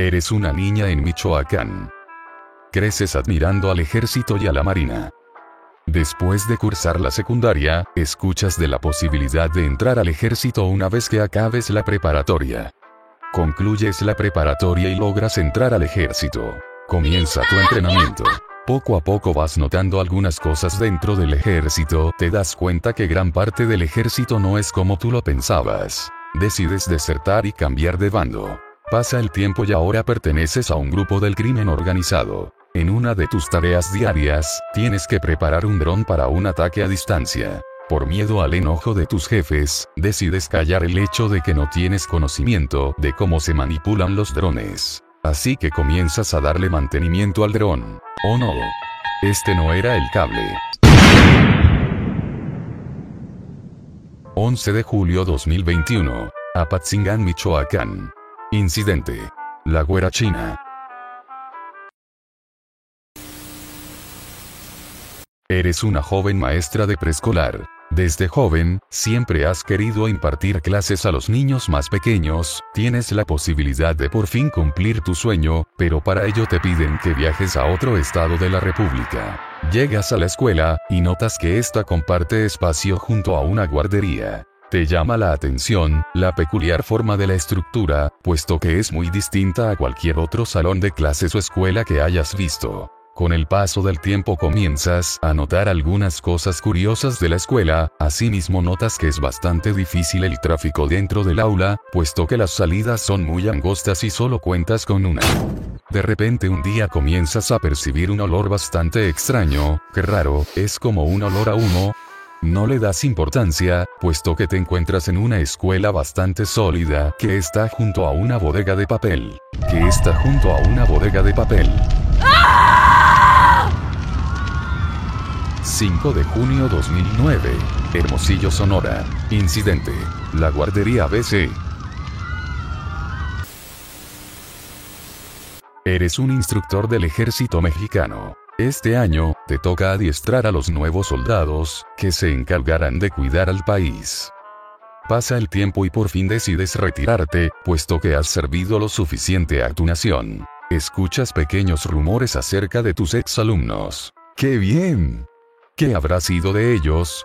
Eres una niña en Michoacán. Creces admirando al ejército y a la marina. Después de cursar la secundaria, escuchas de la posibilidad de entrar al ejército una vez que acabes la preparatoria. Concluyes la preparatoria y logras entrar al ejército. Comienza tu entrenamiento. Poco a poco vas notando algunas cosas dentro del ejército, te das cuenta que gran parte del ejército no es como tú lo pensabas. Decides desertar y cambiar de bando. Pasa el tiempo y ahora perteneces a un grupo del crimen organizado. En una de tus tareas diarias, tienes que preparar un dron para un ataque a distancia. Por miedo al enojo de tus jefes, decides callar el hecho de que no tienes conocimiento de cómo se manipulan los drones. Así que comienzas a darle mantenimiento al dron. Oh no. Este no era el cable. 11 de julio 2021. Apatzingán, Michoacán. Incidente. La güera china. Eres una joven maestra de preescolar. Desde joven, siempre has querido impartir clases a los niños más pequeños, tienes la posibilidad de por fin cumplir tu sueño, pero para ello te piden que viajes a otro estado de la República. Llegas a la escuela, y notas que ésta comparte espacio junto a una guardería. Te llama la atención, la peculiar forma de la estructura, puesto que es muy distinta a cualquier otro salón de clases o escuela que hayas visto. Con el paso del tiempo comienzas a notar algunas cosas curiosas de la escuela, asimismo notas que es bastante difícil el tráfico dentro del aula, puesto que las salidas son muy angostas y solo cuentas con una. De repente un día comienzas a percibir un olor bastante extraño, que raro, es como un olor a humo, no le das importancia, puesto que te encuentras en una escuela bastante sólida, que está junto a una bodega de papel. Que está junto a una bodega de papel. 5 de junio 2009. Hermosillo, Sonora. Incidente. La guardería BC. Eres un instructor del ejército mexicano. Este año, te toca adiestrar a los nuevos soldados, que se encargarán de cuidar al país. Pasa el tiempo y por fin decides retirarte, puesto que has servido lo suficiente a tu nación. Escuchas pequeños rumores acerca de tus exalumnos. ¡Qué bien! ¿Qué habrá sido de ellos?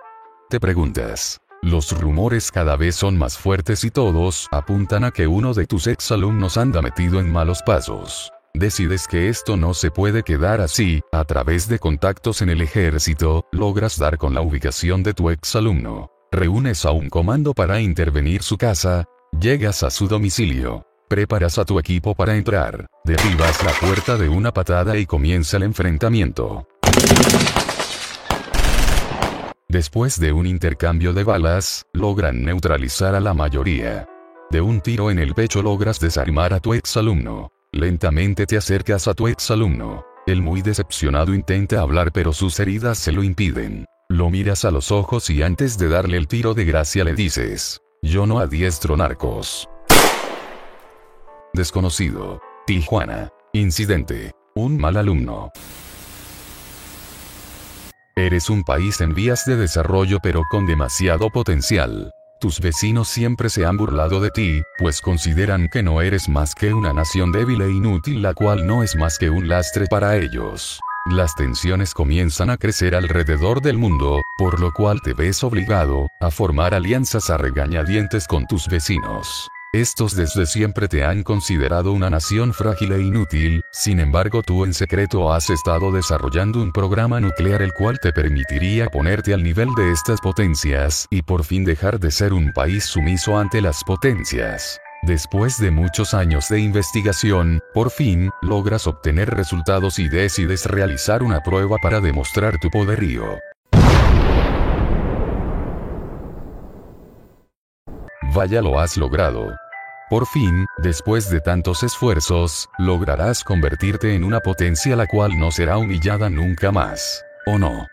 Te preguntas. Los rumores cada vez son más fuertes y todos apuntan a que uno de tus exalumnos anda metido en malos pasos. Decides que esto no se puede quedar así, a través de contactos en el ejército, logras dar con la ubicación de tu exalumno. Reúnes a un comando para intervenir su casa, llegas a su domicilio. Preparas a tu equipo para entrar, derribas la puerta de una patada y comienza el enfrentamiento. Después de un intercambio de balas, logran neutralizar a la mayoría. De un tiro en el pecho logras desarmar a tu exalumno. Lentamente te acercas a tu exalumno. El muy decepcionado intenta hablar pero sus heridas se lo impiden. Lo miras a los ojos y antes de darle el tiro de gracia le dices, yo no adiestro narcos. Desconocido. Tijuana. Incidente. Un mal alumno. Eres un país en vías de desarrollo pero con demasiado potencial. Tus vecinos siempre se han burlado de ti, pues consideran que no eres más que una nación débil e inútil la cual no es más que un lastre para ellos. Las tensiones comienzan a crecer alrededor del mundo, por lo cual te ves obligado a formar alianzas a regañadientes con tus vecinos. Estos desde siempre te han considerado una nación frágil e inútil, sin embargo tú en secreto has estado desarrollando un programa nuclear el cual te permitiría ponerte al nivel de estas potencias y por fin dejar de ser un país sumiso ante las potencias. Después de muchos años de investigación, por fin, logras obtener resultados y decides realizar una prueba para demostrar tu poderío. Vaya lo has logrado. Por fin, después de tantos esfuerzos, lograrás convertirte en una potencia la cual no será humillada nunca más. ¿O no?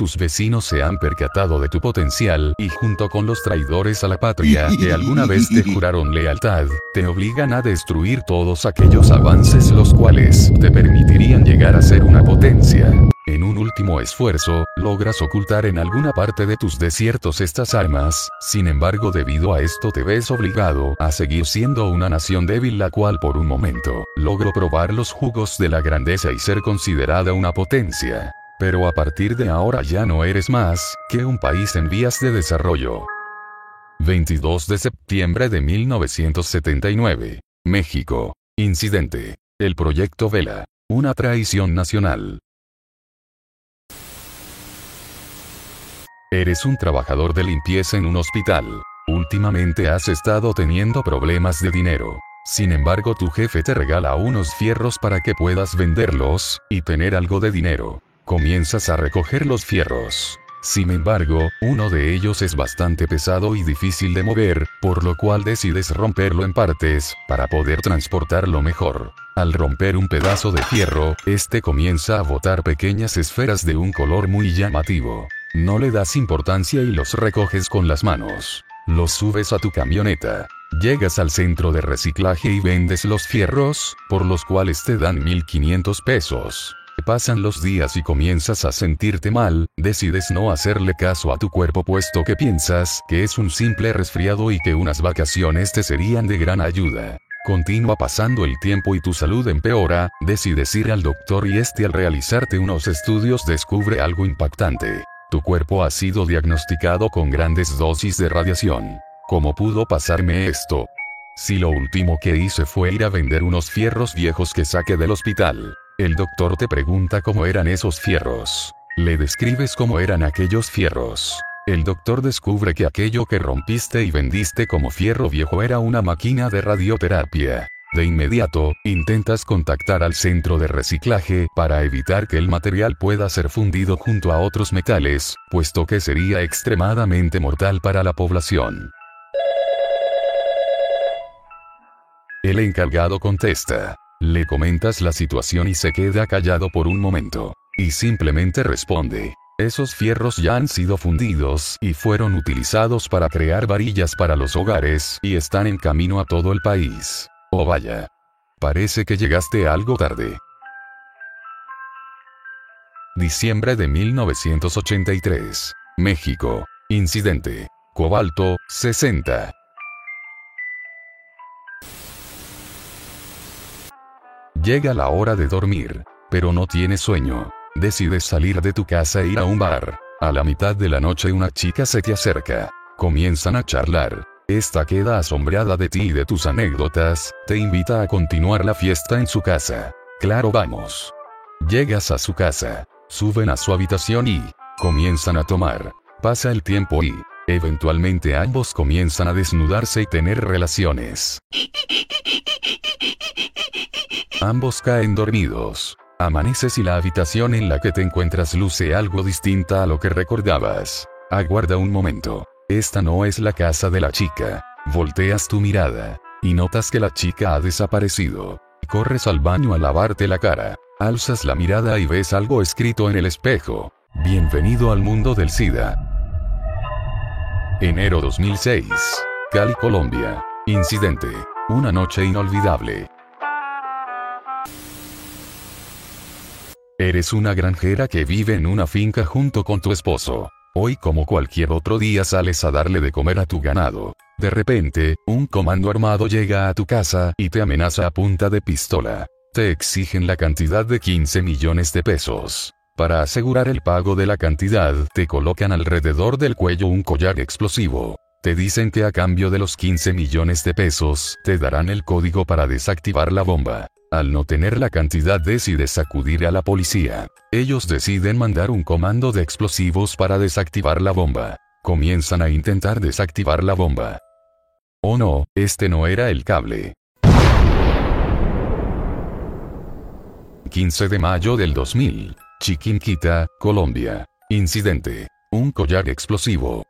Tus vecinos se han percatado de tu potencial y junto con los traidores a la patria que alguna vez te juraron lealtad, te obligan a destruir todos aquellos avances los cuales te permitirían llegar a ser una potencia. En un último esfuerzo, logras ocultar en alguna parte de tus desiertos estas armas, sin embargo debido a esto te ves obligado a seguir siendo una nación débil la cual por un momento, logró probar los jugos de la grandeza y ser considerada una potencia. Pero a partir de ahora ya no eres más que un país en vías de desarrollo. 22 de septiembre de 1979. México. Incidente. El proyecto Vela. Una traición nacional. Eres un trabajador de limpieza en un hospital. Últimamente has estado teniendo problemas de dinero. Sin embargo, tu jefe te regala unos fierros para que puedas venderlos y tener algo de dinero. Comienzas a recoger los fierros. Sin embargo, uno de ellos es bastante pesado y difícil de mover, por lo cual decides romperlo en partes, para poder transportarlo mejor. Al romper un pedazo de fierro, este comienza a botar pequeñas esferas de un color muy llamativo. No le das importancia y los recoges con las manos. Los subes a tu camioneta. Llegas al centro de reciclaje y vendes los fierros, por los cuales te dan 1500 pesos. Pasan los días y comienzas a sentirte mal, decides no hacerle caso a tu cuerpo puesto que piensas que es un simple resfriado y que unas vacaciones te serían de gran ayuda. Continúa pasando el tiempo y tu salud empeora, decides ir al doctor y este al realizarte unos estudios descubre algo impactante. Tu cuerpo ha sido diagnosticado con grandes dosis de radiación. ¿Cómo pudo pasarme esto? Si lo último que hice fue ir a vender unos fierros viejos que saqué del hospital. El doctor te pregunta cómo eran esos fierros. Le describes cómo eran aquellos fierros. El doctor descubre que aquello que rompiste y vendiste como fierro viejo era una máquina de radioterapia. De inmediato, intentas contactar al centro de reciclaje para evitar que el material pueda ser fundido junto a otros metales, puesto que sería extremadamente mortal para la población. El encargado contesta, le comentas la situación y se queda callado por un momento. Y simplemente responde. Esos fierros ya han sido fundidos y fueron utilizados para crear varillas para los hogares y están en camino a todo el país. Oh vaya. Parece que llegaste algo tarde. Diciembre de 1983. México. Incidente. Cobalto, 60. Llega la hora de dormir, pero no tienes sueño. Decides salir de tu casa e ir a un bar. A la mitad de la noche una chica se te acerca. Comienzan a charlar. Esta queda asombrada de ti y de tus anécdotas, te invita a continuar la fiesta en su casa. Claro, vamos. Llegas a su casa, suben a su habitación y comienzan a tomar. Pasa el tiempo y, eventualmente ambos comienzan a desnudarse y tener relaciones. Ambos caen dormidos. Amaneces y la habitación en la que te encuentras luce algo distinta a lo que recordabas. Aguarda un momento. Esta no es la casa de la chica. Volteas tu mirada. Y notas que la chica ha desaparecido. Corres al baño a lavarte la cara. Alzas la mirada y ves algo escrito en el espejo. Bienvenido al mundo del SIDA. Enero 2006. Cali, Colombia. Incidente. Una noche inolvidable. Eres una granjera que vive en una finca junto con tu esposo. Hoy como cualquier otro día sales a darle de comer a tu ganado. De repente, un comando armado llega a tu casa y te amenaza a punta de pistola. Te exigen la cantidad de 15 millones de pesos. Para asegurar el pago de la cantidad, te colocan alrededor del cuello un collar explosivo. Te dicen que a cambio de los 15 millones de pesos, te darán el código para desactivar la bomba. Al no tener la cantidad decides acudir a la policía. Ellos deciden mandar un comando de explosivos para desactivar la bomba. Comienzan a intentar desactivar la bomba. Oh no, este no era el cable. 15 de mayo del 2000. Chiquinquita, Colombia. Incidente. Un collar explosivo.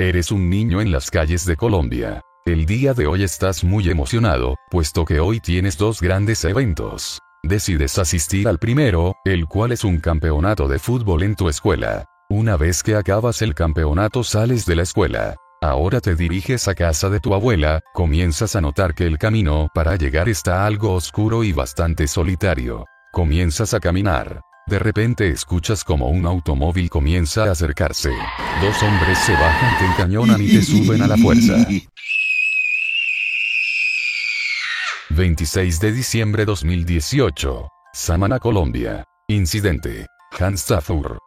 Eres un niño en las calles de Colombia. El día de hoy estás muy emocionado, puesto que hoy tienes dos grandes eventos. Decides asistir al primero, el cual es un campeonato de fútbol en tu escuela. Una vez que acabas el campeonato sales de la escuela. Ahora te diriges a casa de tu abuela, comienzas a notar que el camino para llegar está algo oscuro y bastante solitario. Comienzas a caminar. De repente escuchas como un automóvil comienza a acercarse. Dos hombres se bajan, te encañonan y te suben a la fuerza. 26 de diciembre 2018. Samana, Colombia. Incidente. Hans Zafur.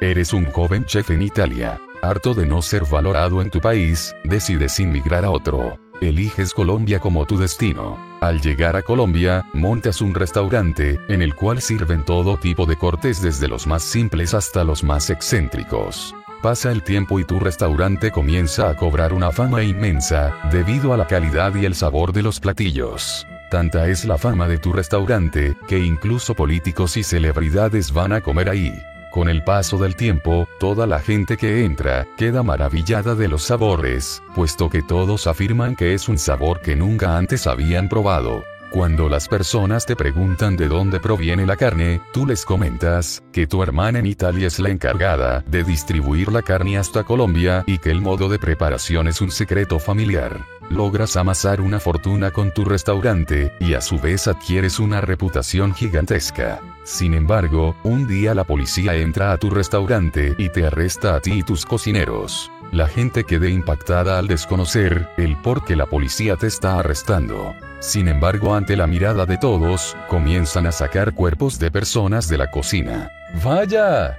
Eres un joven chef en Italia. Harto de no ser valorado en tu país, decides inmigrar a otro. Eliges Colombia como tu destino. Al llegar a Colombia, montas un restaurante, en el cual sirven todo tipo de cortes desde los más simples hasta los más excéntricos. Pasa el tiempo y tu restaurante comienza a cobrar una fama inmensa, debido a la calidad y el sabor de los platillos. Tanta es la fama de tu restaurante, que incluso políticos y celebridades van a comer ahí. Con el paso del tiempo, toda la gente que entra, queda maravillada de los sabores, puesto que todos afirman que es un sabor que nunca antes habían probado. Cuando las personas te preguntan de dónde proviene la carne, tú les comentas que tu hermana en Italia es la encargada de distribuir la carne hasta Colombia y que el modo de preparación es un secreto familiar. Logras amasar una fortuna con tu restaurante y a su vez adquieres una reputación gigantesca. Sin embargo, un día la policía entra a tu restaurante y te arresta a ti y tus cocineros. La gente quede impactada al desconocer el por qué la policía te está arrestando. Sin embargo, ante la mirada de todos, comienzan a sacar cuerpos de personas de la cocina. ¡Vaya!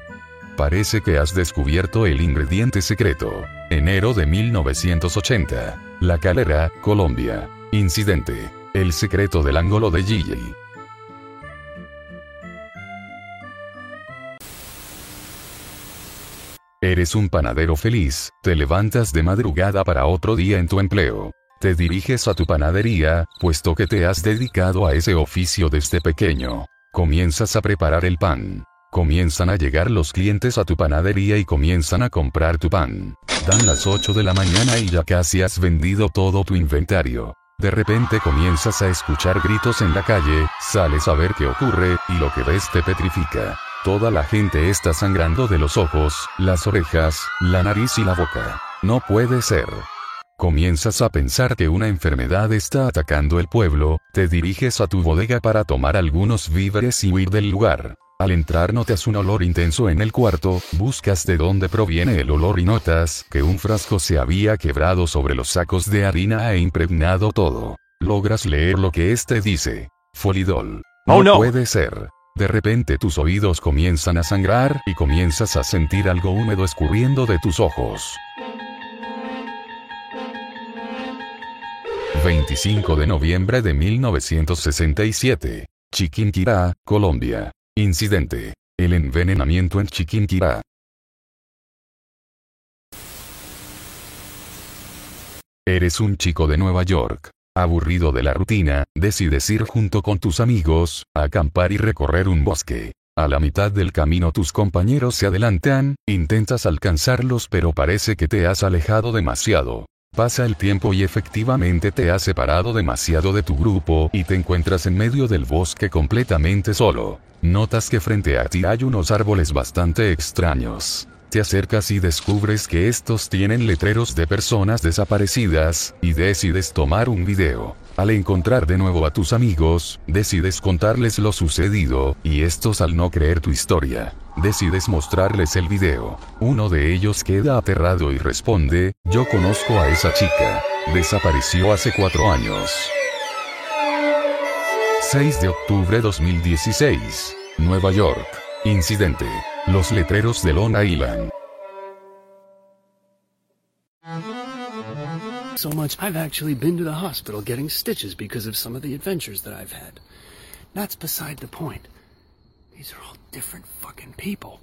Parece que has descubierto el ingrediente secreto. Enero de 1980. La Calera, Colombia. Incidente. El secreto del ángulo de Gigi. Eres un panadero feliz, te levantas de madrugada para otro día en tu empleo. Te diriges a tu panadería, puesto que te has dedicado a ese oficio desde pequeño. Comienzas a preparar el pan. Comienzan a llegar los clientes a tu panadería y comienzan a comprar tu pan. Dan las 8 de la mañana y ya casi has vendido todo tu inventario. De repente comienzas a escuchar gritos en la calle, sales a ver qué ocurre, y lo que ves te petrifica. Toda la gente está sangrando de los ojos, las orejas, la nariz y la boca. No puede ser. Comienzas a pensar que una enfermedad está atacando el pueblo, te diriges a tu bodega para tomar algunos víveres y huir del lugar. Al entrar notas un olor intenso en el cuarto, buscas de dónde proviene el olor y notas que un frasco se había quebrado sobre los sacos de harina e impregnado todo. Logras leer lo que este dice. Folidol. Oh, no. puede ser. De repente tus oídos comienzan a sangrar y comienzas a sentir algo húmedo escurriendo de tus ojos. 25 de noviembre de 1967. Chiquinquirá, Colombia. Incidente. El envenenamiento en Chiquinquirá. Eres un chico de Nueva York. Aburrido de la rutina, decides ir junto con tus amigos, acampar y recorrer un bosque. A la mitad del camino tus compañeros se adelantan, intentas alcanzarlos pero parece que te has alejado demasiado. Pasa el tiempo y efectivamente te has separado demasiado de tu grupo y te encuentras en medio del bosque completamente solo. Notas que frente a ti hay unos árboles bastante extraños. Te acercas y descubres que estos tienen letreros de personas desaparecidas, y decides tomar un video. Al encontrar de nuevo a tus amigos, decides contarles lo sucedido, y estos al no creer tu historia, decides mostrarles el video. Uno de ellos queda aterrado y responde, yo conozco a esa chica. Desapareció hace cuatro años. 6 de octubre 2016. Nueva York. Incidente. Los letreros de Long Island. So much, I've actually been to the hospital getting stitches because of some of the adventures that I've had. That's beside the point. These are all different fucking people.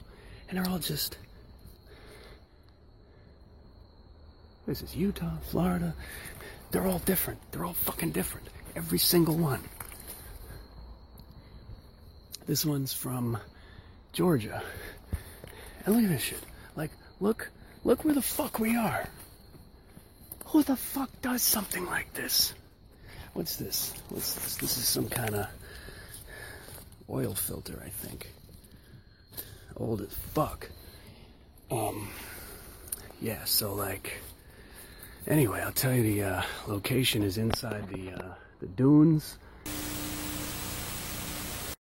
And they're all just. This is Utah, Florida. They're all different. They're all fucking different. Every single one. This one's from Georgia. And look at this shit. Like, look, look where the fuck we are. Who the fuck does something like this? What's this? What's this? This is some kind of oil filter, I think. old as fuck. Um, yeah, so like, anyway, I'll tell you the uh, location is inside the, uh, the dunes.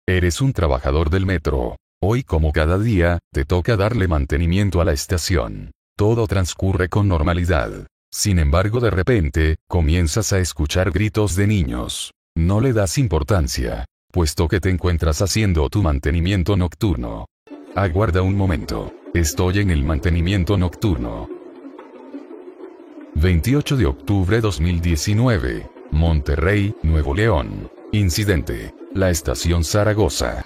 Eres un trabajador del metro. Hoy como cada día, te toca darle mantenimiento a la estación. Todo transcurre con normalidad. Sin embargo, de repente, comienzas a escuchar gritos de niños. No le das importancia, puesto que te encuentras haciendo tu mantenimiento nocturno. Aguarda un momento. Estoy en el mantenimiento nocturno. 28 de octubre 2019. Monterrey, Nuevo León. Incidente. La estación Zaragoza.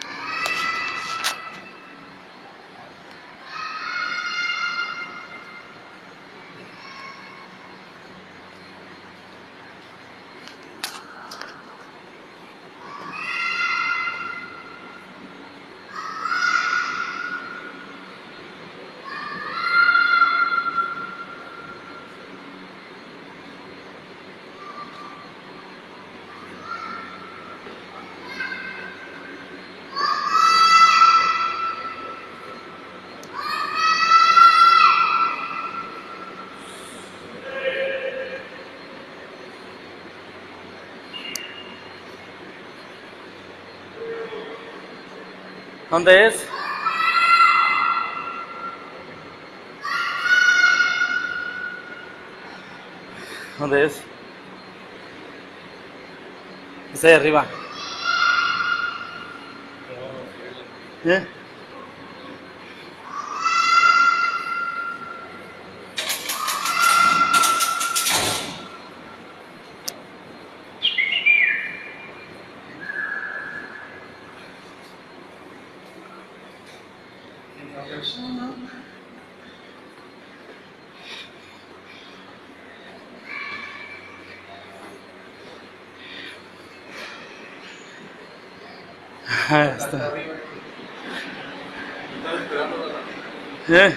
Es? ¿Dónde es? Está ahí arriba. ¿Eh? Ahí está. ¿Eh?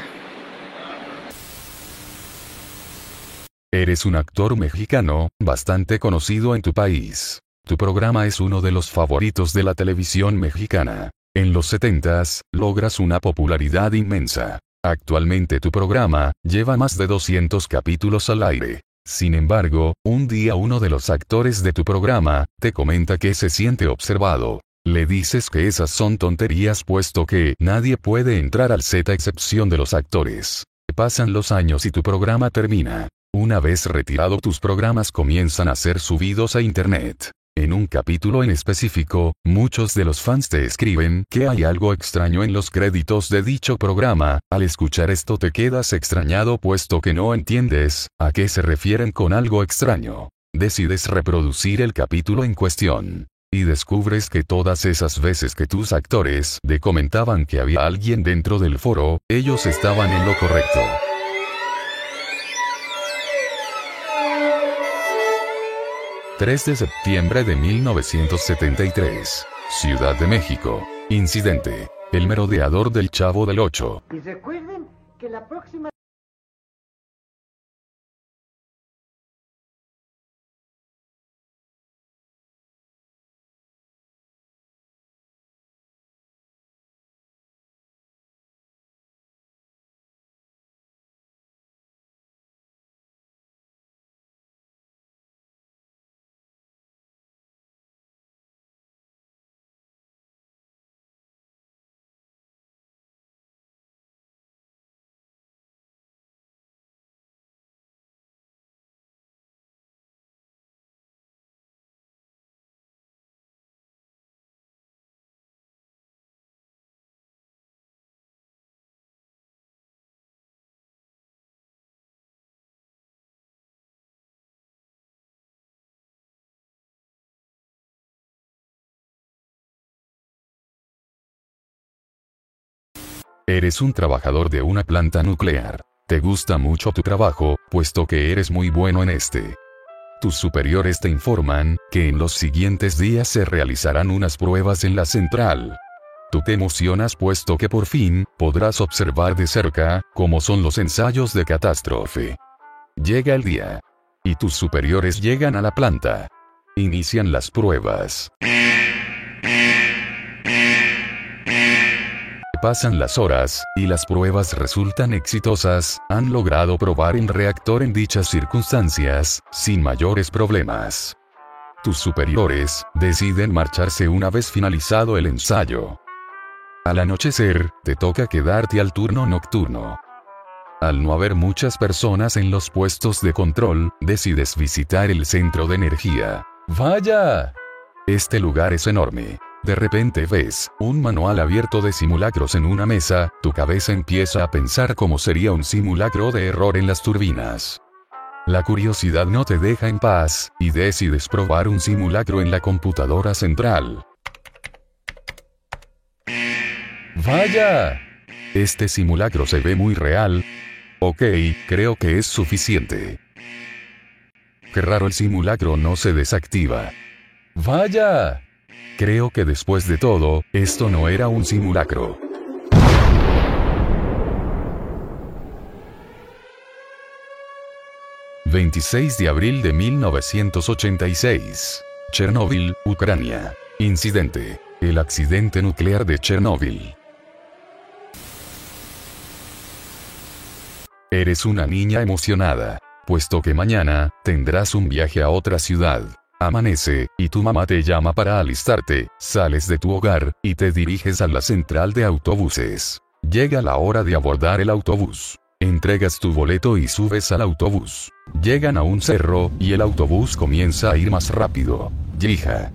Eres un actor mexicano, bastante conocido en tu país. Tu programa es uno de los favoritos de la televisión mexicana. En los 70s, logras una popularidad inmensa. Actualmente tu programa, lleva más de 200 capítulos al aire. Sin embargo, un día uno de los actores de tu programa, te comenta que se siente observado. Le dices que esas son tonterías puesto que nadie puede entrar al Z excepción de los actores. Pasan los años y tu programa termina. Una vez retirado tus programas comienzan a ser subidos a Internet. En un capítulo en específico, muchos de los fans te escriben que hay algo extraño en los créditos de dicho programa, al escuchar esto te quedas extrañado puesto que no entiendes a qué se refieren con algo extraño. Decides reproducir el capítulo en cuestión. Y descubres que todas esas veces que tus actores te comentaban que había alguien dentro del foro, ellos estaban en lo correcto. 3 de septiembre de 1973. Ciudad de México. Incidente. El merodeador del Chavo del Ocho. Y recuerden que la próxima Eres un trabajador de una planta nuclear. Te gusta mucho tu trabajo, puesto que eres muy bueno en este. Tus superiores te informan que en los siguientes días se realizarán unas pruebas en la central. Tú te emocionas puesto que por fin podrás observar de cerca cómo son los ensayos de catástrofe. Llega el día. Y tus superiores llegan a la planta. Inician las pruebas. Pasan las horas, y las pruebas resultan exitosas, han logrado probar el reactor en dichas circunstancias, sin mayores problemas. Tus superiores, deciden marcharse una vez finalizado el ensayo. Al anochecer, te toca quedarte al turno nocturno. Al no haber muchas personas en los puestos de control, decides visitar el centro de energía. ¡Vaya! Este lugar es enorme. De repente ves un manual abierto de simulacros en una mesa, tu cabeza empieza a pensar cómo sería un simulacro de error en las turbinas. La curiosidad no te deja en paz, y decides probar un simulacro en la computadora central. ¡Vaya! Este simulacro se ve muy real. Ok, creo que es suficiente. Qué raro el simulacro no se desactiva. ¡Vaya! Creo que después de todo, esto no era un simulacro. ...26 de abril de 1986... Chernóbil, Ucrania. Incidente. El accidente nuclear de Chernóbil. Eres una niña emocionada, puesto que mañana, tendrás un viaje a otra ciudad. Amanece, y tu mamá te llama para alistarte, sales de tu hogar, y te diriges a la central de autobuses. Llega la hora de abordar el autobús. Entregas tu boleto y subes al autobús. Llegan a un cerro, y el autobús comienza a ir más rápido. Hija.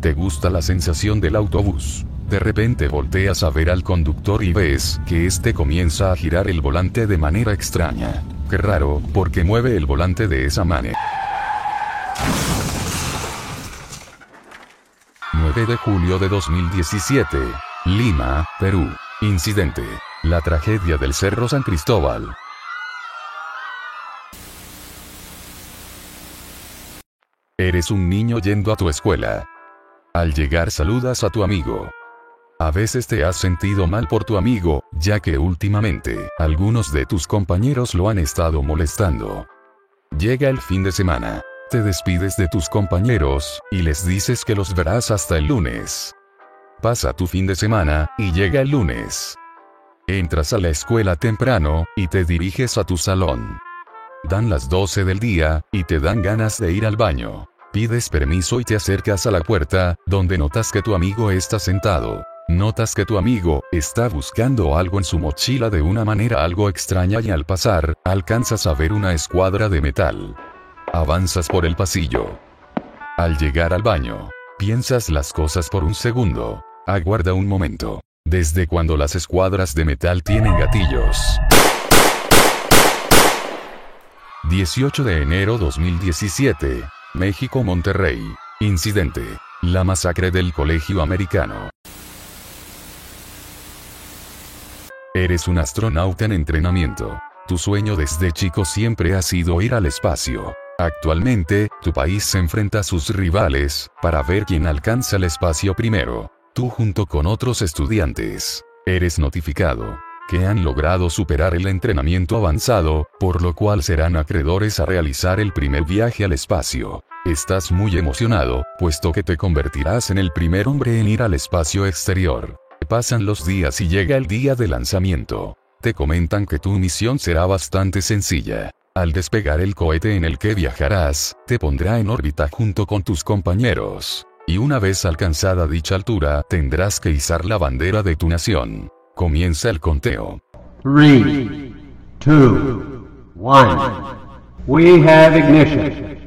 ¿Te gusta la sensación del autobús? De repente volteas a ver al conductor y ves que este comienza a girar el volante de manera extraña. Qué raro, porque mueve el volante de esa manera. 9 de julio de 2017. Lima, Perú. Incidente. La tragedia del Cerro San Cristóbal. Eres un niño yendo a tu escuela. Al llegar saludas a tu amigo. A veces te has sentido mal por tu amigo, ya que últimamente, algunos de tus compañeros lo han estado molestando. Llega el fin de semana. Te despides de tus compañeros, y les dices que los verás hasta el lunes. Pasa tu fin de semana, y llega el lunes. Entras a la escuela temprano, y te diriges a tu salón. Dan las 12 del día, y te dan ganas de ir al baño. Pides permiso y te acercas a la puerta, donde notas que tu amigo está sentado. Notas que tu amigo está buscando algo en su mochila de una manera algo extraña y al pasar, alcanzas a ver una escuadra de metal. Avanzas por el pasillo. Al llegar al baño, piensas las cosas por un segundo. Aguarda un momento. Desde cuando las escuadras de metal tienen gatillos. 18 de enero 2017. México Monterrey. Incidente. La masacre del colegio americano. Eres un astronauta en entrenamiento. Tu sueño desde chico siempre ha sido ir al espacio. Actualmente, tu país se enfrenta a sus rivales, para ver quién alcanza el espacio primero. Tú junto con otros estudiantes, eres notificado, que han logrado superar el entrenamiento avanzado, por lo cual serán acreedores a realizar el primer viaje al espacio. Estás muy emocionado, puesto que te convertirás en el primer hombre en ir al espacio exterior. Pasan los días y llega el día de lanzamiento. Te comentan que tu misión será bastante sencilla. Al despegar el cohete en el que viajarás, te pondrá en órbita junto con tus compañeros. Y una vez alcanzada dicha altura, tendrás que izar la bandera de tu nación. Comienza el conteo. 3, 2, 1. We have ignition.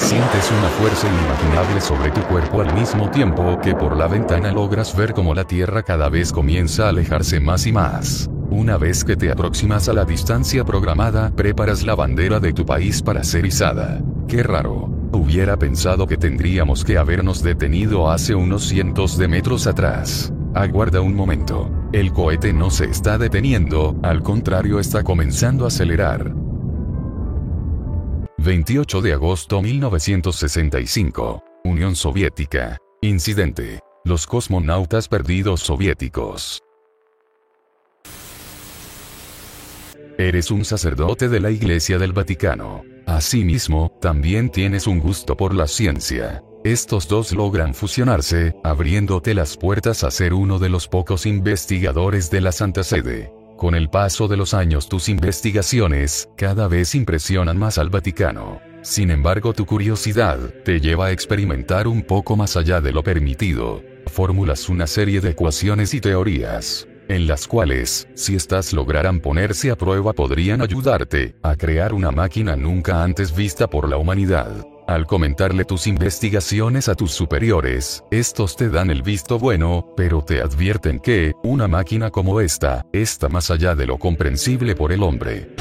Sientes una fuerza inimaginable sobre tu cuerpo al mismo tiempo que por la ventana logras ver cómo la Tierra cada vez comienza a alejarse más y más. Una vez que te aproximas a la distancia programada, preparas la bandera de tu país para ser izada. Qué raro. Hubiera pensado que tendríamos que habernos detenido hace unos cientos de metros atrás. Aguarda un momento. El cohete no se está deteniendo, al contrario está comenzando a acelerar. 28 de agosto 1965. Unión Soviética. Incidente. Los cosmonautas perdidos soviéticos. Eres un sacerdote de la Iglesia del Vaticano. Asimismo, también tienes un gusto por la ciencia. Estos dos logran fusionarse, abriéndote las puertas a ser uno de los pocos investigadores de la Santa Sede. Con el paso de los años tus investigaciones, cada vez impresionan más al Vaticano. Sin embargo tu curiosidad, te lleva a experimentar un poco más allá de lo permitido. Formulas una serie de ecuaciones y teorías, en las cuales, si estas lograran ponerse a prueba podrían ayudarte a crear una máquina nunca antes vista por la humanidad. Al comentarle tus investigaciones a tus superiores, estos te dan el visto bueno, pero te advierten que, una máquina como esta, está más allá de lo comprensible por el hombre.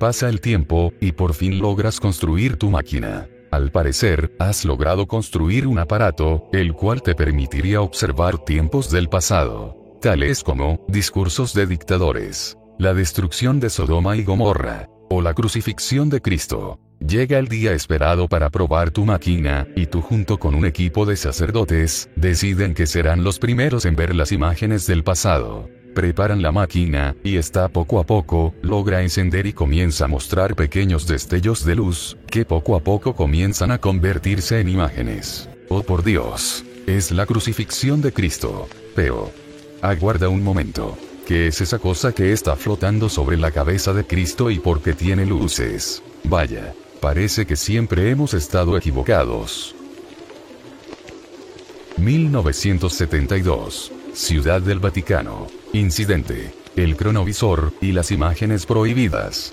Pasa el tiempo, y por fin logras construir tu máquina. Al parecer, has logrado construir un aparato, el cual te permitiría observar tiempos del pasado, tales como, discursos de dictadores, la destrucción de Sodoma y Gomorra, o la crucifixión de Cristo. Llega el día esperado para probar tu máquina, y tú junto con un equipo de sacerdotes, deciden que serán los primeros en ver las imágenes del pasado preparan la máquina, y esta poco a poco, logra encender y comienza a mostrar pequeños destellos de luz, que poco a poco comienzan a convertirse en imágenes. Oh por Dios, es la crucifixión de Cristo. Pero, aguarda un momento. ¿Qué es esa cosa que está flotando sobre la cabeza de Cristo y por qué tiene luces? Vaya, parece que siempre hemos estado equivocados. 1972. Ciudad del Vaticano. Incidente. El cronovisor, y las imágenes prohibidas.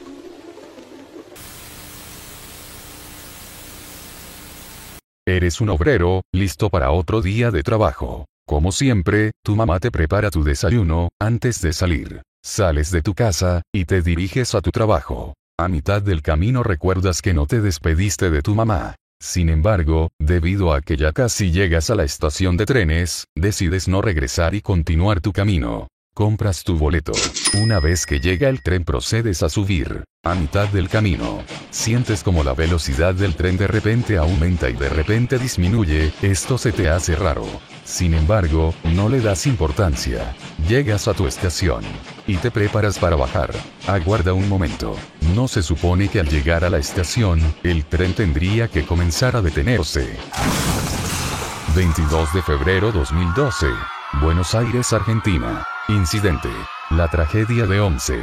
Eres un obrero, listo para otro día de trabajo. Como siempre, tu mamá te prepara tu desayuno, antes de salir. Sales de tu casa, y te diriges a tu trabajo. A mitad del camino recuerdas que no te despediste de tu mamá. Sin embargo, debido a que ya casi llegas a la estación de trenes, decides no regresar y continuar tu camino. Compras tu boleto. Una vez que llega el tren procedes a subir. A mitad del camino, sientes como la velocidad del tren de repente aumenta y de repente disminuye, esto se te hace raro. Sin embargo, no le das importancia. Llegas a tu estación. Y te preparas para bajar. Aguarda un momento. No se supone que al llegar a la estación, el tren tendría que comenzar a detenerse. 22 de febrero 2012. Buenos Aires, Argentina. Incidente. La tragedia de Once.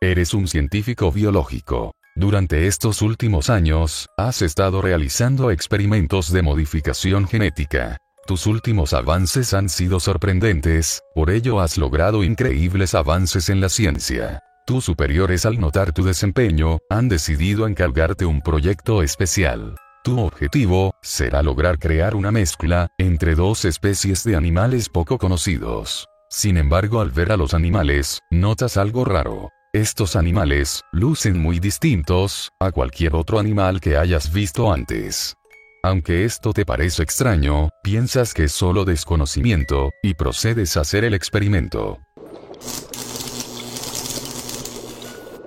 Eres un científico biológico. Durante estos últimos años, has estado realizando experimentos de modificación genética. Tus últimos avances han sido sorprendentes, por ello has logrado increíbles avances en la ciencia. Tus superiores al notar tu desempeño, han decidido encargarte un proyecto especial. Tu objetivo, será lograr crear una mezcla, entre dos especies de animales poco conocidos. Sin embargo, al ver a los animales, notas algo raro. Estos animales, lucen muy distintos, a cualquier otro animal que hayas visto antes. Aunque esto te parece extraño, piensas que es solo desconocimiento, y procedes a hacer el experimento.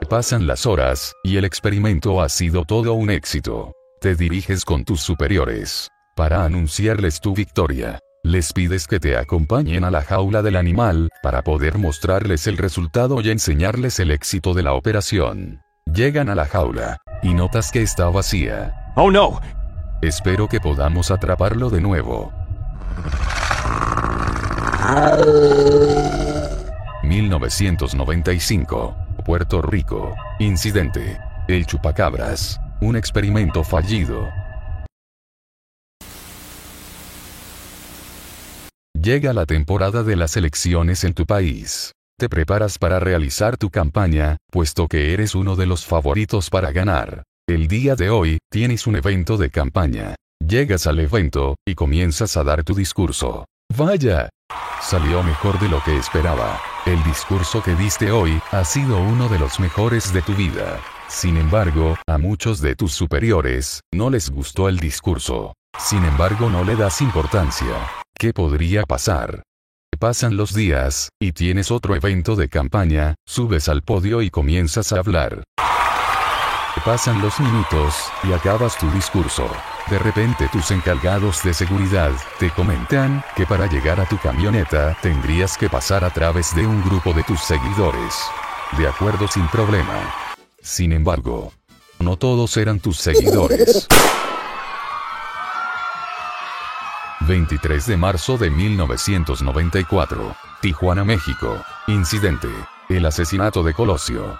Pasan las horas, y el experimento ha sido todo un éxito. Te diriges con tus superiores. Para anunciarles tu victoria. Les pides que te acompañen a la jaula del animal, para poder mostrarles el resultado y enseñarles el éxito de la operación. Llegan a la jaula, y notas que está vacía. Oh no! Espero que podamos atraparlo de nuevo. 1995. Puerto Rico. Incidente. El chupacabras. Un experimento fallido. Llega la temporada de las elecciones en tu país. Te preparas para realizar tu campaña, puesto que eres uno de los favoritos para ganar. El día de hoy, tienes un evento de campaña. Llegas al evento, y comienzas a dar tu discurso. Vaya. Salió mejor de lo que esperaba. El discurso que diste hoy, ha sido uno de los mejores de tu vida. Sin embargo, a muchos de tus superiores, no les gustó el discurso. Sin embargo, no le das importancia. ¿Qué podría pasar? Pasan los días, y tienes otro evento de campaña, subes al podio y comienzas a hablar. Pasan los minutos, y acabas tu discurso. De repente tus encargados de seguridad, te comentan, que para llegar a tu camioneta, tendrías que pasar a través de un grupo de tus seguidores. De acuerdo sin problema. Sin embargo, no todos eran tus seguidores. 23 de marzo de 1994. Tijuana, México. Incidente. El asesinato de Colosio.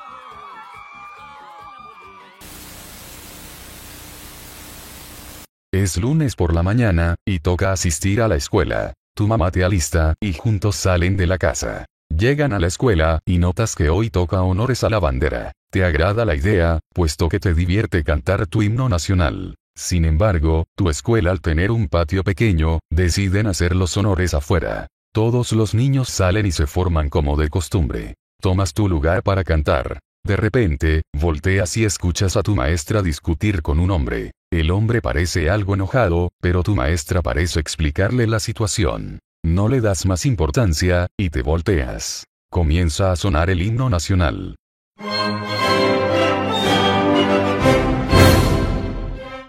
Es lunes por la mañana, y toca asistir a la escuela. Tu mamá te alista, y juntos salen de la casa. Llegan a la escuela, y notas que hoy toca honores a la bandera. Te agrada la idea, puesto que te divierte cantar tu himno nacional. Sin embargo, tu escuela al tener un patio pequeño, deciden hacer los honores afuera. Todos los niños salen y se forman como de costumbre. Tomas tu lugar para cantar. De repente, volteas y escuchas a tu maestra discutir con un hombre. El hombre parece algo enojado, pero tu maestra parece explicarle la situación. No le das más importancia, y te volteas. Comienza a sonar el himno nacional.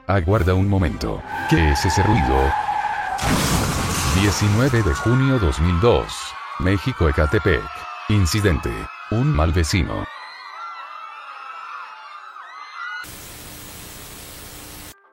Aguarda un momento. ¿Qué es ese ruido? 19 de junio 2002. México Ecatepec. Incidente. Un mal vecino.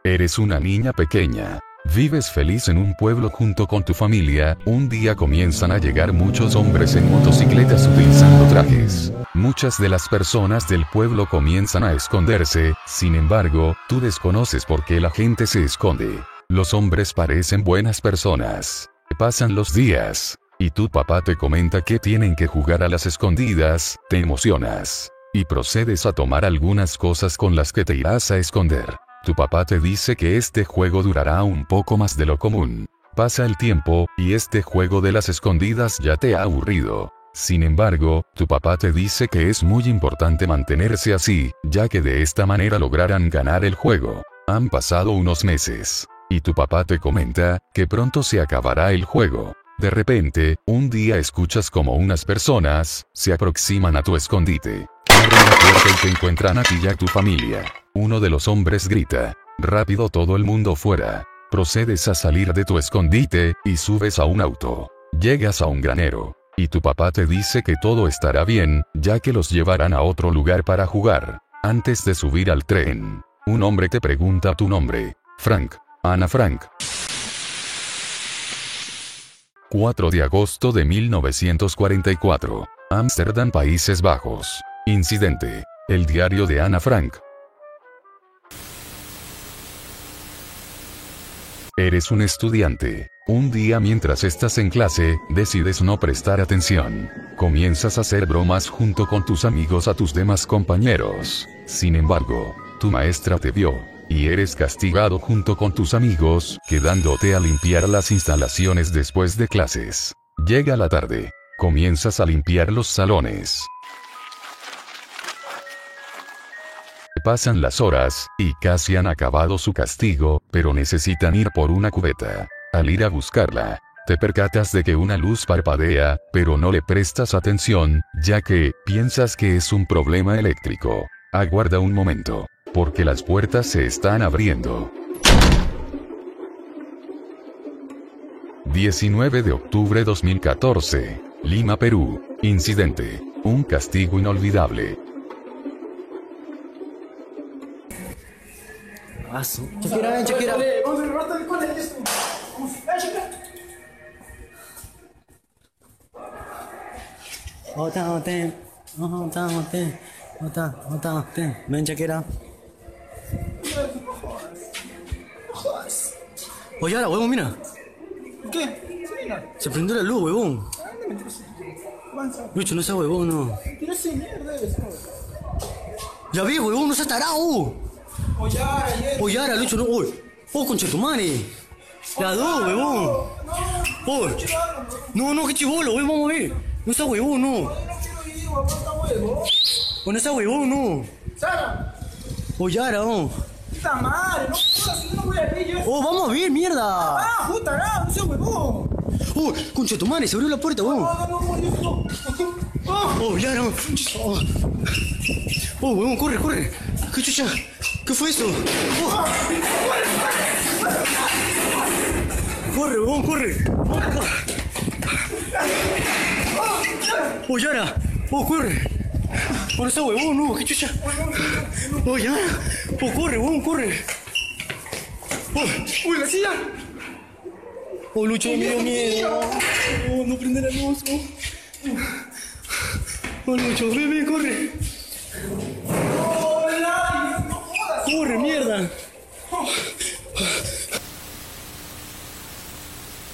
Eres una niña pequeña. Vives feliz en un pueblo junto con tu familia, un día comienzan a llegar muchos hombres en motocicletas utilizando trajes. Muchas de las personas del pueblo comienzan a esconderse, sin embargo, tú desconoces por qué la gente se esconde. Los hombres parecen buenas personas. Pasan los días. Y tu papá te comenta que tienen que jugar a las escondidas, te emocionas. Y procedes a tomar algunas cosas con las que te irás a esconder. Tu papá te dice que este juego durará un poco más de lo común. Pasa el tiempo, y este juego de las escondidas ya te ha aburrido. Sin embargo, tu papá te dice que es muy importante mantenerse así, ya que de esta manera lograrán ganar el juego. Han pasado unos meses. Y tu papá te comenta, que pronto se acabará el juego. De repente, un día escuchas como unas personas, se aproximan a tu escondite. Abren la puerta y te encuentran a ti y a tu familia. Uno de los hombres grita. Rápido todo el mundo fuera. Procedes a salir de tu escondite, y subes a un auto. Llegas a un granero. Y tu papá te dice que todo estará bien, ya que los llevarán a otro lugar para jugar. Antes de subir al tren, un hombre te pregunta tu nombre. Frank. Ana Frank. 4 de agosto de 1944. Ámsterdam, Países Bajos. Incidente. El diario de Ana Frank. Eres un estudiante. Un día mientras estás en clase, decides no prestar atención. Comienzas a hacer bromas junto con tus amigos a tus demás compañeros. Sin embargo, tu maestra te vio, y eres castigado junto con tus amigos, quedándote a limpiar las instalaciones después de clases. Llega la tarde. Comienzas a limpiar los salones. Pasan las horas, y casi han acabado su castigo, pero necesitan ir por una cubeta. Al ir a buscarla, te percatas de que una luz parpadea, pero no le prestas atención, ya que piensas que es un problema eléctrico. Aguarda un momento, porque las puertas se están abriendo. 19 de octubre 2014. Lima, Perú. Incidente. Un castigo inolvidable. Shakira, ven, Shakira. Ota, ota, ota, ota, ota, ota, ota. Ven, Shakira. Oye, ahora, huevón, mira. ¿Qué? Se prendió la luz, huevón. Lucho, no seas huevón, no. Ya vi, huevón, no seas tarado. Ahora, Lucho, no. Uy, oh, concha tu madre. La dos, huevón. Uy. No, no, qué chivolo, huevón, vamos a ver. No seas huevón, no. O no seas huevón, no. Oye, ahora, oh. Puta madre, no jodas, no voy a ver. Oh, vamos a ver, mierda. Ah, puta, no, no seas huevón. Uy, concha tu se abrió la puerta, huevón. No, no, no, no, no. Oh, ya, no. Oh, oh corre, corre. ¿Qué chucha? ¿Qué fue eso? Oh. Corre, huevón, corre. Oh, Yara. Oh, corre. Por esa huevón, no, qué chucha. Oh, Yara. Oh, corre, huevón, corre. Oh, Uy, la silla. oh Lucho, me dio miedo. Oh, no prende la luz. Oh, Lucho, ven, corre. Corre, mierda.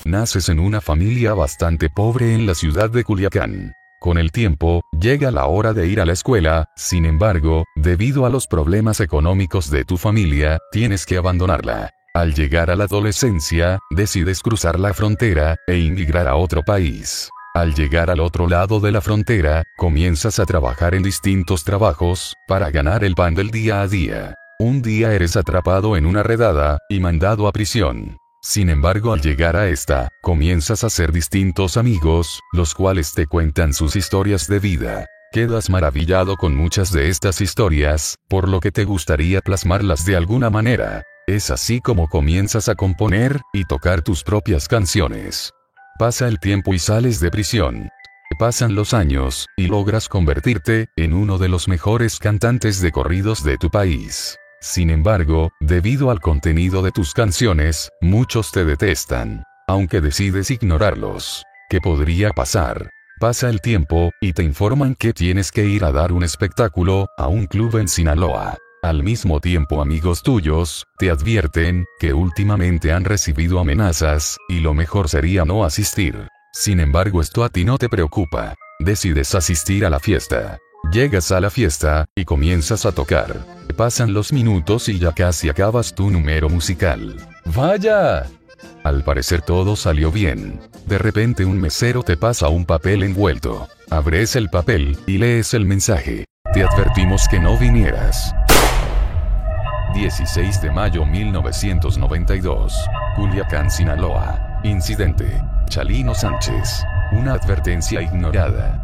Naces en una familia bastante pobre en la ciudad de Culiacán. Con el tiempo, llega la hora de ir a la escuela, sin embargo, debido a los problemas económicos de tu familia, tienes que abandonarla. Al llegar a la adolescencia, decides cruzar la frontera, e emigrar a otro país. Al llegar al otro lado de la frontera, comienzas a trabajar en distintos trabajos, para ganar el pan del día a día. Un día eres atrapado en una redada, y mandado a prisión. Sin embargo, al llegar a esta, comienzas a hacer distintos amigos, los cuales te cuentan sus historias de vida. Quedas maravillado con muchas de estas historias, por lo que te gustaría plasmarlas de alguna manera. Es así como comienzas a componer y tocar tus propias canciones. Pasa el tiempo y sales de prisión. Pasan los años, y logras convertirte en uno de los mejores cantantes de corridos de tu país. Sin embargo, debido al contenido de tus canciones, muchos te detestan. Aunque decides ignorarlos. ¿Qué podría pasar? Pasa el tiempo, y te informan que tienes que ir a dar un espectáculo, a un club en Sinaloa. Al mismo tiempo amigos tuyos, te advierten, que últimamente han recibido amenazas, y lo mejor sería no asistir. Sin embargo esto a ti no te preocupa. Decides asistir a la fiesta. Llegas a la fiesta, y comienzas a tocar. Pasan los minutos y ya casi acabas tu número musical. ¡Vaya! Al parecer todo salió bien. De repente un mesero te pasa un papel envuelto. Abres el papel, y lees el mensaje. Te advertimos que no vinieras. 16 de mayo 1992. Culiacán, Sinaloa. Incidente. Chalino Sánchez. Una advertencia ignorada.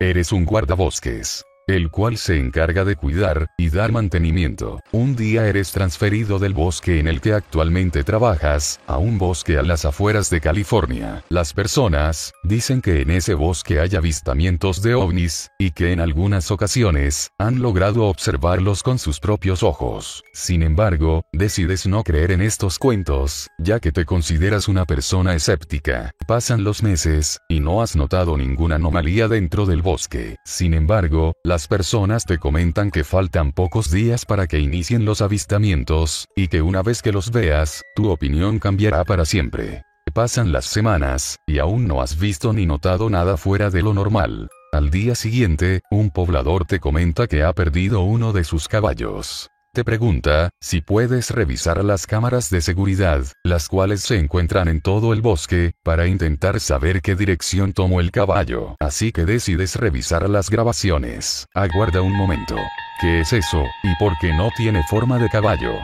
Eres un guardabosques el cual se encarga de cuidar y dar mantenimiento. Un día eres transferido del bosque en el que actualmente trabajas, a un bosque a las afueras de California. Las personas dicen que en ese bosque hay avistamientos de ovnis, y que en algunas ocasiones han logrado observarlos con sus propios ojos. Sin embargo, decides no creer en estos cuentos, ya que te consideras una persona escéptica. Pasan los meses, y no has notado ninguna anomalía dentro del bosque. Sin embargo, la las personas te comentan que faltan pocos días para que inicien los avistamientos, y que una vez que los veas, tu opinión cambiará para siempre. Pasan las semanas, y aún no has visto ni notado nada fuera de lo normal. Al día siguiente, un poblador te comenta que ha perdido uno de sus caballos. Te pregunta, si puedes revisar las cámaras de seguridad, las cuales se encuentran en todo el bosque, para intentar saber qué dirección tomó el caballo. Así que decides revisar las grabaciones. Aguarda un momento. ¿Qué es eso? ¿Y por qué no tiene forma de caballo?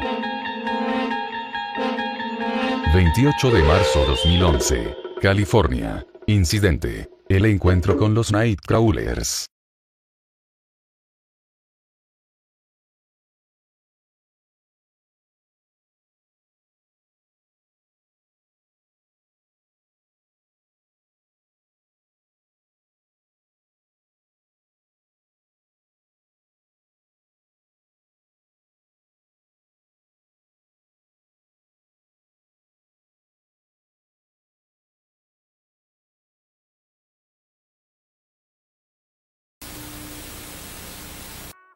28 de marzo 2011. California. Incidente. El encuentro con los Nightcrawlers.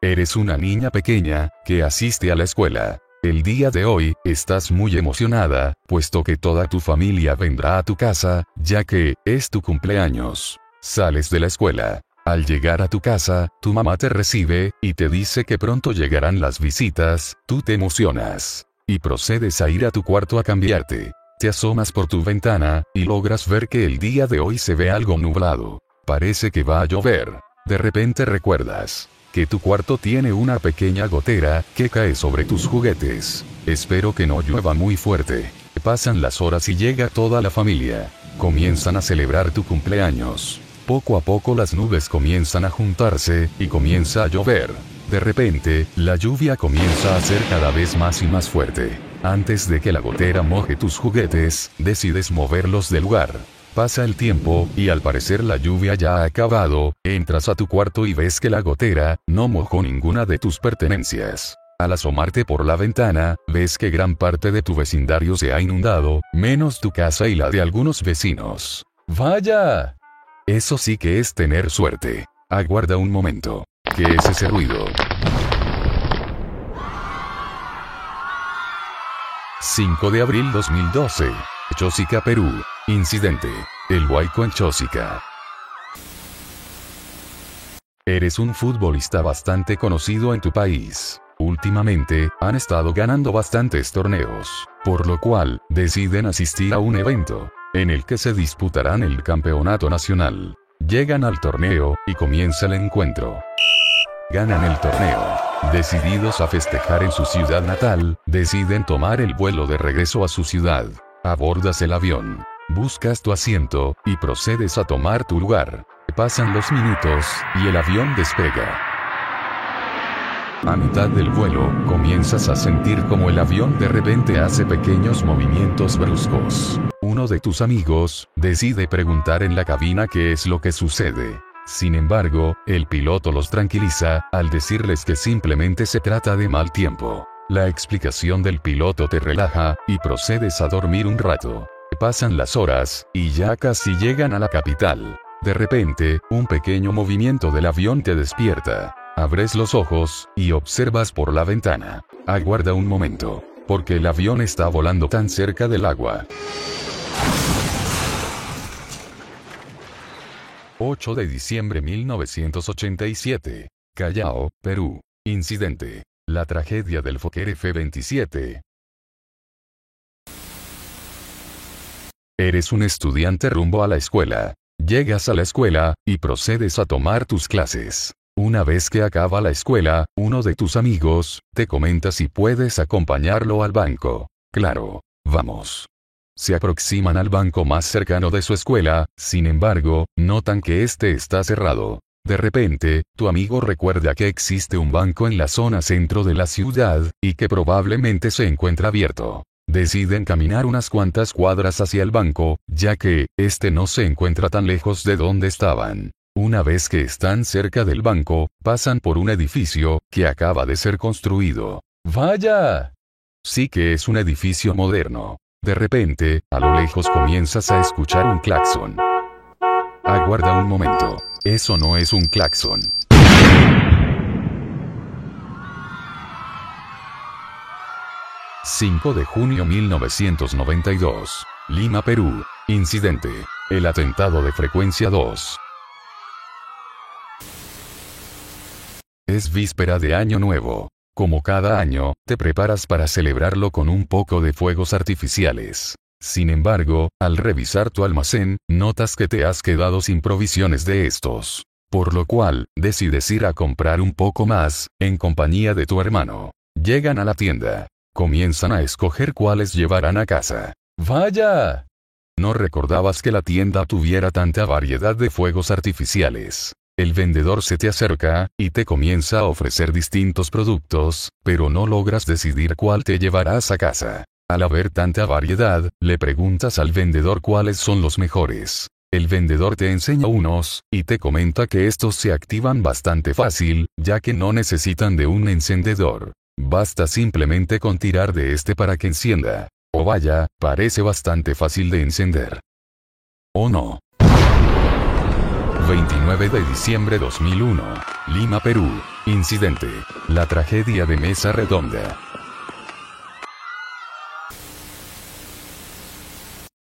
Eres una niña pequeña, que asiste a la escuela. El día de hoy, estás muy emocionada, puesto que toda tu familia vendrá a tu casa, ya que, es tu cumpleaños. Sales de la escuela. Al llegar a tu casa, tu mamá te recibe, y te dice que pronto llegarán las visitas, tú te emocionas. Y procedes a ir a tu cuarto a cambiarte. Te asomas por tu ventana, y logras ver que el día de hoy se ve algo nublado. Parece que va a llover. De repente recuerdas que tu cuarto tiene una pequeña gotera que cae sobre tus juguetes. Espero que no llueva muy fuerte. Pasan las horas y llega toda la familia. Comienzan a celebrar tu cumpleaños. Poco a poco las nubes comienzan a juntarse, y comienza a llover. De repente, la lluvia comienza a ser cada vez más y más fuerte. Antes de que la gotera moje tus juguetes, decides moverlos del lugar. Pasa el tiempo, y al parecer la lluvia ya ha acabado, entras a tu cuarto y ves que la gotera, no mojó ninguna de tus pertenencias. Al asomarte por la ventana, ves que gran parte de tu vecindario se ha inundado, menos tu casa y la de algunos vecinos. ¡Vaya! Eso sí que es tener suerte. Aguarda un momento. ¿Qué es ese ruido? 5 de abril 2012. Chosica, Perú. Incidente. El Huayco en Chosica. Eres un futbolista bastante conocido en tu país. Últimamente, han estado ganando bastantes torneos, por lo cual, deciden asistir a un evento, en el que se disputarán el campeonato nacional. Llegan al torneo, y comienza el encuentro. Ganan el torneo. Decididos a festejar en su ciudad natal, deciden tomar el vuelo de regreso a su ciudad. Abordas el avión. Buscas tu asiento, y procedes a tomar tu lugar. Pasan los minutos, y el avión despega. A mitad del vuelo, comienzas a sentir como el avión de repente hace pequeños movimientos bruscos. Uno de tus amigos, decide preguntar en la cabina qué es lo que sucede. Sin embargo, el piloto los tranquiliza, al decirles que simplemente se trata de mal tiempo. La explicación del piloto te relaja, y procedes a dormir un rato. Pasan las horas, y ya casi llegan a la capital. De repente, un pequeño movimiento del avión te despierta. Abres los ojos, y observas por la ventana. Aguarda un momento, porque el avión está volando tan cerca del agua. 8 de diciembre 1987. Callao, Perú. Incidente. La tragedia del Fokker F-27. Eres un estudiante rumbo a la escuela. Llegas a la escuela, y procedes a tomar tus clases. Una vez que acaba la escuela, uno de tus amigos, te comenta si puedes acompañarlo al banco. Claro. Vamos. Se aproximan al banco más cercano de su escuela, sin embargo, notan que este está cerrado. De repente, tu amigo recuerda que existe un banco en la zona centro de la ciudad, y que probablemente se encuentra abierto. Deciden caminar unas cuantas cuadras hacia el banco, ya que, este no se encuentra tan lejos de donde estaban. Una vez que están cerca del banco, pasan por un edificio, que acaba de ser construido. ¡Vaya! Sí que es un edificio moderno. De repente, a lo lejos comienzas a escuchar un claxon. Aguarda un momento. Eso no es un claxon. ...5 de junio 1992... Lima, Perú... Incidente... El atentado de frecuencia 2... Es víspera de Año Nuevo. Como cada año, te preparas para celebrarlo con un poco de fuegos artificiales. Sin embargo, al revisar tu almacén, notas que te has quedado sin provisiones de estos. Por lo cual, decides ir a comprar un poco más, en compañía de tu hermano. Llegan a la tienda. Comienzan a escoger cuáles llevarán a casa. ¡Vaya! No recordabas que la tienda tuviera tanta variedad de fuegos artificiales. El vendedor se te acerca, y te comienza a ofrecer distintos productos, pero no logras decidir cuál te llevarás a casa. Al haber tanta variedad, le preguntas al vendedor cuáles son los mejores. El vendedor te enseña unos, y te comenta que estos se activan bastante fácil, ya que no necesitan de un encendedor. Basta simplemente con tirar de este para que encienda. O vaya, parece bastante fácil de encender. ¿O no? 29 de diciembre 2001. Lima, Perú. Incidente. La tragedia de Mesa Redonda.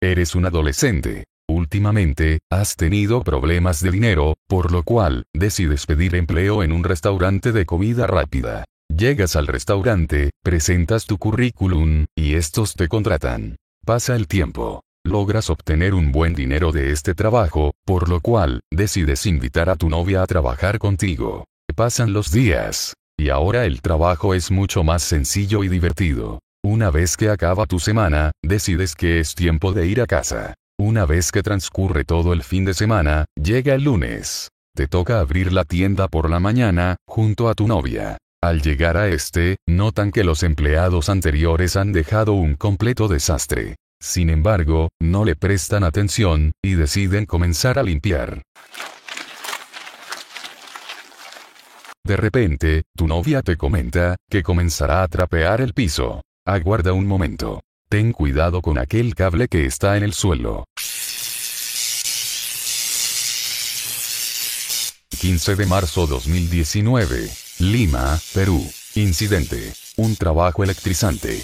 Eres un adolescente. Últimamente, has tenido problemas de dinero, por lo cual, decides pedir empleo en un restaurante de comida rápida. Llegas al restaurante, presentas tu currículum, y estos te contratan. Pasa el tiempo logras obtener un buen dinero de este trabajo, por lo cual, decides invitar a tu novia a trabajar contigo. Pasan los días. Y ahora el trabajo es mucho más sencillo y divertido. Una vez que acaba tu semana, decides que es tiempo de ir a casa. Una vez que transcurre todo el fin de semana, llega el lunes. Te toca abrir la tienda por la mañana, junto a tu novia. Al llegar a este, notan que los empleados anteriores han dejado un completo desastre. Sin embargo, no le prestan atención, y deciden comenzar a limpiar. De repente, tu novia te comenta, que comenzará a trapear el piso. Aguarda un momento. Ten cuidado con aquel cable que está en el suelo. 15 de marzo 2019. Lima, Perú. Incidente. Un trabajo electrizante.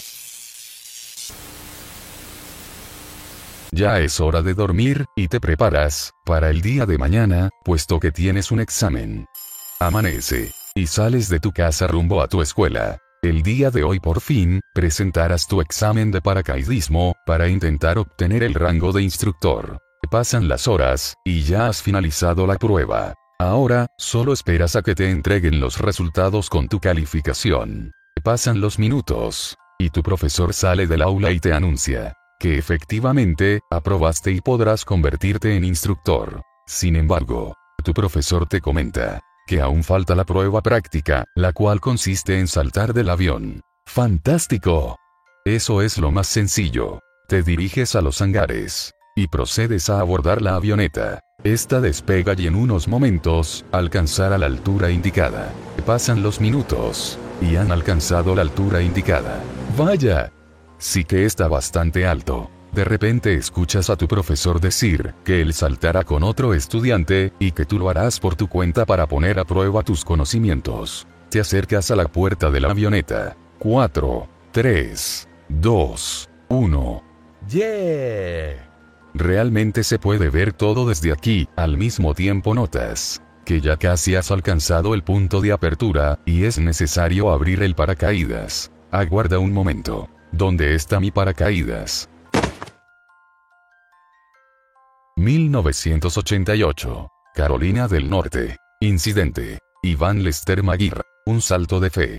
Ya es hora de dormir, y te preparas, para el día de mañana, puesto que tienes un examen. Amanece. Y sales de tu casa rumbo a tu escuela. El día de hoy por fin, presentarás tu examen de paracaidismo, para intentar obtener el rango de instructor. Pasan las horas, y ya has finalizado la prueba. Ahora, solo esperas a que te entreguen los resultados con tu calificación. Pasan los minutos, y tu profesor sale del aula y te anuncia que efectivamente, aprobaste y podrás convertirte en instructor. Sin embargo, tu profesor te comenta que aún falta la prueba práctica, la cual consiste en saltar del avión. ¡Fantástico! Eso es lo más sencillo. Te diriges a los hangares. Y procedes a abordar la avioneta. Esta despega y en unos momentos, alcanzará la altura indicada. Pasan los minutos. Y han alcanzado la altura indicada. ¡Vaya! Sí que está bastante alto. De repente escuchas a tu profesor decir que él saltará con otro estudiante, y que tú lo harás por tu cuenta para poner a prueba tus conocimientos. Te acercas a la puerta de la avioneta. 4, 3, 2, 1. ¡Yeah! Realmente se puede ver todo desde aquí, al mismo tiempo notas que ya casi has alcanzado el punto de apertura, y es necesario abrir el paracaídas. Aguarda un momento. ¿Dónde está mi paracaídas? 1988. Carolina del Norte. Incidente. Iván Lester Maguire. Un salto de fe.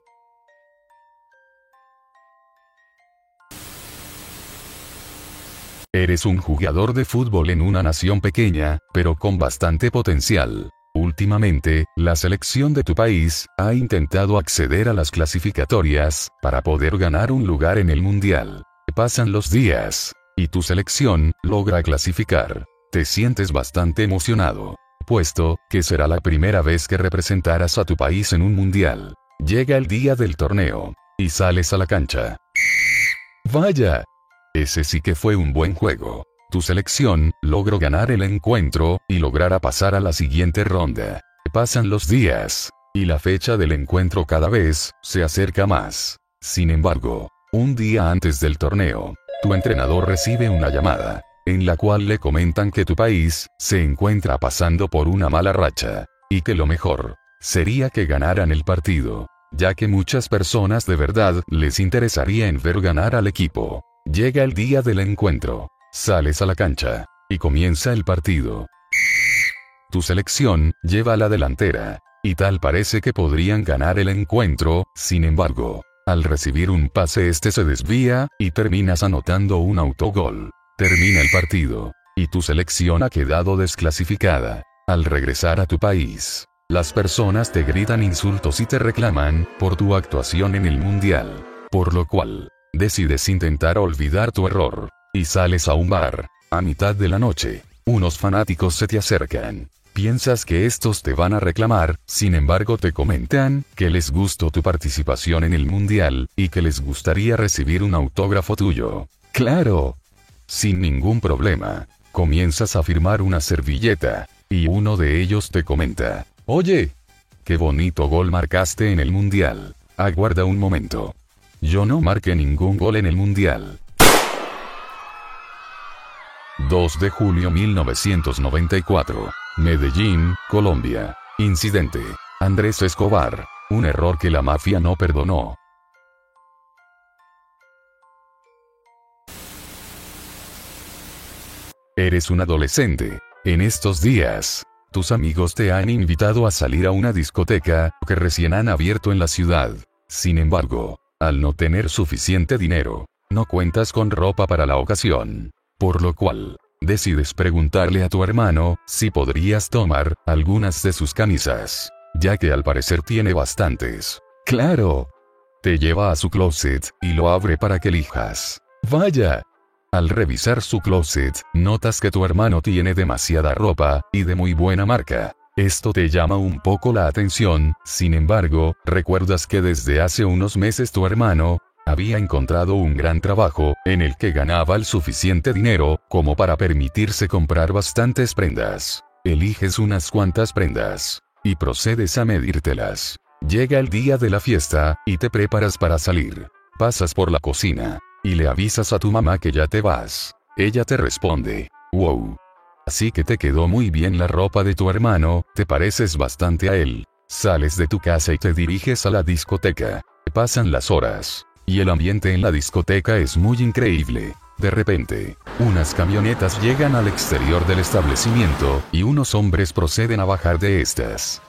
Eres un jugador de fútbol en una nación pequeña, pero con bastante potencial. Últimamente, la selección de tu país ha intentado acceder a las clasificatorias para poder ganar un lugar en el Mundial. Pasan los días, y tu selección logra clasificar te sientes bastante emocionado, puesto que será la primera vez que representarás a tu país en un mundial. Llega el día del torneo, y sales a la cancha. Vaya, ese sí que fue un buen juego. Tu selección logró ganar el encuentro y logrará pasar a la siguiente ronda. Pasan los días, y la fecha del encuentro cada vez se acerca más. Sin embargo, un día antes del torneo, tu entrenador recibe una llamada en la cual le comentan que tu país se encuentra pasando por una mala racha, y que lo mejor sería que ganaran el partido, ya que muchas personas de verdad les interesaría en ver ganar al equipo. Llega el día del encuentro, sales a la cancha, y comienza el partido. Tu selección lleva la delantera, y tal parece que podrían ganar el encuentro, sin embargo, al recibir un pase este se desvía, y terminas anotando un autogol. Termina el partido, y tu selección ha quedado desclasificada. Al regresar a tu país, las personas te gritan insultos y te reclaman por tu actuación en el mundial. Por lo cual, decides intentar olvidar tu error, y sales a un bar. A mitad de la noche, unos fanáticos se te acercan. Piensas que estos te van a reclamar, sin embargo te comentan que les gustó tu participación en el mundial, y que les gustaría recibir un autógrafo tuyo. Claro, sin ningún problema. Comienzas a firmar una servilleta, y uno de ellos te comenta, Oye, qué bonito gol marcaste en el Mundial. Aguarda un momento. Yo no marqué ningún gol en el Mundial. 2 de julio 1994. Medellín, Colombia. Incidente. Andrés Escobar. Un error que la mafia no perdonó. Eres un adolescente. En estos días, tus amigos te han invitado a salir a una discoteca que recién han abierto en la ciudad. Sin embargo, al no tener suficiente dinero, no cuentas con ropa para la ocasión. Por lo cual, decides preguntarle a tu hermano si podrías tomar algunas de sus camisas, ya que al parecer tiene bastantes. Claro. Te lleva a su closet y lo abre para que elijas. Vaya. Al revisar su closet, notas que tu hermano tiene demasiada ropa, y de muy buena marca. Esto te llama un poco la atención, sin embargo, recuerdas que desde hace unos meses tu hermano, había encontrado un gran trabajo, en el que ganaba el suficiente dinero, como para permitirse comprar bastantes prendas. Eliges unas cuantas prendas. Y procedes a medírtelas. Llega el día de la fiesta, y te preparas para salir. Pasas por la cocina. Y le avisas a tu mamá que ya te vas. Ella te responde. Wow. Así que te quedó muy bien la ropa de tu hermano, te pareces bastante a él. Sales de tu casa y te diriges a la discoteca. Pasan las horas. Y el ambiente en la discoteca es muy increíble. De repente, unas camionetas llegan al exterior del establecimiento, y unos hombres proceden a bajar de estas.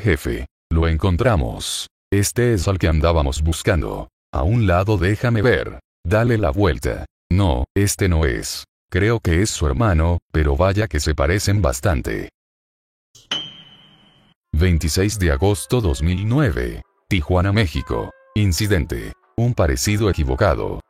Jefe, lo encontramos. Este es al que andábamos buscando. A un lado déjame ver. Dale la vuelta. No, este no es. Creo que es su hermano, pero vaya que se parecen bastante. 26 de agosto 2009. Tijuana, México. Incidente. Un parecido equivocado.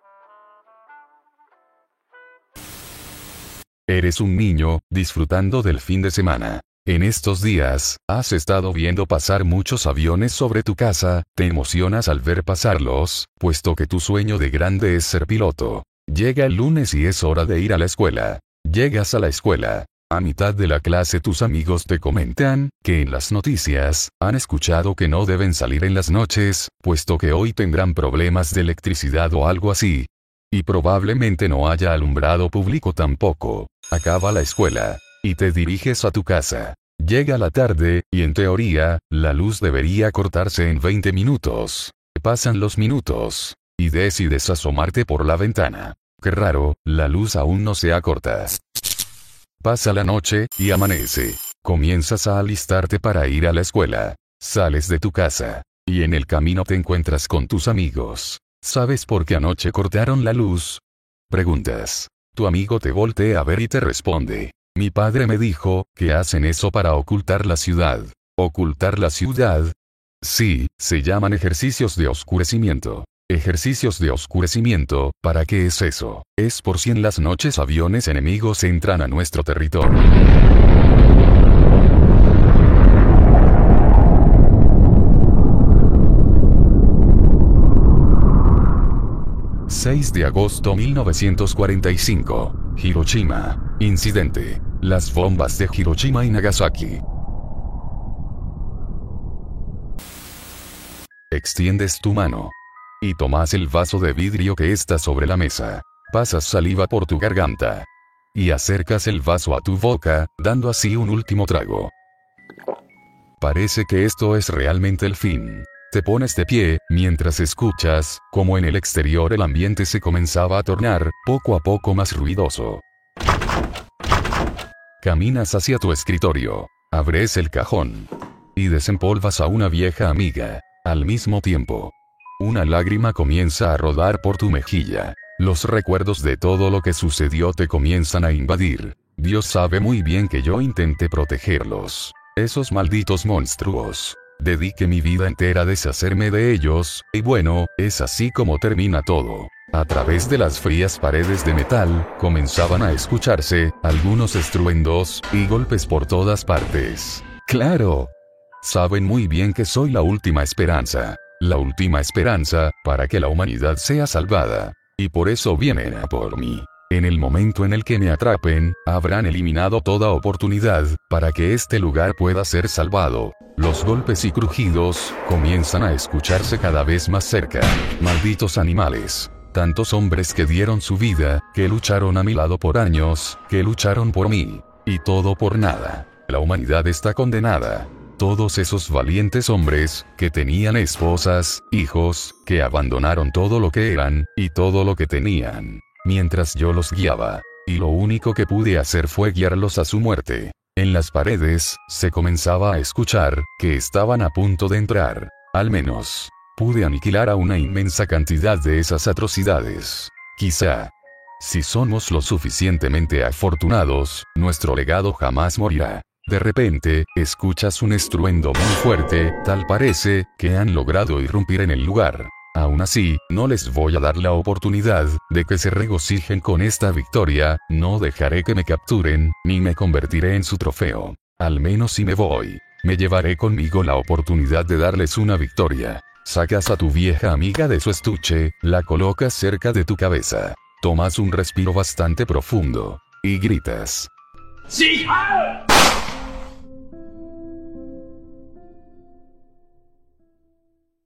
Eres un niño, disfrutando del fin de semana. En estos días, has estado viendo pasar muchos aviones sobre tu casa, te emocionas al ver pasarlos, puesto que tu sueño de grande es ser piloto. Llega el lunes y es hora de ir a la escuela. Llegas a la escuela, a mitad de la clase tus amigos te comentan, que en las noticias, han escuchado que no deben salir en las noches, puesto que hoy tendrán problemas de electricidad o algo así. Y probablemente no haya alumbrado público tampoco. Acaba la escuela. Y te diriges a tu casa. Llega la tarde, y en teoría, la luz debería cortarse en 20 minutos. Pasan los minutos. Y decides asomarte por la ventana. Qué raro, la luz aún no se acorta. Pasa la noche, y amanece. Comienzas a alistarte para ir a la escuela. Sales de tu casa. Y en el camino te encuentras con tus amigos. ¿Sabes por qué anoche cortaron la luz? Preguntas. Tu amigo te voltea a ver y te responde. Mi padre me dijo, que hacen eso para ocultar la ciudad. ¿Ocultar la ciudad? Sí, se llaman ejercicios de oscurecimiento. Ejercicios de oscurecimiento, ¿para qué es eso? Es por si en las noches aviones enemigos entran a nuestro territorio. ...6 de agosto 1945... ...Hiroshima... ...incidente... ...las bombas de Hiroshima y Nagasaki... Extiendes tu mano y tomas el vaso de vidrio que está sobre la mesa. Pasas saliva por tu garganta. Y acercas el vaso a tu boca, dando así un último trago. Parece que esto es realmente el fin. Te pones de pie, mientras escuchas, como en el exterior el ambiente se comenzaba a tornar, poco a poco más ruidoso. Caminas hacia tu escritorio. Abres el cajón. Y desempolvas a una vieja amiga. Al mismo tiempo, una lágrima comienza a rodar por tu mejilla. Los recuerdos de todo lo que sucedió te comienzan a invadir. Dios sabe muy bien que yo intenté protegerlos. Esos malditos monstruos. Dediqué mi vida entera a deshacerme de ellos, y bueno, es así como termina todo. A través de las frías paredes de metal, comenzaban a escucharse, algunos estruendos, y golpes por todas partes. Claro. Saben muy bien que soy la última esperanza la última esperanza, para que la humanidad sea salvada. Y por eso vienen a por mí. En el momento en el que me atrapen, habrán eliminado toda oportunidad, para que este lugar pueda ser salvado. Los golpes y crujidos, comienzan a escucharse cada vez más cerca. Malditos animales. Tantos hombres que dieron su vida, que lucharon a mi lado por años, que lucharon por mí. Y todo por nada. La humanidad está condenada todos esos valientes hombres, que tenían esposas, hijos, que abandonaron todo lo que eran, y todo lo que tenían, mientras yo los guiaba. Y lo único que pude hacer fue guiarlos a su muerte. En las paredes, se comenzaba a escuchar, que estaban a punto de entrar. Al menos, pude aniquilar a una inmensa cantidad de esas atrocidades. Quizá, Si somos lo suficientemente afortunados, nuestro legado jamás morirá. De repente, escuchas un estruendo muy fuerte, tal parece, que han logrado irrumpir en el lugar. Aún así, no les voy a dar la oportunidad de que se regocijen con esta victoria, no dejaré que me capturen, ni me convertiré en su trofeo. Al menos si me voy, me llevaré conmigo la oportunidad de darles una victoria. Sacas a tu vieja amiga de su estuche, la colocas cerca de tu cabeza. Tomas un respiro bastante profundo. Y gritas. ¡Sí!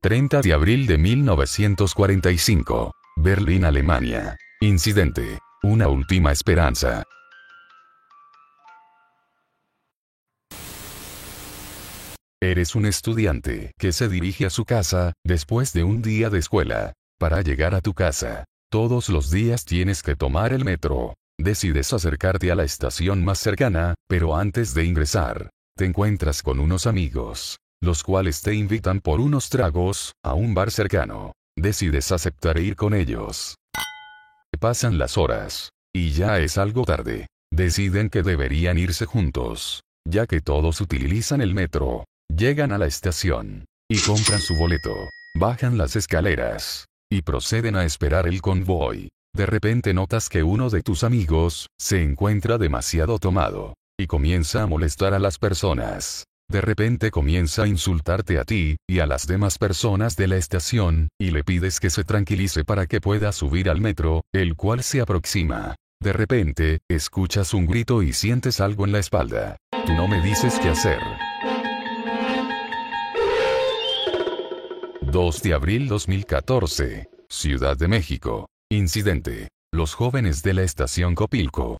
30 de abril de 1945. Berlín, Alemania. Incidente. Una última esperanza. Eres un estudiante que se dirige a su casa, después de un día de escuela. Para llegar a tu casa, todos los días tienes que tomar el metro. Decides acercarte a la estación más cercana, pero antes de ingresar, te encuentras con unos amigos los cuales te invitan por unos tragos, a un bar cercano. Decides aceptar ir con ellos. Pasan las horas. Y ya es algo tarde. Deciden que deberían irse juntos. Ya que todos utilizan el metro. Llegan a la estación. Y compran su boleto. Bajan las escaleras. Y proceden a esperar el convoy. De repente notas que uno de tus amigos, se encuentra demasiado tomado. Y comienza a molestar a las personas. De repente comienza a insultarte a ti, y a las demás personas de la estación, y le pides que se tranquilice para que pueda subir al metro, el cual se aproxima. De repente, escuchas un grito y sientes algo en la espalda. Tú no me dices qué hacer. 2 de abril 2014. Ciudad de México. Incidente. Los jóvenes de la estación Copilco,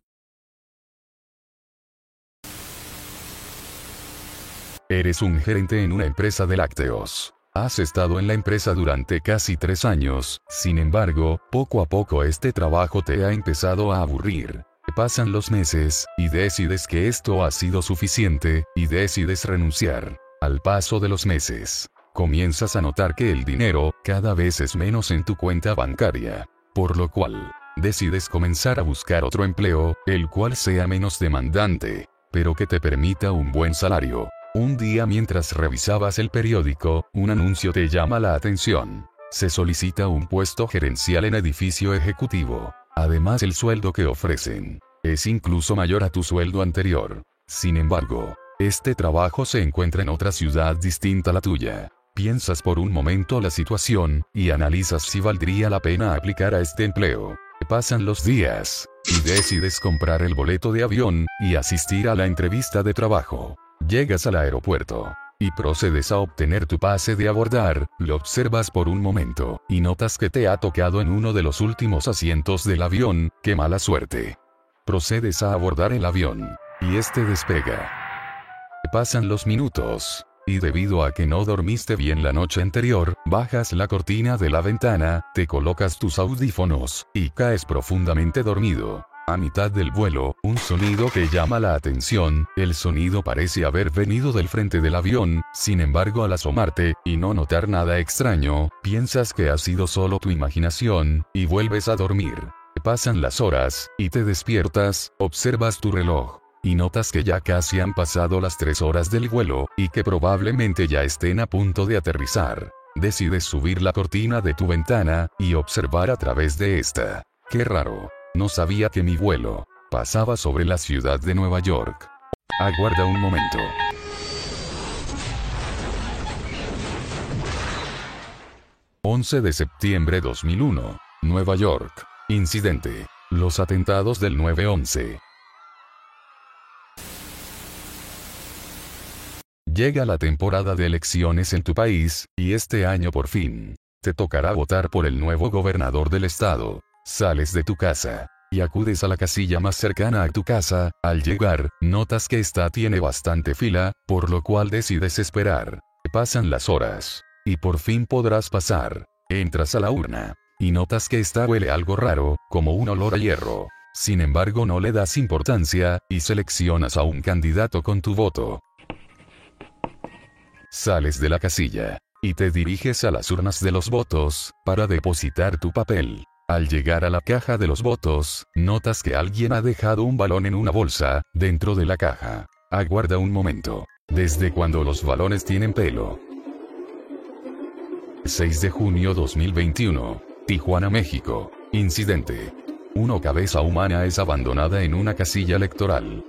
Eres un gerente en una empresa de lácteos. Has estado en la empresa durante casi tres años, sin embargo, poco a poco este trabajo te ha empezado a aburrir. Pasan los meses, y decides que esto ha sido suficiente, y decides renunciar. Al paso de los meses, comienzas a notar que el dinero, cada vez es menos en tu cuenta bancaria. Por lo cual, decides comenzar a buscar otro empleo, el cual sea menos demandante, pero que te permita un buen salario. Un día mientras revisabas el periódico, un anuncio te llama la atención. Se solicita un puesto gerencial en edificio ejecutivo. Además el sueldo que ofrecen es incluso mayor a tu sueldo anterior. Sin embargo, este trabajo se encuentra en otra ciudad distinta a la tuya. Piensas por un momento la situación, y analizas si valdría la pena aplicar a este empleo. Pasan los días, y decides comprar el boleto de avión, y asistir a la entrevista de trabajo. Llegas al aeropuerto y procedes a obtener tu pase de abordar, lo observas por un momento, y notas que te ha tocado en uno de los últimos asientos del avión, qué mala suerte. Procedes a abordar el avión, y este despega. Pasan los minutos, y debido a que no dormiste bien la noche anterior, bajas la cortina de la ventana, te colocas tus audífonos, y caes profundamente dormido. A mitad del vuelo, un sonido que llama la atención, el sonido parece haber venido del frente del avión, sin embargo al asomarte, y no notar nada extraño, piensas que ha sido solo tu imaginación, y vuelves a dormir. Pasan las horas, y te despiertas, observas tu reloj, y notas que ya casi han pasado las tres horas del vuelo, y que probablemente ya estén a punto de aterrizar. Decides subir la cortina de tu ventana, y observar a través de esta. Qué raro. No sabía que mi vuelo pasaba sobre la ciudad de Nueva York. Aguarda un momento. ...11 de septiembre 2001... Nueva York. Incidente. Los atentados del 9-11. Llega la temporada de elecciones en tu país, y este año por fin, te tocará votar por el nuevo gobernador del estado. Sales de tu casa y acudes a la casilla más cercana a tu casa, al llegar, notas que esta tiene bastante fila, por lo cual decides esperar. Pasan las horas. Y por fin podrás pasar. Entras a la urna. Y notas que esta huele algo raro, como un olor a hierro. Sin embargo no le das importancia, y seleccionas a un candidato con tu voto. Sales de la casilla. Y te diriges a las urnas de los votos, para depositar tu papel. Al llegar a la caja de los votos, notas que alguien ha dejado un balón en una bolsa, dentro de la caja. Aguarda un momento. ¿Desde cuando los balones tienen pelo? 6 de junio 2021. Tijuana, México. Incidente. Una cabeza humana es abandonada en una casilla electoral.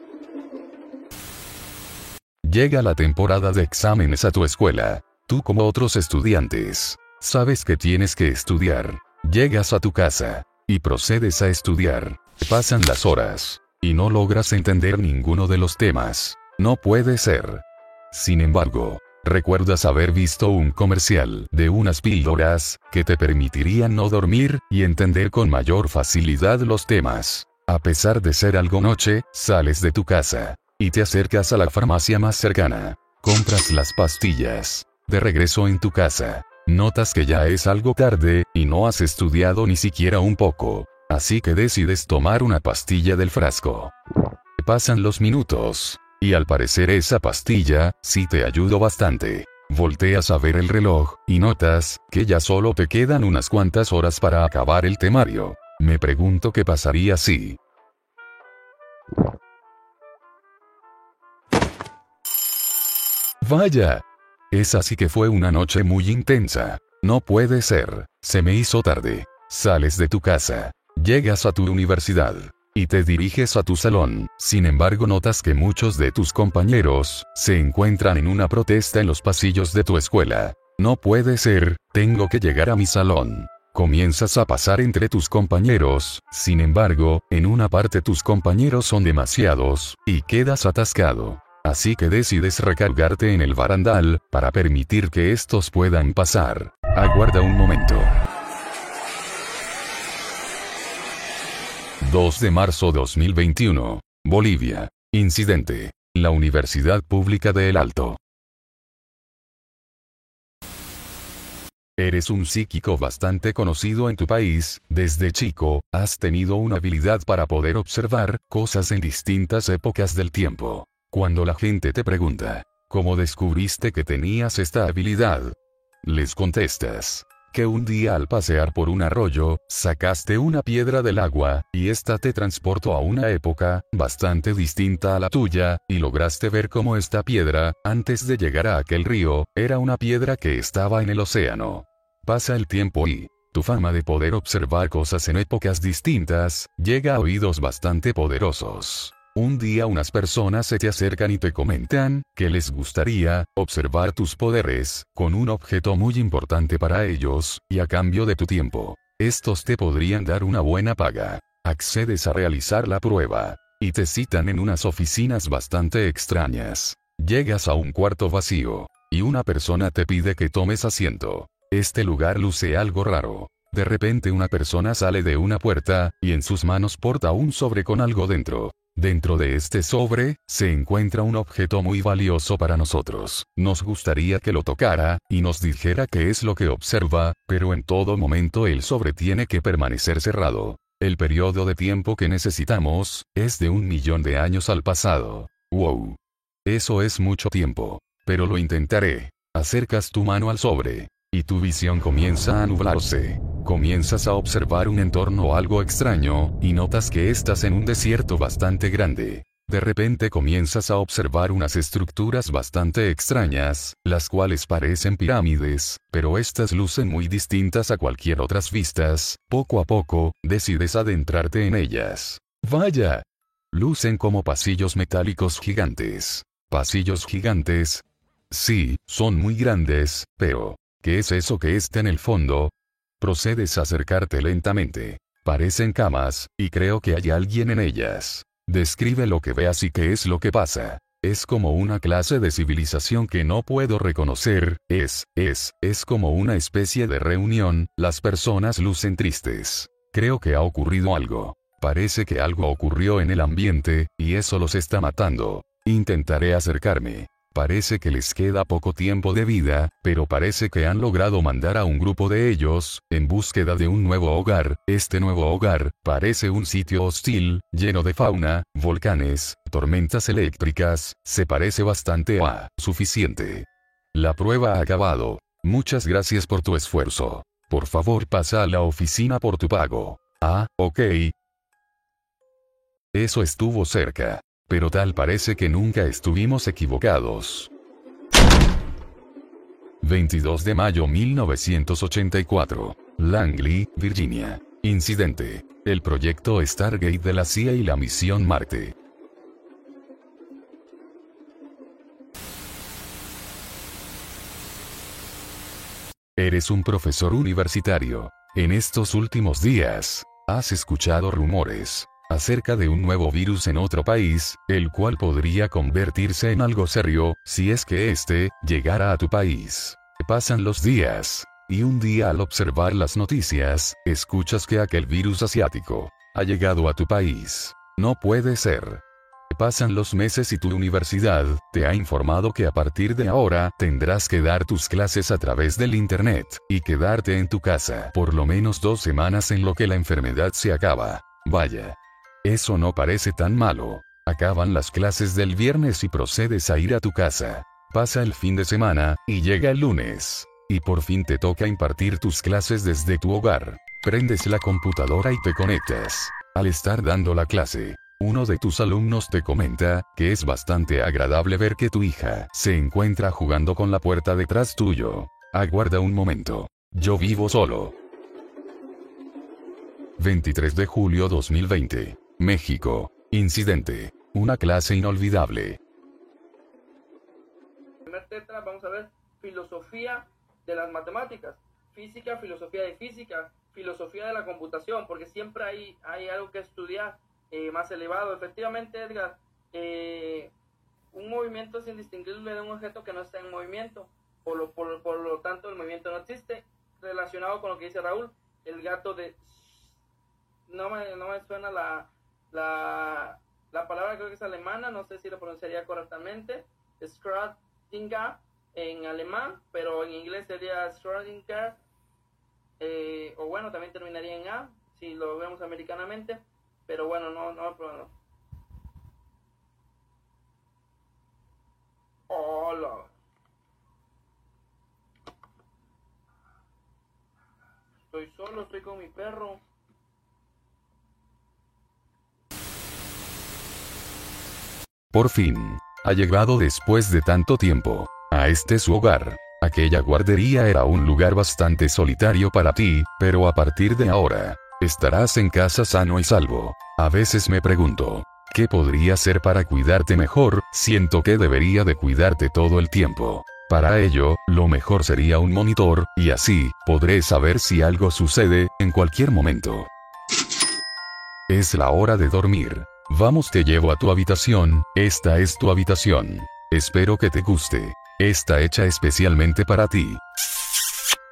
Llega la temporada de exámenes a tu escuela. Tú como otros estudiantes, sabes que tienes que estudiar. Llegas a tu casa y procedes a estudiar. Pasan las horas y no logras entender ninguno de los temas. No puede ser. Sin embargo, recuerdas haber visto un comercial de unas píldoras que te permitirían no dormir y entender con mayor facilidad los temas. A pesar de ser algo noche, sales de tu casa y te acercas a la farmacia más cercana. Compras las pastillas. De regreso en tu casa, notas que ya es algo tarde y no has estudiado ni siquiera un poco. Así que decides tomar una pastilla del frasco. Pasan los minutos. Y al parecer esa pastilla, sí te ayudó bastante. Volteas a ver el reloj, y notas, que ya solo te quedan unas cuantas horas para acabar el temario. Me pregunto qué pasaría si... Vaya. Esa sí que fue una noche muy intensa. No puede ser. Se me hizo tarde. Sales de tu casa. Llegas a tu universidad y te diriges a tu salón. Sin embargo, notas que muchos de tus compañeros se encuentran en una protesta en los pasillos de tu escuela. No puede ser, tengo que llegar a mi salón. Comienzas a pasar entre tus compañeros, sin embargo, en una parte tus compañeros son demasiados, y quedas atascado. Así que decides recargarte en el barandal, para permitir que estos puedan pasar. Aguarda un momento. 2 de marzo 2021. Bolivia. Incidente. La Universidad Pública de El Alto. Eres un psíquico bastante conocido en tu país, desde chico, has tenido una habilidad para poder observar cosas en distintas épocas del tiempo. Cuando la gente te pregunta, ¿cómo descubriste que tenías esta habilidad? Les contestas, que un día al pasear por un arroyo, sacaste una piedra del agua, y ésta te transportó a una época, bastante distinta a la tuya, y lograste ver cómo esta piedra, antes de llegar a aquel río, era una piedra que estaba en el océano. Pasa el tiempo y, tu fama de poder observar cosas en épocas distintas, llega a oídos bastante poderosos. Un día unas personas se te acercan y te comentan, que les gustaría, observar tus poderes, con un objeto muy importante para ellos, y a cambio de tu tiempo. Estos te podrían dar una buena paga. Accedes a realizar la prueba. Y te citan en unas oficinas bastante extrañas. Llegas a un cuarto vacío. Y una persona te pide que tomes asiento. Este lugar luce algo raro. De repente una persona sale de una puerta, y en sus manos porta un sobre con algo dentro. Dentro de este sobre, se encuentra un objeto muy valioso para nosotros. Nos gustaría que lo tocara, y nos dijera qué es lo que observa, pero en todo momento el sobre tiene que permanecer cerrado. El periodo de tiempo que necesitamos, es de un millón de años al pasado. Wow. Eso es mucho tiempo. Pero lo intentaré. Acercas tu mano al sobre. Y tu visión comienza a nublarse. Comienzas a observar un entorno algo extraño, y notas que estás en un desierto bastante grande. De repente comienzas a observar unas estructuras bastante extrañas, las cuales parecen pirámides, pero estas lucen muy distintas a cualquier otras vistas, poco a poco, decides adentrarte en ellas. Vaya. Lucen como pasillos metálicos gigantes. Pasillos gigantes. Sí, son muy grandes, pero, ¿qué es eso que está en el fondo? Procedes a acercarte lentamente. Parecen camas, y creo que hay alguien en ellas. Describe lo que veas y qué es lo que pasa. Es como una clase de civilización que no puedo reconocer, es, es, es como una especie de reunión, las personas lucen tristes. Creo que ha ocurrido algo. Parece que algo ocurrió en el ambiente, y eso los está matando. Intentaré acercarme. Parece que les queda poco tiempo de vida, pero parece que han logrado mandar a un grupo de ellos, en búsqueda de un nuevo hogar. Este nuevo hogar, parece un sitio hostil, lleno de fauna, volcanes, tormentas eléctricas, se parece bastante a suficiente. La prueba ha acabado. Muchas gracias por tu esfuerzo. Por favor pasa a la oficina por tu pago. Ah, ok. Eso estuvo cerca. Pero tal parece que nunca estuvimos equivocados. 22 de mayo 1984. Langley, Virginia. Incidente. El proyecto Stargate de la CIA y la misión Marte. Eres un profesor universitario. En estos últimos días, has escuchado rumores acerca de un nuevo virus en otro país, el cual podría convertirse en algo serio, si es que éste llegara a tu país. Pasan los días, y un día al observar las noticias, escuchas que aquel virus asiático ha llegado a tu país. No puede ser. Pasan los meses y tu universidad te ha informado que a partir de ahora tendrás que dar tus clases a través del Internet y quedarte en tu casa por lo menos dos semanas en lo que la enfermedad se acaba. Vaya. Eso no parece tan malo. Acaban las clases del viernes y procedes a ir a tu casa. Pasa el fin de semana, y llega el lunes. Y por fin te toca impartir tus clases desde tu hogar. Prendes la computadora y te conectas. Al estar dando la clase, uno de tus alumnos te comenta, que es bastante agradable ver que tu hija se encuentra jugando con la puerta detrás tuyo. Aguarda un momento. Yo vivo solo. 23 de julio 2020. México. Incidente. Una clase inolvidable. primer tetra vamos a ver filosofía de las matemáticas, física, filosofía de física, filosofía de la computación, porque siempre hay, hay algo que estudiar eh, más elevado. Efectivamente, Edgar, eh, un movimiento es indistinguible de un objeto que no está en movimiento, por lo, por, por lo tanto el movimiento no existe. Relacionado con lo que dice Raúl, el gato de... No me, no me suena la, la, la palabra, creo que es alemana, no sé si lo pronunciaría correctamente, Schrödinger en alemán, pero en inglés sería Schrödinger, eh, o bueno, también terminaría en A, si lo vemos americanamente. Pero bueno, no, no, no. Hola. Estoy solo, estoy con mi perro. Por fin, ha llegado después de tanto tiempo. A este su hogar. Aquella guardería era un lugar bastante solitario para ti, pero a partir de ahora, estarás en casa sano y salvo. A veces me pregunto, ¿qué podría hacer para cuidarte mejor? Siento que debería de cuidarte todo el tiempo. Para ello, lo mejor sería un monitor, y así, podré saber si algo sucede, en cualquier momento. Es la hora de dormir. Vamos te llevo a tu habitación, esta es tu habitación. Espero que te guste. Está hecha especialmente para ti.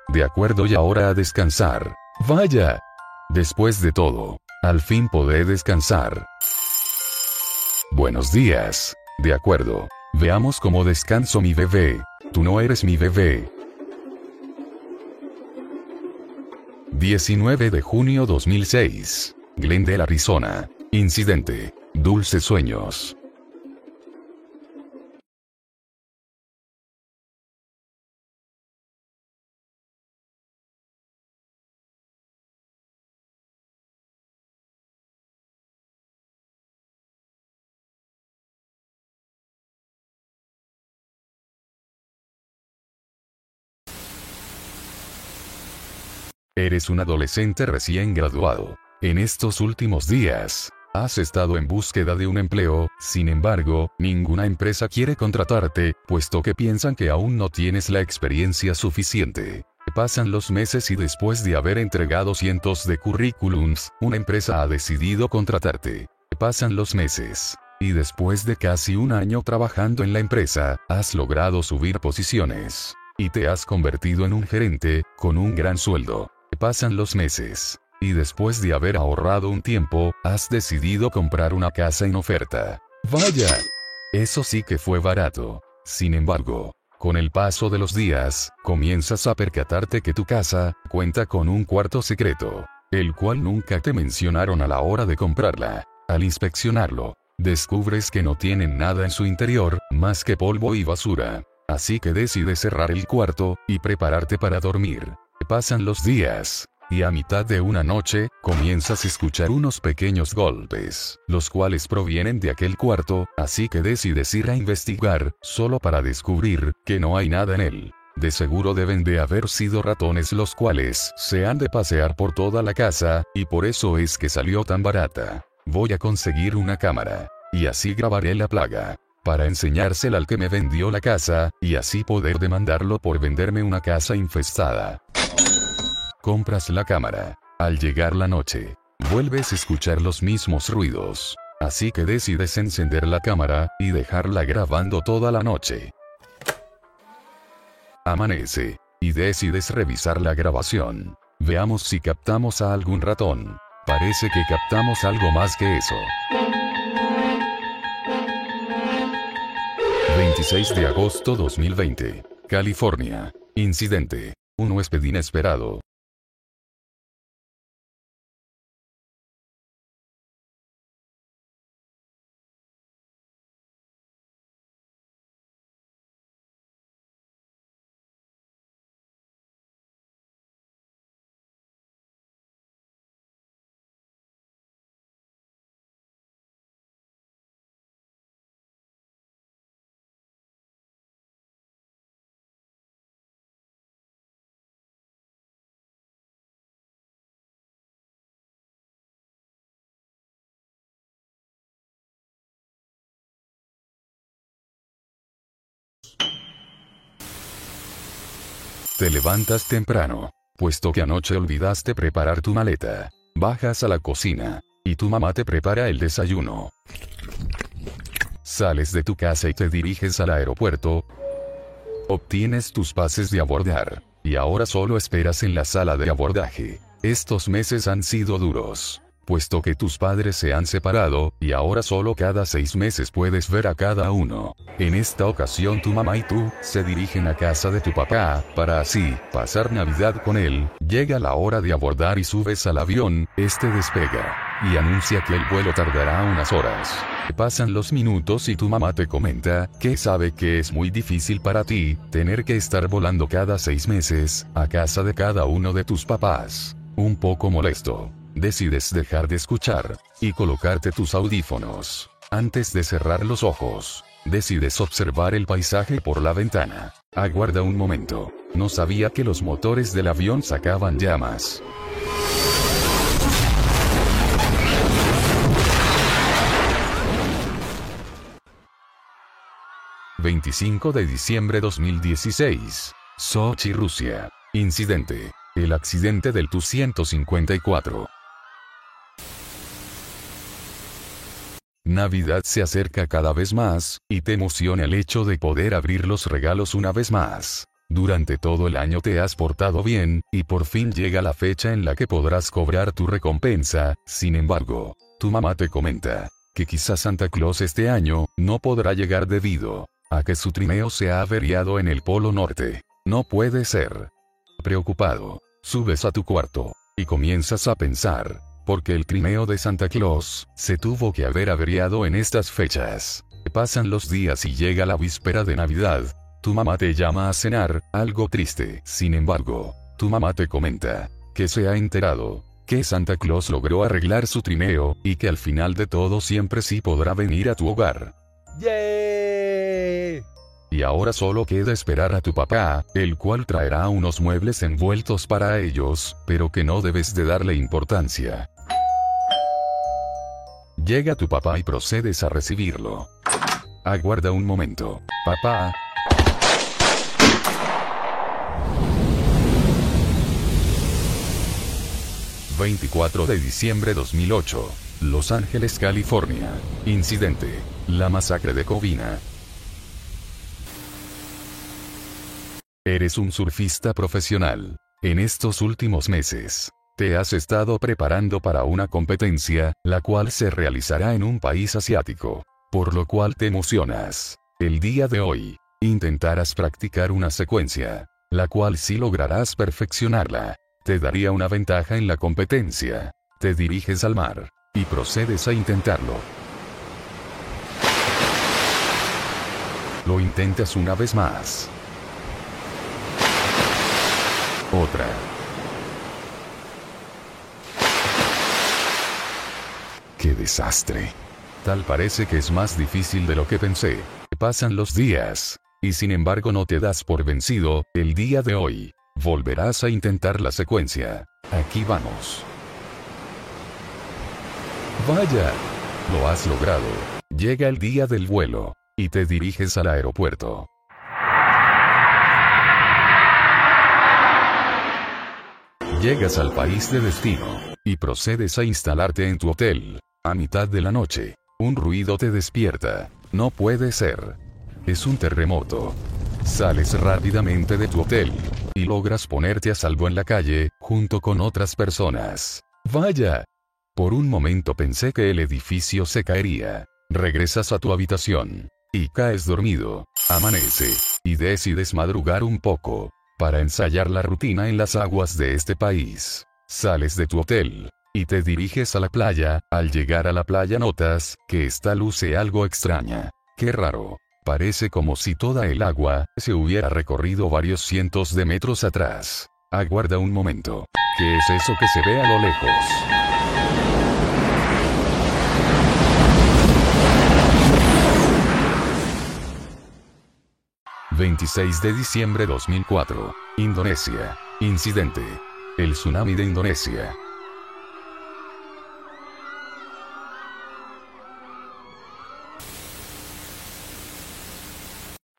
De acuerdo y ahora a descansar. Vaya. Después de todo, al fin podré descansar. Buenos días. De acuerdo. Veamos cómo descanso mi bebé. Tú no eres mi bebé. 19 de junio 2006. Glendale, Arizona. Incidente. Dulces sueños. Eres un adolescente recién graduado. En estos últimos días, has estado en búsqueda de un empleo, sin embargo, ninguna empresa quiere contratarte, puesto que piensan que aún no tienes la experiencia suficiente. Pasan los meses y después de haber entregado cientos de currículums, una empresa ha decidido contratarte. Pasan los meses. Y después de casi un año trabajando en la empresa, has logrado subir posiciones. Y te has convertido en un gerente, con un gran sueldo. Pasan los meses. Y después de haber ahorrado un tiempo, has decidido comprar una casa en oferta. Vaya. Eso sí que fue barato. Sin embargo, con el paso de los días, comienzas a percatarte que tu casa cuenta con un cuarto secreto, el cual nunca te mencionaron a la hora de comprarla. Al inspeccionarlo, descubres que no tienen nada en su interior, más que polvo y basura. Así que decides cerrar el cuarto, y prepararte para dormir. Pasan los días. Y a mitad de una noche, comienzas a escuchar unos pequeños golpes, los cuales provienen de aquel cuarto, así que decides ir a investigar, solo para descubrir que no hay nada en él. De seguro deben de haber sido ratones los cuales se han de pasear por toda la casa, y por eso es que salió tan barata. Voy a conseguir una cámara. Y así grabaré la plaga. Para enseñársela al que me vendió la casa, y así poder demandarlo por venderme una casa infestada. Compras la cámara. Al llegar la noche, vuelves a escuchar los mismos ruidos. Así que decides encender la cámara y dejarla grabando toda la noche. Amanece. Y decides revisar la grabación. Veamos si captamos a algún ratón. Parece que captamos algo más que eso. 26 de agosto 2020. California. Incidente. Un huésped inesperado. Te levantas temprano, puesto que anoche olvidaste preparar tu maleta. Bajas a la cocina, y tu mamá te prepara el desayuno. Sales de tu casa y te diriges al aeropuerto. Obtienes tus pases de abordar, y ahora solo esperas en la sala de abordaje. Estos meses han sido duros puesto que tus padres se han separado, y ahora solo cada seis meses puedes ver a cada uno. En esta ocasión tu mamá y tú, se dirigen a casa de tu papá, para así, pasar Navidad con él, llega la hora de abordar y subes al avión, este despega, y anuncia que el vuelo tardará unas horas. Pasan los minutos y tu mamá te comenta, que sabe que es muy difícil para ti, tener que estar volando cada seis meses, a casa de cada uno de tus papás. Un poco molesto decides dejar de escuchar y colocarte tus audífonos. Antes de cerrar los ojos, decides observar el paisaje por la ventana. Aguarda un momento. No sabía que los motores del avión sacaban llamas. ...25 de diciembre 2016... Sochi, Rusia... Incidente... El accidente del Tu-154... Navidad se acerca cada vez más, y te emociona el hecho de poder abrir los regalos una vez más. Durante todo el año te has portado bien, y por fin llega la fecha en la que podrás cobrar tu recompensa, sin embargo, tu mamá te comenta, que quizás Santa Claus este año, no podrá llegar debido a que su trineo se ha averiado en el Polo Norte. No puede ser. Preocupado, subes a tu cuarto, y comienzas a pensar, porque el trineo de Santa Claus se tuvo que haber averiado en estas fechas. Pasan los días y llega la víspera de Navidad. Tu mamá te llama a cenar, algo triste. Sin embargo, tu mamá te comenta que se ha enterado que Santa Claus logró arreglar su trineo y que al final de todo siempre sí podrá venir a tu hogar. ¡Yay! Y ahora solo queda esperar a tu papá, el cual traerá unos muebles envueltos para ellos, pero que no debes de darle importancia. Llega tu papá y procedes a recibirlo. Aguarda un momento. Papá. ...24 de diciembre 2008... Los Ángeles, California... Incidente... La masacre de Covina... Eres un surfista profesional. En estos últimos meses, te has estado preparando para una competencia, la cual se realizará en un país asiático. Por lo cual te emocionas. El día de hoy, intentarás practicar una secuencia, la cual si lograrás perfeccionarla, te daría una ventaja en la competencia. Te diriges al mar, y procedes a intentarlo. Lo intentas una vez más. Otra. Desastre. Tal parece que es más difícil de lo que pensé. Pasan los días. Y sin embargo no te das por vencido, el día de hoy. Volverás a intentar la secuencia. Aquí vamos. Vaya. Lo has logrado. Llega el día del vuelo. Y te diriges al aeropuerto. Llegas al país de destino. Y procedes a instalarte en tu hotel. A mitad de la noche. Un ruido te despierta. No puede ser. Es un terremoto. Sales rápidamente de tu hotel. Y logras ponerte a salvo en la calle, junto con otras personas. Vaya. Por un momento pensé que el edificio se caería. Regresas a tu habitación. Y caes dormido. Amanece. Y decides madrugar un poco. Para ensayar la rutina en las aguas de este país. Sales de tu hotel. Y te diriges a la playa. Al llegar a la playa notas que esta luce algo extraña. Qué raro. Parece como si toda el agua se hubiera recorrido varios cientos de metros atrás. Aguarda un momento. ¿Qué es eso que se ve a lo lejos? ...26 de diciembre 2004... ...Indonesia... ...incidente... ...el tsunami de Indonesia...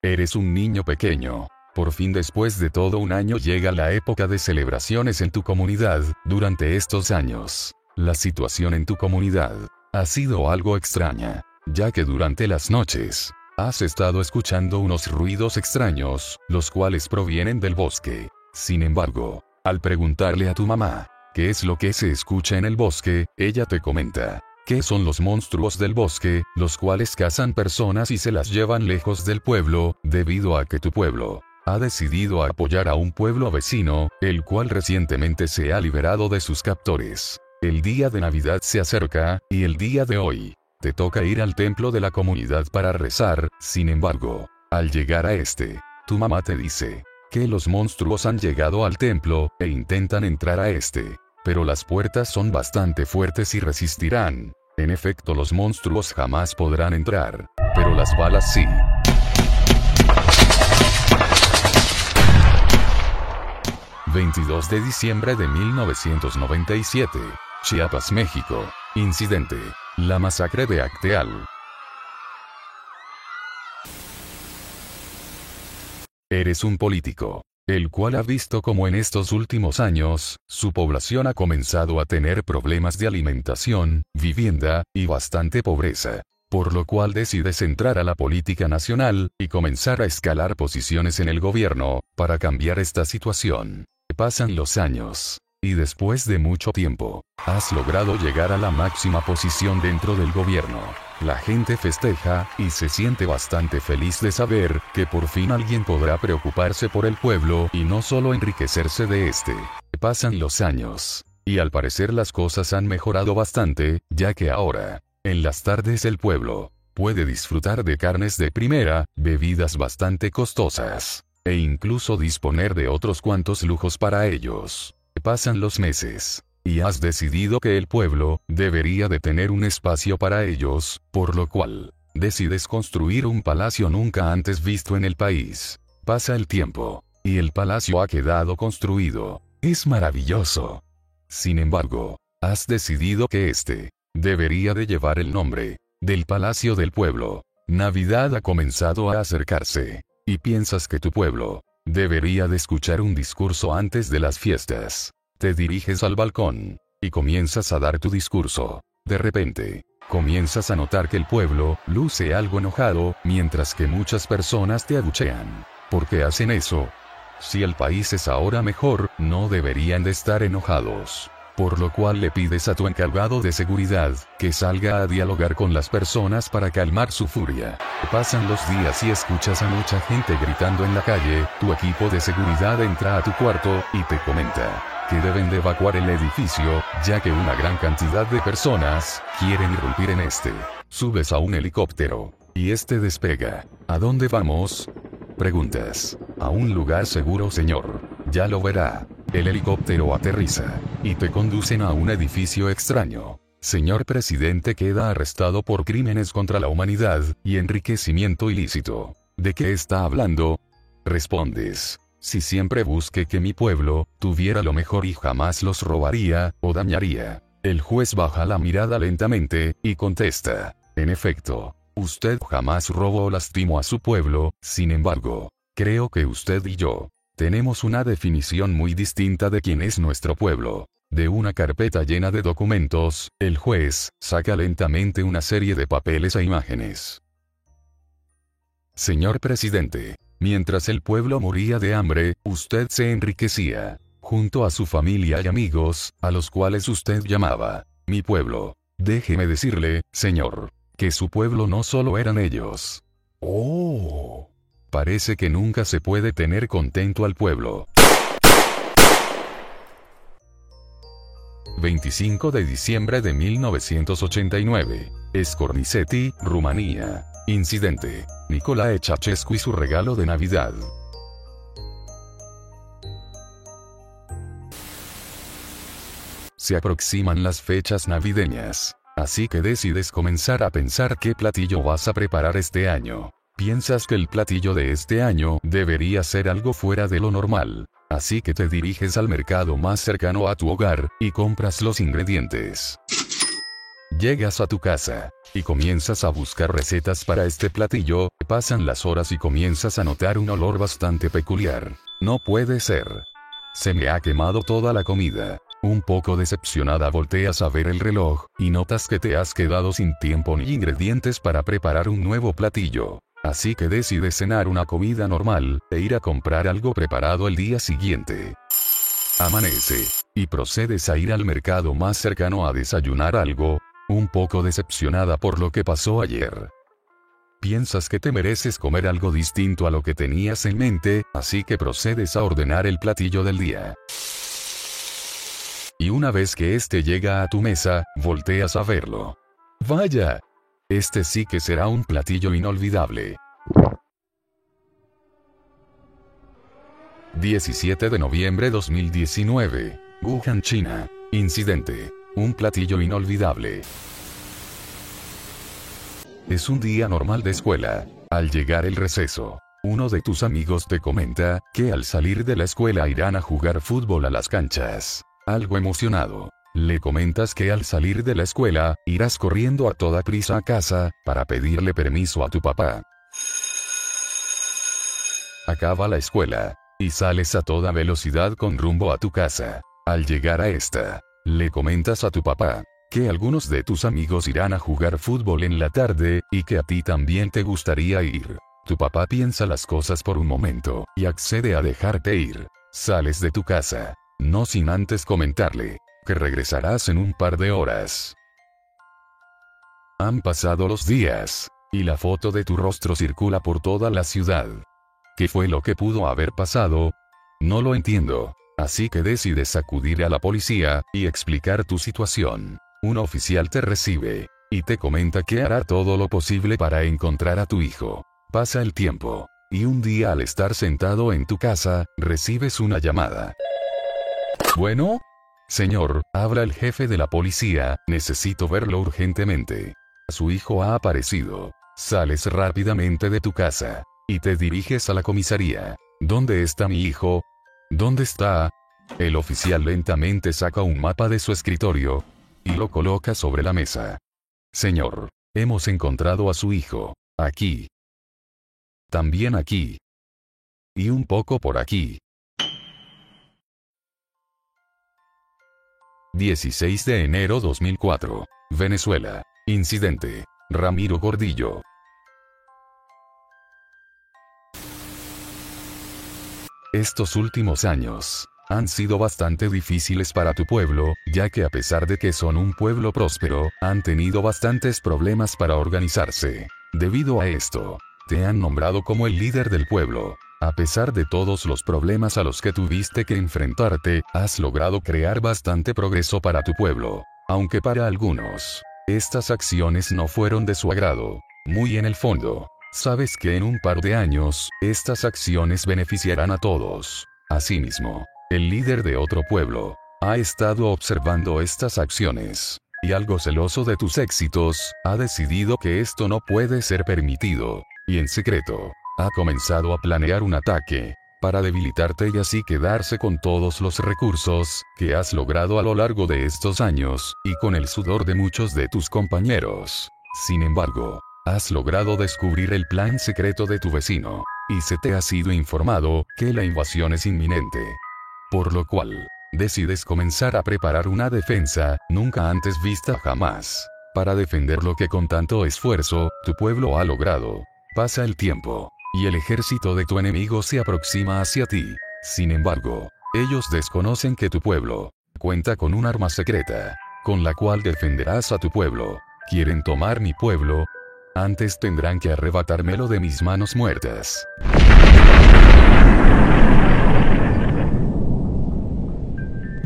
Eres un niño pequeño. Por fin después de todo un año llega la época de celebraciones en tu comunidad, durante estos años. La situación en tu comunidad ha sido algo extraña, ya que durante las noches, has estado escuchando unos ruidos extraños, los cuales provienen del bosque. Sin embargo, al preguntarle a tu mamá, ¿qué es lo que se escucha en el bosque? Ella te comenta, ¿Qué son los monstruos del bosque, los cuales cazan personas y se las llevan lejos del pueblo, debido a que tu pueblo ha decidido apoyar a un pueblo vecino, el cual recientemente se ha liberado de sus captores. El día de Navidad se acerca, y el día de hoy, te toca ir al templo de la comunidad para rezar, sin embargo, al llegar a este, tu mamá te dice, que los monstruos han llegado al templo, e intentan entrar a este pero las puertas son bastante fuertes y resistirán. En efecto los monstruos jamás podrán entrar, pero las balas sí. ...22 de diciembre de 1997... Chiapas, México... Incidente... La masacre de Acteal... Eres un político el cual ha visto como en estos últimos años, su población ha comenzado a tener problemas de alimentación, vivienda, y bastante pobreza. Por lo cual decides entrar a la política nacional, y comenzar a escalar posiciones en el gobierno, para cambiar esta situación. Pasan los años. Y después de mucho tiempo, has logrado llegar a la máxima posición dentro del gobierno. La gente festeja, y se siente bastante feliz de saber, que por fin alguien podrá preocuparse por el pueblo y no solo enriquecerse de este. Pasan los años. Y al parecer las cosas han mejorado bastante, ya que ahora, en las tardes el pueblo, puede disfrutar de carnes de primera, bebidas bastante costosas, e incluso disponer de otros cuantos lujos para ellos. Pasan los meses y has decidido que el pueblo debería de tener un espacio para ellos, por lo cual, decides construir un palacio nunca antes visto en el país. Pasa el tiempo, y el palacio ha quedado construido. Es maravilloso. Sin embargo, has decidido que este debería de llevar el nombre del Palacio del Pueblo. Navidad ha comenzado a acercarse, y piensas que tu pueblo debería de escuchar un discurso antes de las fiestas. Te diriges al balcón. Y comienzas a dar tu discurso. De repente, comienzas a notar que el pueblo luce algo enojado, mientras que muchas personas te abuchean. ¿Por qué hacen eso? Si el país es ahora mejor, no deberían de estar enojados. Por lo cual le pides a tu encargado de seguridad, que salga a dialogar con las personas para calmar su furia. Pasan los días y escuchas a mucha gente gritando en la calle, tu equipo de seguridad entra a tu cuarto, y te comenta que deben de evacuar el edificio, ya que una gran cantidad de personas quieren irrumpir en este. Subes a un helicóptero, y este despega. ¿A dónde vamos? Preguntas. A un lugar seguro, señor. Ya lo verá. El helicóptero aterriza, y te conducen a un edificio extraño. señor presidente queda arrestado por crímenes contra la humanidad y enriquecimiento ilícito. ¿De qué está hablando? Respondes. Si siempre busque que mi pueblo tuviera lo mejor y jamás los robaría o dañaría. El juez baja la mirada lentamente y contesta. En efecto, usted jamás robó o lastimó a su pueblo, sin embargo, creo que usted y yo tenemos una definición muy distinta de quién es nuestro pueblo. De una carpeta llena de documentos, el juez saca lentamente una serie de papeles e imágenes. Señor presidente, mientras el pueblo moría de hambre, usted se enriquecía, junto a su familia y amigos, a los cuales usted llamaba, mi pueblo. Déjeme decirle, señor, que su pueblo no solo eran ellos. Oh. Parece que nunca se puede tener contento al pueblo. 25 de diciembre de 1989. Scornicetti, Rumanía. Incidente. Nicolae Ceausescu y su regalo de Navidad. Se aproximan las fechas navideñas. Así que decides comenzar a pensar qué platillo vas a preparar este año. Piensas que el platillo de este año debería ser algo fuera de lo normal. Así que te diriges al mercado más cercano a tu hogar, y compras los ingredientes. Llegas a tu casa, y comienzas a buscar recetas para este platillo, pasan las horas y comienzas a notar un olor bastante peculiar. No puede ser. Se me ha quemado toda la comida. Un poco decepcionada volteas a ver el reloj, y notas que te has quedado sin tiempo ni ingredientes para preparar un nuevo platillo. Así que decides cenar una comida normal, e ir a comprar algo preparado el día siguiente. Amanece, y procedes a ir al mercado más cercano a desayunar algo, un poco decepcionada por lo que pasó ayer. Piensas que te mereces comer algo distinto a lo que tenías en mente, así que procedes a ordenar el platillo del día. Y una vez que este llega a tu mesa, volteas a verlo. Vaya, este sí que será un platillo inolvidable. 17 de noviembre 2019. Wuhan, China. Incidente. Un platillo inolvidable. Es un día normal de escuela. Al llegar el receso, uno de tus amigos te comenta que al salir de la escuela irán a jugar fútbol a las canchas. Algo emocionado, le comentas que al salir de la escuela, irás corriendo a toda prisa a casa, para pedirle permiso a tu papá. Acaba la escuela, y sales a toda velocidad con rumbo a tu casa. Al llegar a esta, le comentas a tu papá, que algunos de tus amigos irán a jugar fútbol en la tarde, y que a ti también te gustaría ir. Tu papá piensa las cosas por un momento, y accede a dejarte ir. Sales de tu casa, no sin antes comentarle, que regresarás en un par de horas. Han pasado los días, y la foto de tu rostro circula por toda la ciudad. ¿Qué fue lo que pudo haber pasado? No lo entiendo. Así que decides acudir a la policía, y explicar tu situación. Un oficial te recibe, y te comenta que hará todo lo posible para encontrar a tu hijo. Pasa el tiempo, y un día al estar sentado en tu casa, recibes una llamada. Bueno, Señor, habla el jefe de la policía, necesito verlo urgentemente. Su hijo ha aparecido. Sales rápidamente de tu casa. Y te diriges a la comisaría. ¿Dónde está mi hijo? ¿Dónde está? El oficial lentamente saca un mapa de su escritorio. Y lo coloca sobre la mesa. Señor, hemos encontrado a su hijo. Aquí. También aquí. Y un poco por aquí. 16 de enero 2004. Venezuela. Incidente. Ramiro Gordillo. Estos últimos años han sido bastante difíciles para tu pueblo, ya que a pesar de que son un pueblo próspero, han tenido bastantes problemas para organizarse. Debido a esto, te han nombrado como el líder del pueblo. A pesar de todos los problemas a los que tuviste que enfrentarte, has logrado crear bastante progreso para tu pueblo. Aunque para algunos, estas acciones no fueron de su agrado. Muy en el fondo, sabes que en un par de años, estas acciones beneficiarán a todos. Asimismo, el líder de otro pueblo, ha estado observando estas acciones. y algo celoso de tus éxitos, ha decidido que esto no puede ser permitido. Y en secreto, ha comenzado a planear un ataque, para debilitarte y así quedarse con todos los recursos que has logrado a lo largo de estos años, y con el sudor de muchos de tus compañeros. Sin embargo, has logrado descubrir el plan secreto de tu vecino, y se te ha sido informado que la invasión es inminente. Por lo cual, decides comenzar a preparar una defensa, nunca antes vista jamás, para defender lo que con tanto esfuerzo, tu pueblo ha logrado. Pasa el tiempo, y el ejército de tu enemigo se aproxima hacia ti. Sin embargo, ellos desconocen que tu pueblo cuenta con un arma secreta, con la cual defenderás a tu pueblo. Quieren tomar mi pueblo, antes tendrán que arrebatármelo de mis manos muertas.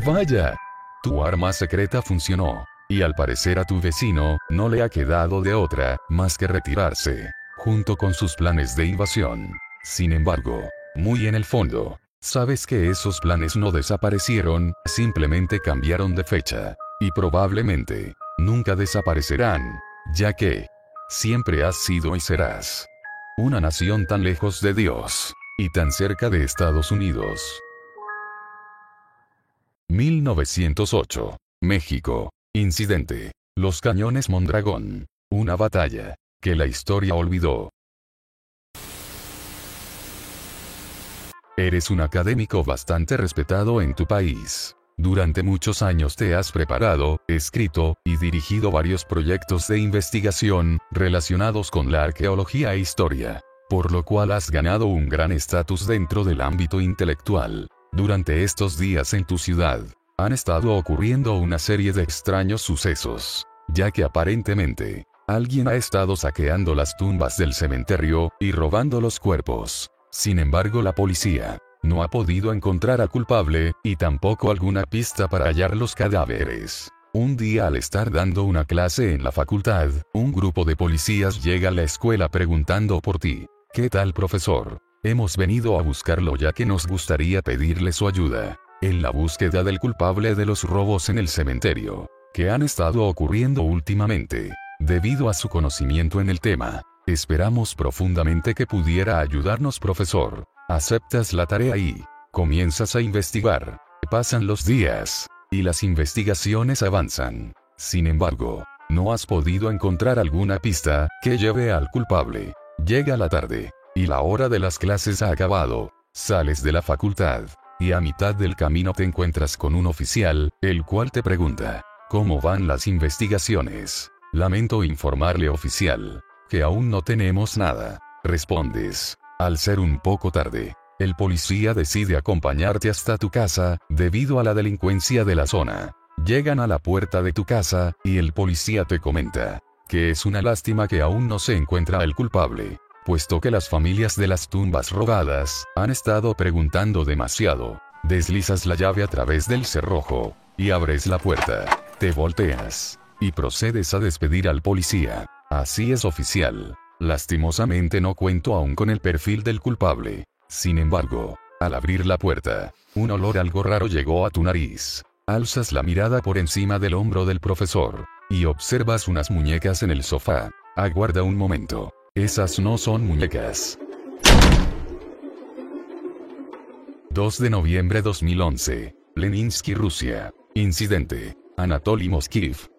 Vaya, tu arma secreta funcionó, y al parecer a tu vecino, no le ha quedado de otra, más que retirarse junto con sus planes de invasión. Sin embargo, muy en el fondo, sabes que esos planes no desaparecieron, simplemente cambiaron de fecha. Y probablemente, nunca desaparecerán, ya que, siempre has sido y serás una nación tan lejos de Dios, y tan cerca de Estados Unidos. 1908. México. Incidente. Los cañones Mondragón. Una batalla que la historia olvidó. Eres un académico bastante respetado en tu país. Durante muchos años te has preparado, escrito, y dirigido varios proyectos de investigación, relacionados con la arqueología e historia, por lo cual has ganado un gran estatus dentro del ámbito intelectual. Durante estos días en tu ciudad, han estado ocurriendo una serie de extraños sucesos, ya que aparentemente, Alguien ha estado saqueando las tumbas del cementerio y robando los cuerpos. Sin embargo, la policía no ha podido encontrar al culpable, y tampoco alguna pista para hallar los cadáveres. Un día al estar dando una clase en la facultad, un grupo de policías llega a la escuela preguntando por ti. ¿Qué tal profesor? Hemos venido a buscarlo ya que nos gustaría pedirle su ayuda. En la búsqueda del culpable de los robos en el cementerio, que han estado ocurriendo últimamente. Debido a su conocimiento en el tema, esperamos profundamente que pudiera ayudarnos profesor. Aceptas la tarea y comienzas a investigar. Pasan los días, y las investigaciones avanzan. Sin embargo, no has podido encontrar alguna pista que lleve al culpable. Llega la tarde, y la hora de las clases ha acabado. Sales de la facultad, y a mitad del camino te encuentras con un oficial, el cual te pregunta, ¿cómo van las investigaciones? Lamento informarle oficial, que aún no tenemos nada. Respondes. Al ser un poco tarde, el policía decide acompañarte hasta tu casa, debido a la delincuencia de la zona. Llegan a la puerta de tu casa, y el policía te comenta, que es una lástima que aún no se encuentra el culpable, puesto que las familias de las tumbas robadas, han estado preguntando demasiado. Deslizas la llave a través del cerrojo, y abres la puerta. Te volteas y procedes a despedir al policía. Así es oficial. Lastimosamente no cuento aún con el perfil del culpable. Sin embargo, al abrir la puerta, un olor algo raro llegó a tu nariz. Alzas la mirada por encima del hombro del profesor, y observas unas muñecas en el sofá. Aguarda un momento. Esas no son muñecas. 2 de noviembre 2011. Leninsky, Rusia. Incidente. Anatoly Moskiv,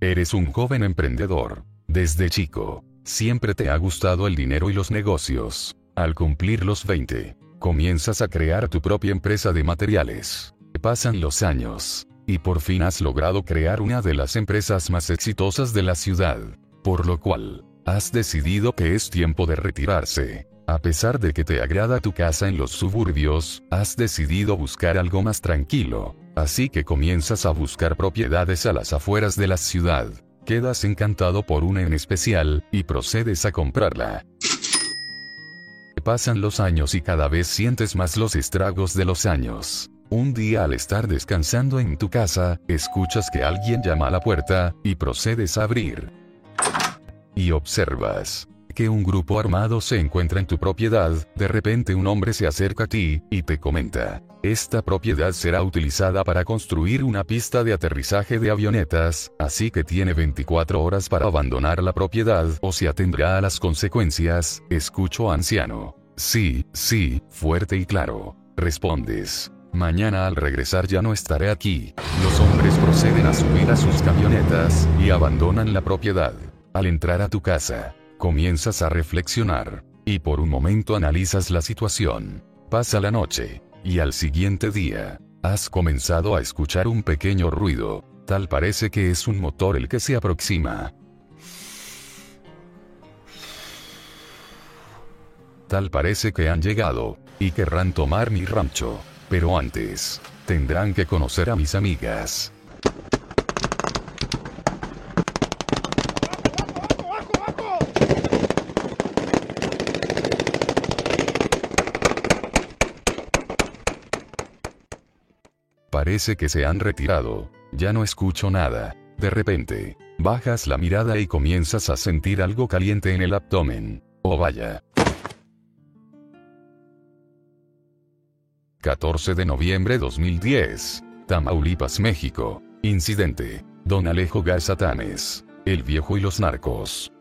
Eres un joven emprendedor. Desde chico, siempre te ha gustado el dinero y los negocios. Al cumplir los 20, comienzas a crear tu propia empresa de materiales. Pasan los años, y por fin has logrado crear una de las empresas más exitosas de la ciudad. Por lo cual, has decidido que es tiempo de retirarse. A pesar de que te agrada tu casa en los suburbios, has decidido buscar algo más tranquilo. Así que comienzas a buscar propiedades a las afueras de la ciudad. Quedas encantado por una en especial, y procedes a comprarla. Pasan los años y cada vez sientes más los estragos de los años. Un día al estar descansando en tu casa, escuchas que alguien llama a la puerta, y procedes a abrir. Y observas que un grupo armado se encuentra en tu propiedad, de repente un hombre se acerca a ti, y te comenta, esta propiedad será utilizada para construir una pista de aterrizaje de avionetas, así que tiene 24 horas para abandonar la propiedad o se atendrá a las consecuencias, escucho anciano. Sí, sí, fuerte y claro. Respondes. Mañana al regresar ya no estaré aquí. Los hombres proceden a subir a sus camionetas, y abandonan la propiedad. Al entrar a tu casa, comienzas a reflexionar, y por un momento analizas la situación. Pasa la noche, y al siguiente día, has comenzado a escuchar un pequeño ruido, tal parece que es un motor el que se aproxima. Tal parece que han llegado, y querrán tomar mi rancho, pero antes, tendrán que conocer a mis amigas. Parece que se han retirado. Ya no escucho nada. De repente, bajas la mirada y comienzas a sentir algo caliente en el abdomen. Oh vaya. 14 de noviembre 2010. Tamaulipas, México. Incidente. Don Alejo Gazatanes. El viejo y los narcos.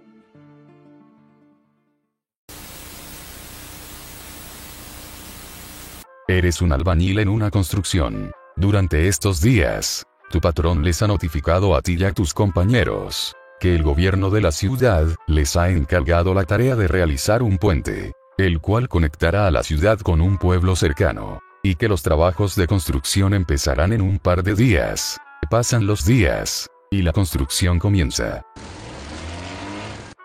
Eres un albañil en una construcción. Durante estos días, tu patrón les ha notificado a ti y a tus compañeros que el gobierno de la ciudad les ha encargado la tarea de realizar un puente, el cual conectará a la ciudad con un pueblo cercano, y que los trabajos de construcción empezarán en un par de días. Pasan los días, y la construcción comienza.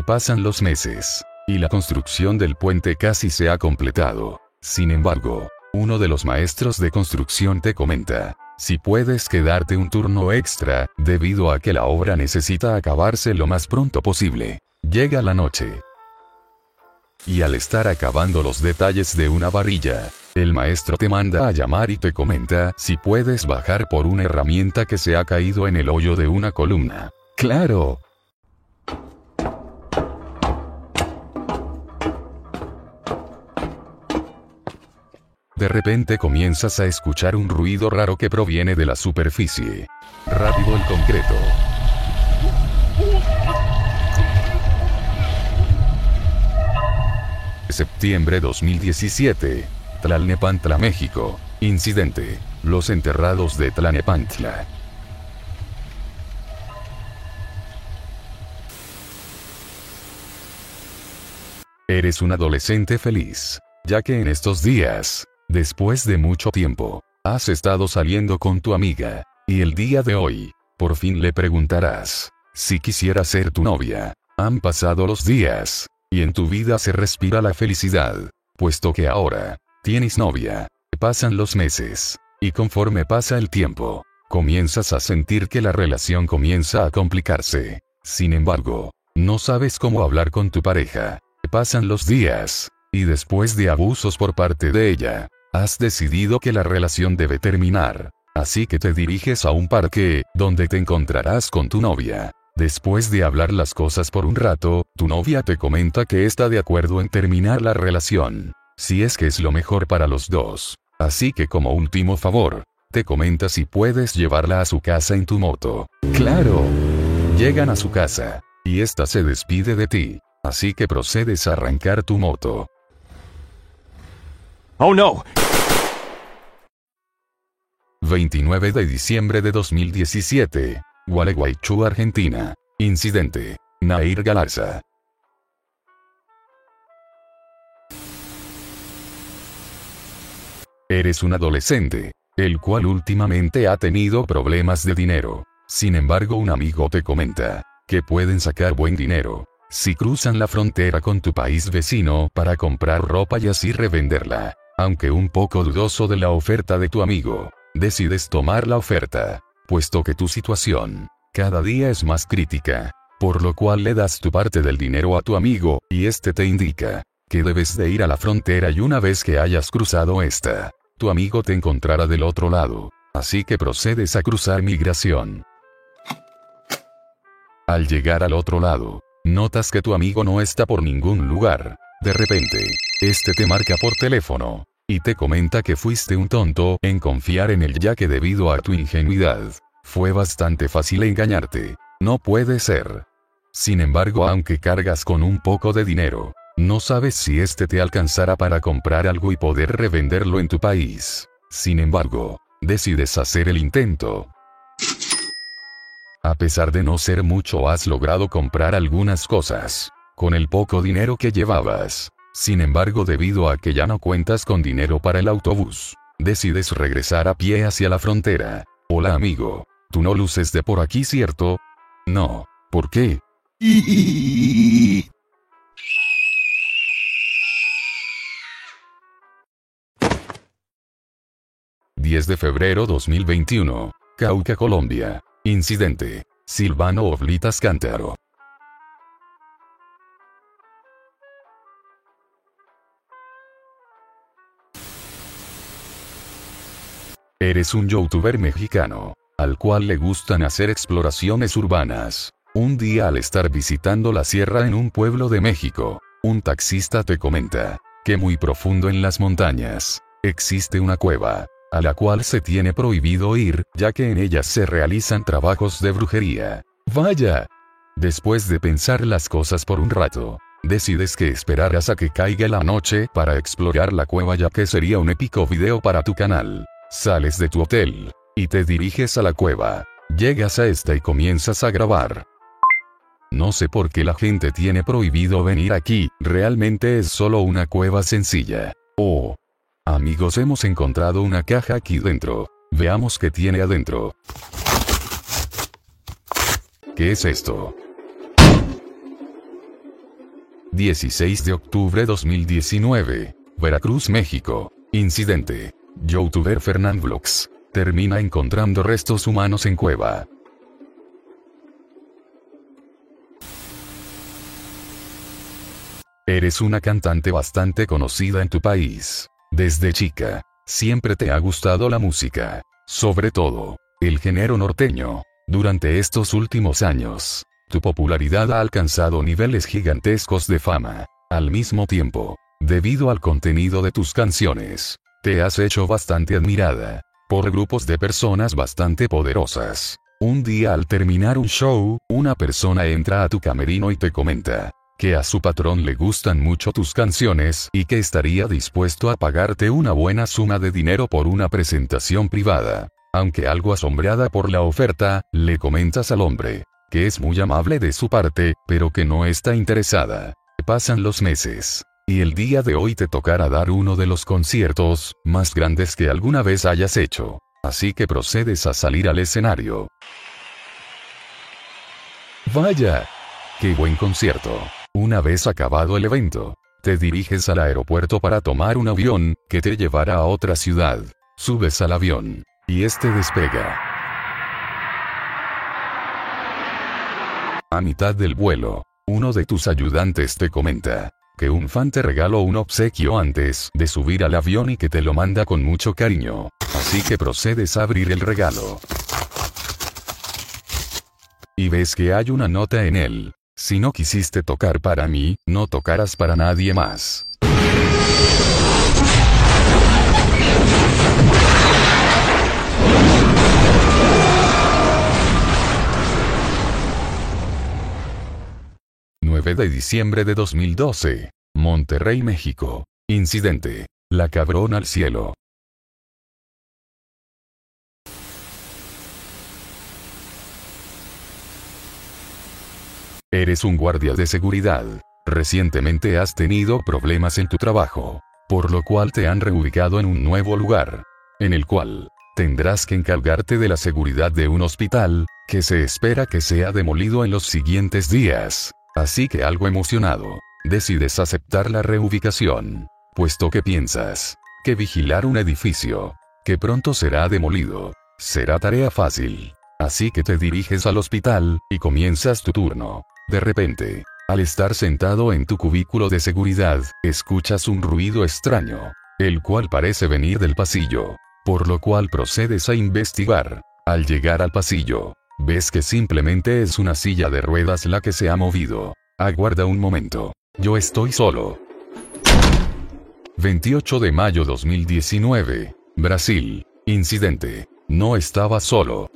Pasan los meses, y la construcción del puente casi se ha completado. Sin embargo, uno de los maestros de construcción te comenta, si puedes quedarte un turno extra, debido a que la obra necesita acabarse lo más pronto posible. Llega la noche. Y al estar acabando los detalles de una varilla, el maestro te manda a llamar y te comenta si puedes bajar por una herramienta que se ha caído en el hoyo de una columna. Claro, De repente comienzas a escuchar un ruido raro que proviene de la superficie. Rápido el concreto. Septiembre 2017. Tlalnepantla, México. Incidente. Los enterrados de Tlalnepantla. Eres un adolescente feliz, ya que en estos días, Después de mucho tiempo, has estado saliendo con tu amiga, y el día de hoy, por fin le preguntarás, si quisiera ser tu novia. Han pasado los días, y en tu vida se respira la felicidad, puesto que ahora, tienes novia. Pasan los meses, y conforme pasa el tiempo, comienzas a sentir que la relación comienza a complicarse. Sin embargo, no sabes cómo hablar con tu pareja. Pasan los días, y después de abusos por parte de ella, Has decidido que la relación debe terminar. Así que te diriges a un parque, donde te encontrarás con tu novia. Después de hablar las cosas por un rato, tu novia te comenta que está de acuerdo en terminar la relación. Si es que es lo mejor para los dos. Así que como último favor, te comenta si puedes llevarla a su casa en tu moto. Claro. Llegan a su casa, y esta se despide de ti. Así que procedes a arrancar tu moto. Oh no. 29 de diciembre de 2017. Gualeguaychú, Argentina. Incidente. Nair Galarza. Eres un adolescente, el cual últimamente ha tenido problemas de dinero. Sin embargo, un amigo te comenta que pueden sacar buen dinero si cruzan la frontera con tu país vecino para comprar ropa y así revenderla. Aunque un poco dudoso de la oferta de tu amigo, decides tomar la oferta, puesto que tu situación, cada día es más crítica, por lo cual le das tu parte del dinero a tu amigo, y este te indica, que debes de ir a la frontera y una vez que hayas cruzado esta, tu amigo te encontrará del otro lado, así que procedes a cruzar migración. Al llegar al otro lado, Notas que tu amigo no está por ningún lugar. De repente, este te marca por teléfono. Y te comenta que fuiste un tonto en confiar en él ya que debido a tu ingenuidad, fue bastante fácil engañarte. No puede ser. Sin embargo, aunque cargas con un poco de dinero, no sabes si este te alcanzará para comprar algo y poder revenderlo en tu país. Sin embargo, decides hacer el intento. A pesar de no ser mucho, has logrado comprar algunas cosas. Con el poco dinero que llevabas. Sin embargo, debido a que ya no cuentas con dinero para el autobús, decides regresar a pie hacia la frontera. Hola amigo, tú no luces de por aquí, ¿cierto? No. ¿Por qué? 10 de febrero 2021. Cauca, Colombia. Incidente. Silvano Oblitas Cántaro. Eres un youtuber mexicano, al cual le gustan hacer exploraciones urbanas. Un día al estar visitando la sierra en un pueblo de México, un taxista te comenta, que muy profundo en las montañas, existe una cueva, a la cual se tiene prohibido ir, ya que en ella se realizan trabajos de brujería. Vaya. Después de pensar las cosas por un rato, decides que esperarás a que caiga la noche para explorar la cueva ya que sería un épico video para tu canal. Sales de tu hotel, y te diriges a la cueva. Llegas a esta y comienzas a grabar. No sé por qué la gente tiene prohibido venir aquí, realmente es solo una cueva sencilla. Oh, Amigos hemos encontrado una caja aquí dentro. Veamos qué tiene adentro. ¿Qué es esto? 16 de octubre 2019. Veracruz, México. Incidente. Youtuber Fernand Vlogs. Termina encontrando restos humanos en cueva. Eres una cantante bastante conocida en tu país. Desde chica, siempre te ha gustado la música, sobre todo, el género norteño. Durante estos últimos años, tu popularidad ha alcanzado niveles gigantescos de fama. Al mismo tiempo, debido al contenido de tus canciones, te has hecho bastante admirada por grupos de personas bastante poderosas. Un día al terminar un show, una persona entra a tu camerino y te comenta, que a su patrón le gustan mucho tus canciones y que estaría dispuesto a pagarte una buena suma de dinero por una presentación privada. Aunque algo asombrada por la oferta, le comentas al hombre, que es muy amable de su parte, pero que no está interesada. Pasan los meses. Y el día de hoy te tocará dar uno de los conciertos más grandes que alguna vez hayas hecho. Así que procedes a salir al escenario. Vaya. Qué buen concierto. Una vez acabado el evento, te diriges al aeropuerto para tomar un avión, que te llevará a otra ciudad. Subes al avión, y este despega. A mitad del vuelo, uno de tus ayudantes te comenta, que un fan te regaló un obsequio antes de subir al avión y que te lo manda con mucho cariño. Así que procedes a abrir el regalo. Y ves que hay una nota en él, si no quisiste tocar para mí, no tocarás para nadie más. ...9 de diciembre de 2012... ...Monterrey, México... ...incidente... ...la cabrón al cielo... Eres un guardia de seguridad. Recientemente has tenido problemas en tu trabajo, por lo cual te han reubicado en un nuevo lugar, en el cual tendrás que encargarte de la seguridad de un hospital, que se espera que sea demolido en los siguientes días. Así que algo emocionado, decides aceptar la reubicación, puesto que piensas que vigilar un edificio, que pronto será demolido, será tarea fácil. Así que te diriges al hospital, y comienzas tu turno. De repente, al estar sentado en tu cubículo de seguridad, escuchas un ruido extraño, el cual parece venir del pasillo, por lo cual procedes a investigar. Al llegar al pasillo, ves que simplemente es una silla de ruedas la que se ha movido. Aguarda un momento. Yo estoy solo. 28 de mayo 2019. Brasil. Incidente. No estaba solo.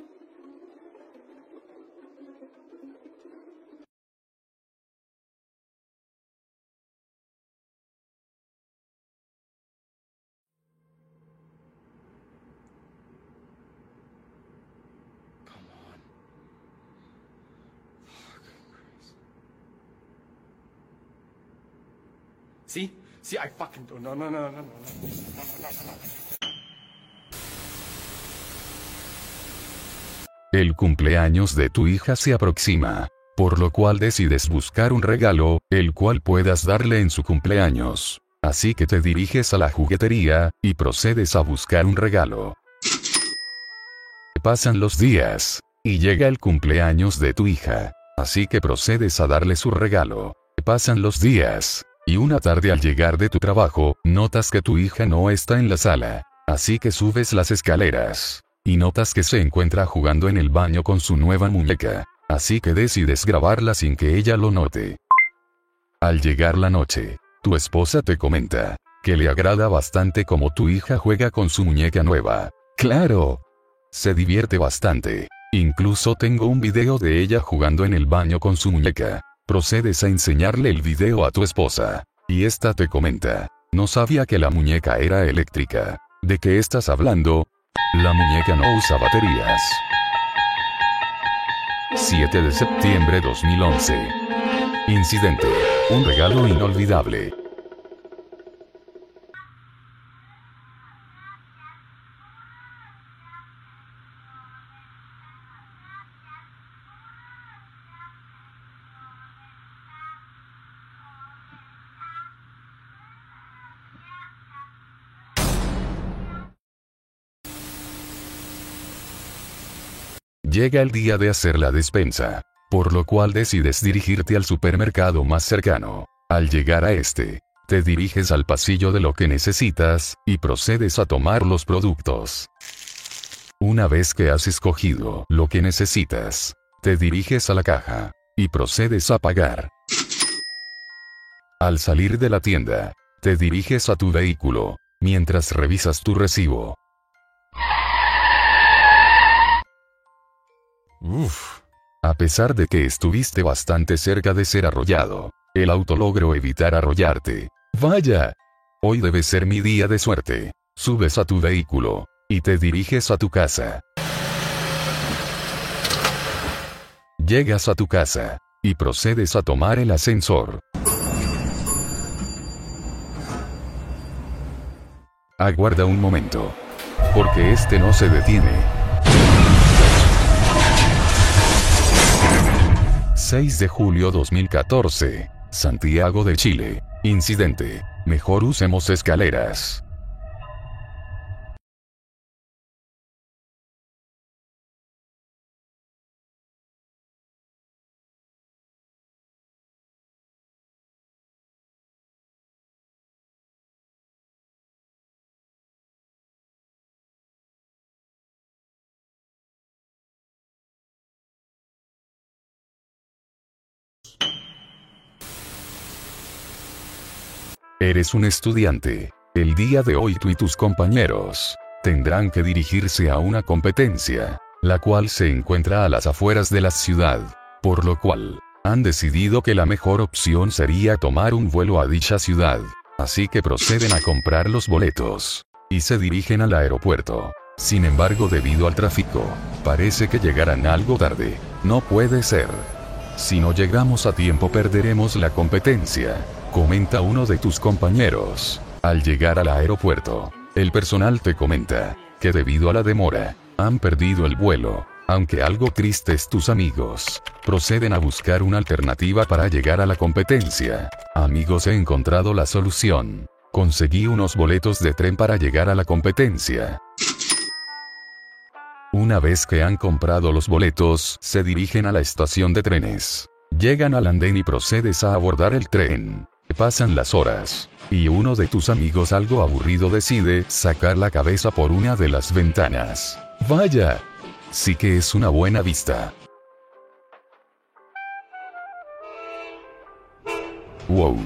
See? See, I fucking. No, no, no, no, no, no, no, no, no, no. El cumpleaños de tu hija se aproxima, por lo cual decides buscar un regalo, el cual puedas darle en su cumpleaños. Así que te diriges a la juguetería, y procedes a buscar un regalo. Pasan los días, y llega el cumpleaños de tu hija. Así que procedes a darle su regalo. Pasan los días, y una tarde al llegar de tu trabajo, notas que tu hija no está en la sala. Así que subes las escaleras. Y notas que se encuentra jugando en el baño con su nueva muñeca. Así que decides grabarla sin que ella lo note. Al llegar la noche, tu esposa te comenta que le agrada bastante como tu hija juega con su muñeca nueva. Claro. Se divierte bastante. Incluso tengo un video de ella jugando en el baño con su muñeca. Procedes a enseñarle el video a tu esposa. Y esta te comenta. No sabía que la muñeca era eléctrica. ¿De qué estás hablando? La muñeca no usa baterías. 7 de septiembre 2011. Incidente. Un regalo inolvidable. Llega el día de hacer la despensa, por lo cual decides dirigirte al supermercado más cercano. Al llegar a este, te diriges al pasillo de lo que necesitas, y procedes a tomar los productos. Una vez que has escogido lo que necesitas, te diriges a la caja, y procedes a pagar. Al salir de la tienda, te diriges a tu vehículo, mientras revisas tu recibo. Uf. A pesar de que estuviste bastante cerca de ser arrollado, el auto logró evitar arrollarte. Vaya. Hoy debe ser mi día de suerte. Subes a tu vehículo, y te diriges a tu casa. Llegas a tu casa, y procedes a tomar el ascensor. Aguarda un momento. Porque este no se detiene. 6 de julio 2014. Santiago de Chile. Incidente. Mejor usemos escaleras. Eres un estudiante. El día de hoy tú y tus compañeros tendrán que dirigirse a una competencia, la cual se encuentra a las afueras de la ciudad, por lo cual, han decidido que la mejor opción sería tomar un vuelo a dicha ciudad, así que proceden a comprar los boletos, y se dirigen al aeropuerto. Sin embargo, debido al tráfico, parece que llegarán algo tarde. No puede ser. Si no llegamos a tiempo perderemos la competencia comenta uno de tus compañeros. Al llegar al aeropuerto, el personal te comenta que debido a la demora, han perdido el vuelo. Aunque algo tristes tus amigos, proceden a buscar una alternativa para llegar a la competencia. Amigos, he encontrado la solución. Conseguí unos boletos de tren para llegar a la competencia. Una vez que han comprado los boletos, se dirigen a la estación de trenes. Llegan al andén y procedes a abordar el tren. Pasan las horas. Y uno de tus amigos algo aburrido decide sacar la cabeza por una de las ventanas. Vaya. Sí que es una buena vista. Wow.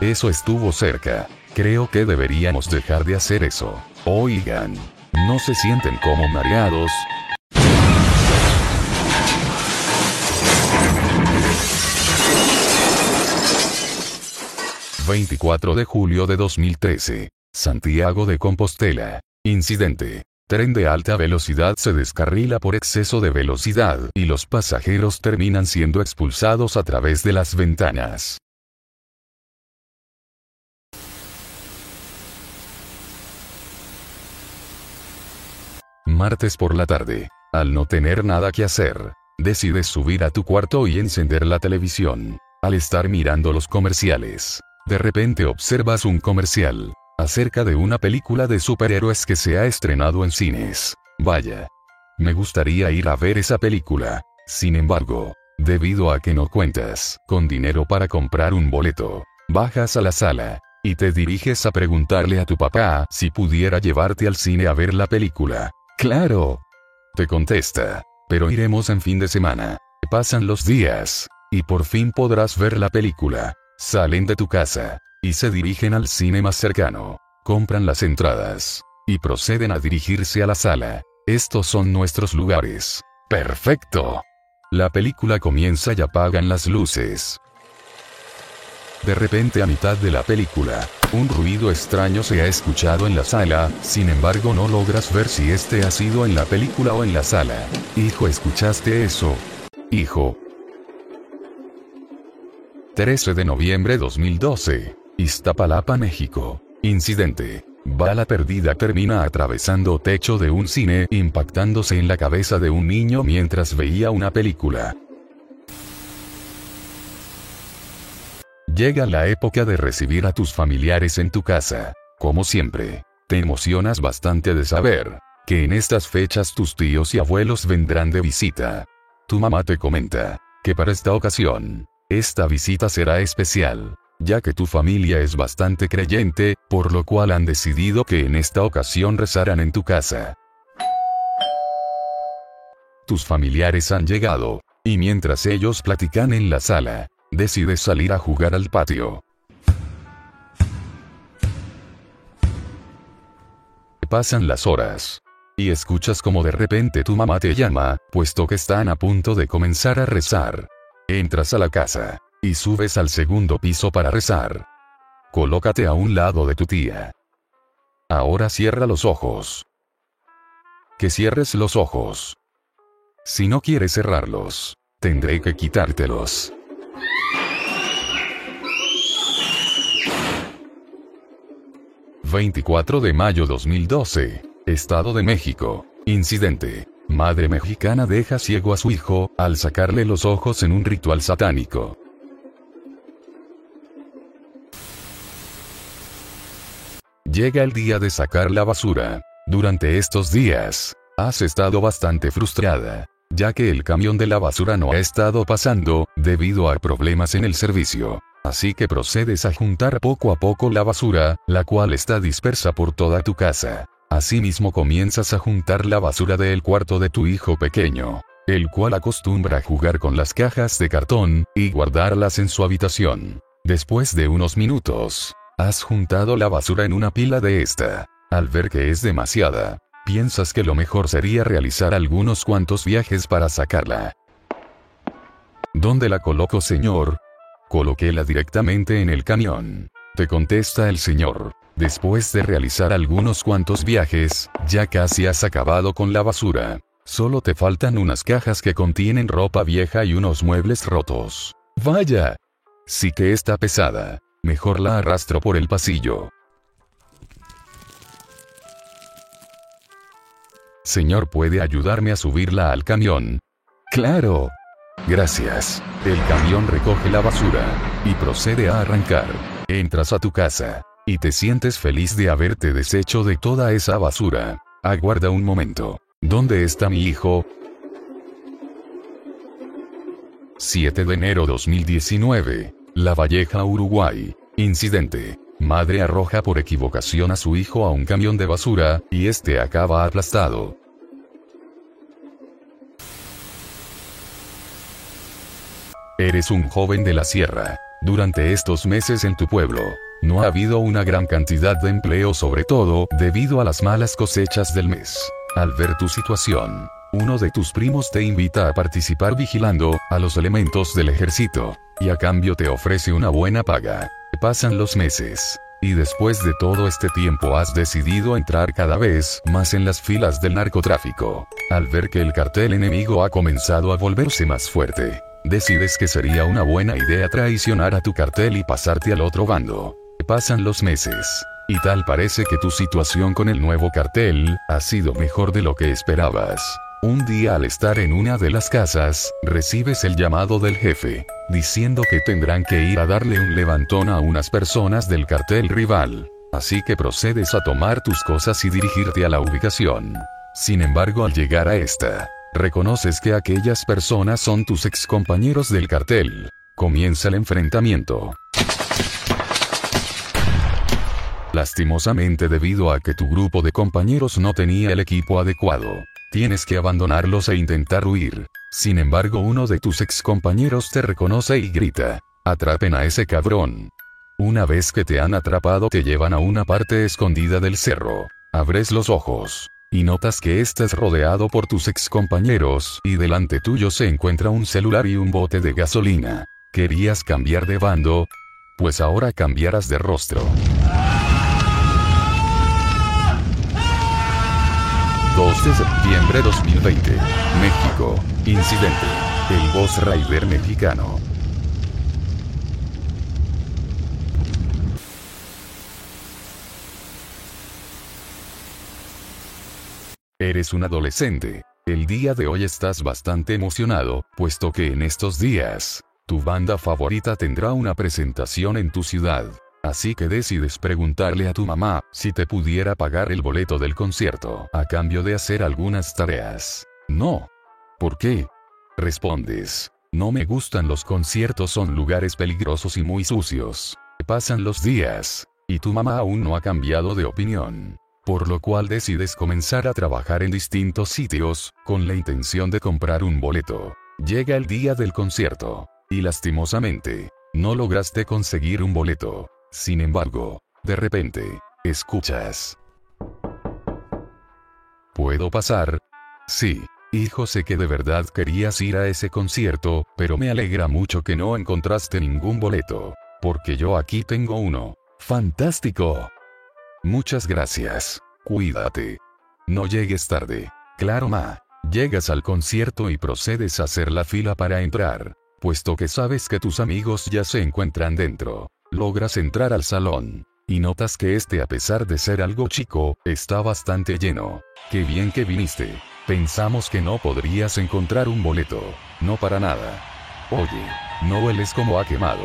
Eso estuvo cerca. Creo que deberíamos dejar de hacer eso. Oigan. ¿No se sienten como mareados? ...24 de julio de 2013... Santiago de Compostela. Incidente. Tren de alta velocidad se descarrila por exceso de velocidad y los pasajeros terminan siendo expulsados a través de las ventanas. Martes por la tarde. Al no tener nada que hacer, decides subir a tu cuarto y encender la televisión. Al estar mirando los comerciales, de repente observas un comercial acerca de una película de superhéroes que se ha estrenado en cines. Vaya. Me gustaría ir a ver esa película. Sin embargo, debido a que no cuentas con dinero para comprar un boleto, bajas a la sala y te diriges a preguntarle a tu papá si pudiera llevarte al cine a ver la película. Claro. Te contesta. Pero iremos en fin de semana. Pasan los días. Y por fin podrás ver la película. Salen de tu casa. Y se dirigen al cine más cercano. Compran las entradas. Y proceden a dirigirse a la sala. Estos son nuestros lugares. Perfecto. La película comienza y apagan las luces. De repente a mitad de la película, un ruido extraño se ha escuchado en la sala, sin embargo no logras ver si este ha sido en la película o en la sala. Hijo, ¿escuchaste eso? Hijo. 13 de noviembre 2012. Iztapalapa, México. Incidente. Bala perdida termina atravesando techo de un cine impactándose en la cabeza de un niño mientras veía una película. Llega la época de recibir a tus familiares en tu casa. Como siempre, te emocionas bastante de saber que en estas fechas tus tíos y abuelos vendrán de visita. Tu mamá te comenta que para esta ocasión, esta visita será especial, ya que tu familia es bastante creyente, por lo cual han decidido que en esta ocasión rezarán en tu casa. Tus familiares han llegado, y mientras ellos platican en la sala, decides salir a jugar al patio. Pasan las horas. Y escuchas como de repente tu mamá te llama, puesto que están a punto de comenzar a rezar. Entras a la casa. Y subes al segundo piso para rezar. Colócate a un lado de tu tía. Ahora cierra los ojos. Que cierres los ojos. Si no quieres cerrarlos, tendré que quitártelos. 24 de mayo 2012. Estado de México. Incidente. Madre mexicana deja ciego a su hijo, al sacarle los ojos en un ritual satánico. Llega el día de sacar la basura. Durante estos días, has estado bastante frustrada, ya que el camión de la basura no ha estado pasando, debido a problemas en el servicio. Así que procedes a juntar poco a poco la basura, la cual está dispersa por toda tu casa. Asimismo comienzas a juntar la basura del cuarto de tu hijo pequeño, el cual acostumbra a jugar con las cajas de cartón, y guardarlas en su habitación. Después de unos minutos, has juntado la basura en una pila de esta. Al ver que es demasiada, piensas que lo mejor sería realizar algunos cuantos viajes para sacarla. ¿Dónde la coloco señor? Coloquéla directamente en el camión. Te contesta el señor. Después de realizar algunos cuantos viajes, ya casi has acabado con la basura. Solo te faltan unas cajas que contienen ropa vieja y unos muebles rotos. Vaya. Sí que está pesada. Mejor la arrastro por el pasillo. Señor, ¿puede ayudarme a subirla al camión? Claro. Gracias. El camión recoge la basura y procede a arrancar. Entras a tu casa y te sientes feliz de haberte deshecho de toda esa basura. Aguarda un momento. ¿Dónde está mi hijo? 7 de enero 2019. La Valleja, Uruguay. Incidente. Madre arroja por equivocación a su hijo a un camión de basura, y este acaba aplastado. Eres un joven de la sierra. Durante estos meses en tu pueblo, no ha habido una gran cantidad de empleo sobre todo debido a las malas cosechas del mes. Al ver tu situación, uno de tus primos te invita a participar vigilando a los elementos del ejército, y a cambio te ofrece una buena paga. Pasan los meses. Y después de todo este tiempo has decidido entrar cada vez más en las filas del narcotráfico. Al ver que el cartel enemigo ha comenzado a volverse más fuerte, decides que sería una buena idea traicionar a tu cartel y pasarte al otro bando. Pasan los meses. Y tal parece que tu situación con el nuevo cartel ha sido mejor de lo que esperabas. Un día al estar en una de las casas, recibes el llamado del jefe, diciendo que tendrán que ir a darle un levantón a unas personas del cartel rival. Así que procedes a tomar tus cosas y dirigirte a la ubicación. Sin embargo, al llegar a esta, reconoces que aquellas personas son tus ex compañeros del cartel. Comienza el enfrentamiento. Lastimosamente debido a que tu grupo de compañeros no tenía el equipo adecuado, Tienes que abandonarlos e intentar huir. Sin embargo, uno de tus ex compañeros te reconoce y grita, atrapen a ese cabrón. Una vez que te han atrapado te llevan a una parte escondida del cerro. Abres los ojos. Y notas que estás rodeado por tus ex compañeros y delante tuyo se encuentra un celular y un bote de gasolina. ¿Querías cambiar de bando? Pues ahora cambiarás de rostro. 2 de septiembre 2020. México. Incidente. El Boss Rider mexicano. Eres un adolescente. El día de hoy estás bastante emocionado, puesto que en estos días, tu banda favorita tendrá una presentación en tu ciudad. Así que decides preguntarle a tu mamá si te pudiera pagar el boleto del concierto a cambio de hacer algunas tareas. No. ¿Por qué? Respondes. No me gustan los conciertos, son lugares peligrosos y muy sucios. Pasan los días, y tu mamá aún no ha cambiado de opinión. Por lo cual decides comenzar a trabajar en distintos sitios, con la intención de comprar un boleto. Llega el día del concierto, y lastimosamente, no lograste conseguir un boleto. Sin embargo, de repente, escuchas. ¿Puedo pasar? Sí. Hijo, sé que de verdad querías ir a ese concierto, pero me alegra mucho que no encontraste ningún boleto. Porque yo aquí tengo uno. ¡Fantástico! Muchas gracias. Cuídate. No llegues tarde. Claro, ma. Llegas al concierto y procedes a hacer la fila para entrar, puesto que sabes que tus amigos ya se encuentran dentro. Logras entrar al salón. Y notas que este a pesar de ser algo chico, está bastante lleno. Qué bien que viniste. Pensamos que no podrías encontrar un boleto. No para nada. Oye, no hueles como ha quemado.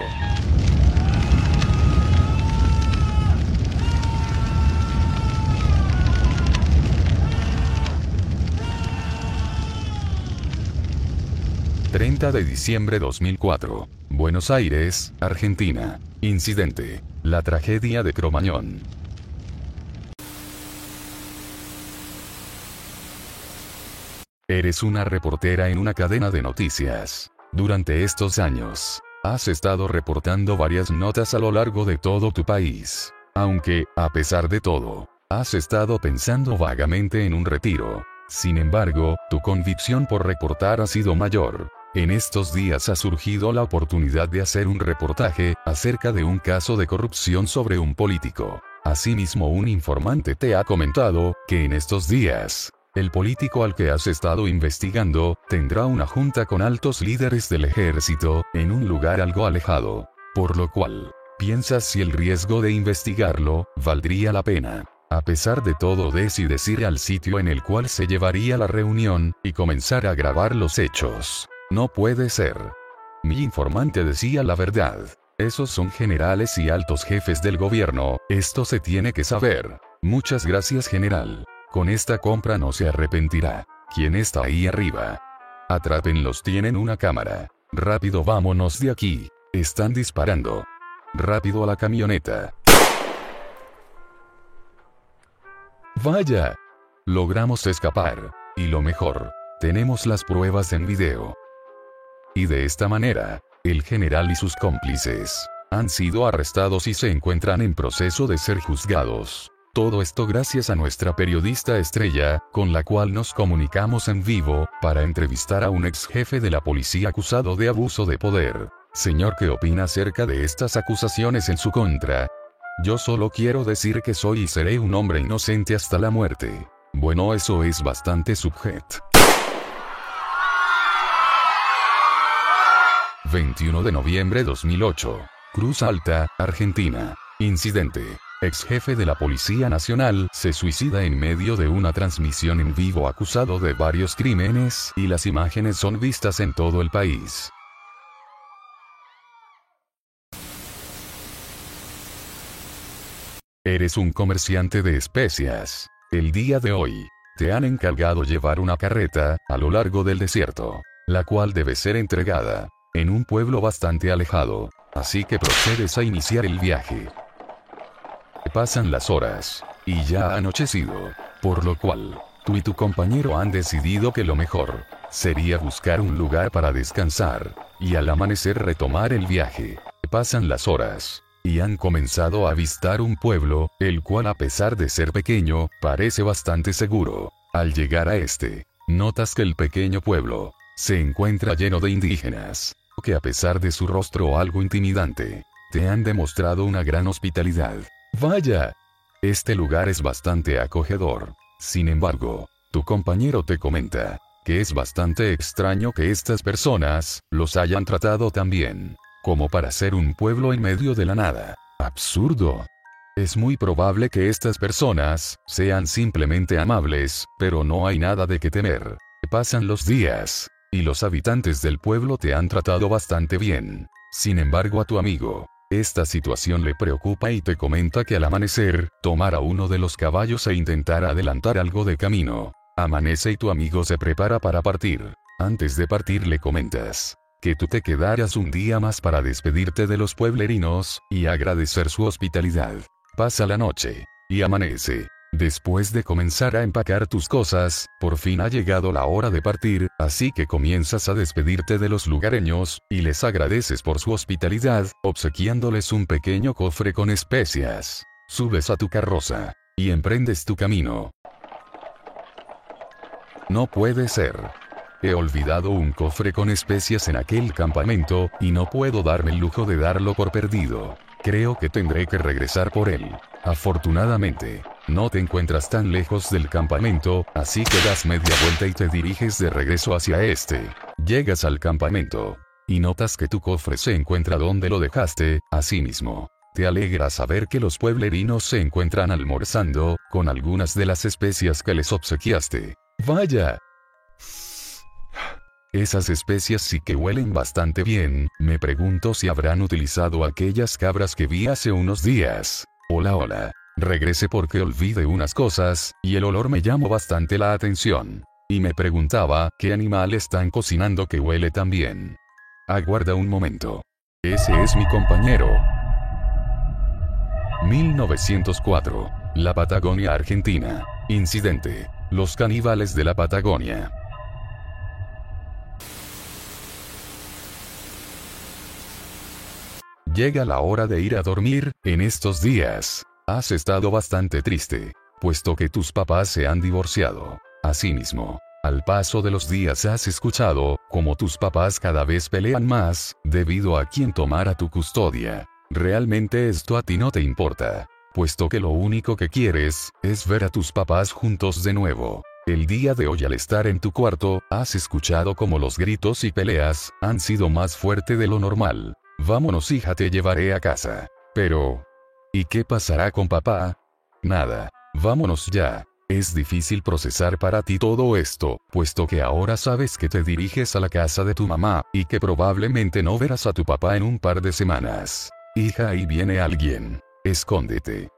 30 de diciembre 2004. Buenos Aires, Argentina. Incidente. La tragedia de Cromañón. Eres una reportera en una cadena de noticias. Durante estos años, has estado reportando varias notas a lo largo de todo tu país. Aunque, a pesar de todo, has estado pensando vagamente en un retiro. Sin embargo, tu convicción por reportar ha sido mayor. En estos días ha surgido la oportunidad de hacer un reportaje acerca de un caso de corrupción sobre un político. Asimismo, un informante te ha comentado que en estos días, el político al que has estado investigando tendrá una junta con altos líderes del ejército en un lugar algo alejado. Por lo cual, piensas si el riesgo de investigarlo valdría la pena. A pesar de todo, decides ir al sitio en el cual se llevaría la reunión y comenzar a grabar los hechos. No puede ser. Mi informante decía la verdad. Esos son generales y altos jefes del gobierno, esto se tiene que saber. Muchas gracias general. Con esta compra no se arrepentirá. ¿Quién está ahí arriba? Atrápenlos, tienen una cámara. Rápido, vámonos de aquí. Están disparando. Rápido a la camioneta. Vaya. Logramos escapar. Y lo mejor, tenemos las pruebas en video. Y de esta manera, el general y sus cómplices, han sido arrestados y se encuentran en proceso de ser juzgados. Todo esto gracias a nuestra periodista estrella, con la cual nos comunicamos en vivo, para entrevistar a un ex jefe de la policía acusado de abuso de poder. Señor, ¿qué opina acerca de estas acusaciones en su contra? Yo solo quiero decir que soy y seré un hombre inocente hasta la muerte. Bueno, eso es bastante subjet. 21 de noviembre 2008. Cruz Alta, Argentina. Incidente. Ex jefe de la Policía Nacional se suicida en medio de una transmisión en vivo acusado de varios crímenes y las imágenes son vistas en todo el país. Eres un comerciante de especias. El día de hoy, te han encargado llevar una carreta a lo largo del desierto, la cual debe ser entregada en un pueblo bastante alejado, así que procedes a iniciar el viaje. Pasan las horas, y ya ha anochecido, por lo cual, tú y tu compañero han decidido que lo mejor sería buscar un lugar para descansar, y al amanecer retomar el viaje. Pasan las horas, y han comenzado a avistar un pueblo, el cual a pesar de ser pequeño, parece bastante seguro. Al llegar a este, notas que el pequeño pueblo se encuentra lleno de indígenas, que a pesar de su rostro algo intimidante, te han demostrado una gran hospitalidad. Vaya, este lugar es bastante acogedor. Sin embargo, tu compañero te comenta que es bastante extraño que estas personas los hayan tratado tan bien como para ser un pueblo en medio de la nada. Absurdo. Es muy probable que estas personas sean simplemente amables, pero no hay nada de qué temer. Pasan los días, y los habitantes del pueblo te han tratado bastante bien. Sin embargo a tu amigo, esta situación le preocupa y te comenta que al amanecer, tomara uno de los caballos e intentar adelantar algo de camino. Amanece y tu amigo se prepara para partir. Antes de partir le comentas, que tú te quedaras un día más para despedirte de los pueblerinos, y agradecer su hospitalidad. Pasa la noche, y amanece. Después de comenzar a empacar tus cosas, por fin ha llegado la hora de partir, así que comienzas a despedirte de los lugareños, y les agradeces por su hospitalidad, obsequiándoles un pequeño cofre con especias. Subes a tu carroza, y emprendes tu camino. No puede ser. He olvidado un cofre con especias en aquel campamento, y no puedo darme el lujo de darlo por perdido. Creo que tendré que regresar por él. Afortunadamente, no te encuentras tan lejos del campamento, así que das media vuelta y te diriges de regreso hacia este. Llegas al campamento. Y notas que tu cofre se encuentra donde lo dejaste, asimismo. Te alegra saber que los pueblerinos se encuentran almorzando, con algunas de las especias que les obsequiaste. Vaya, esas especias sí que huelen bastante bien, me pregunto si habrán utilizado aquellas cabras que vi hace unos días. Hola hola. Regresé porque olvidé unas cosas, y el olor me llamó bastante la atención. Y me preguntaba, ¿qué animal están cocinando que huele tan bien? Aguarda un momento. Ese es mi compañero. 1904. La Patagonia Argentina. Incidente. Los caníbales de la Patagonia. Llega la hora de ir a dormir, en estos días. Has estado bastante triste, puesto que tus papás se han divorciado. Asimismo, al paso de los días has escuchado, como tus papás cada vez pelean más, debido a quien tomara tu custodia. Realmente esto a ti no te importa, puesto que lo único que quieres, es ver a tus papás juntos de nuevo. El día de hoy al estar en tu cuarto, has escuchado como los gritos y peleas, han sido más fuerte de lo normal. Vámonos hija, te llevaré a casa. Pero... ¿Y qué pasará con papá? Nada. Vámonos ya. Es difícil procesar para ti todo esto, puesto que ahora sabes que te diriges a la casa de tu mamá, y que probablemente no verás a tu papá en un par de semanas. Hija, ahí viene alguien. Escóndete.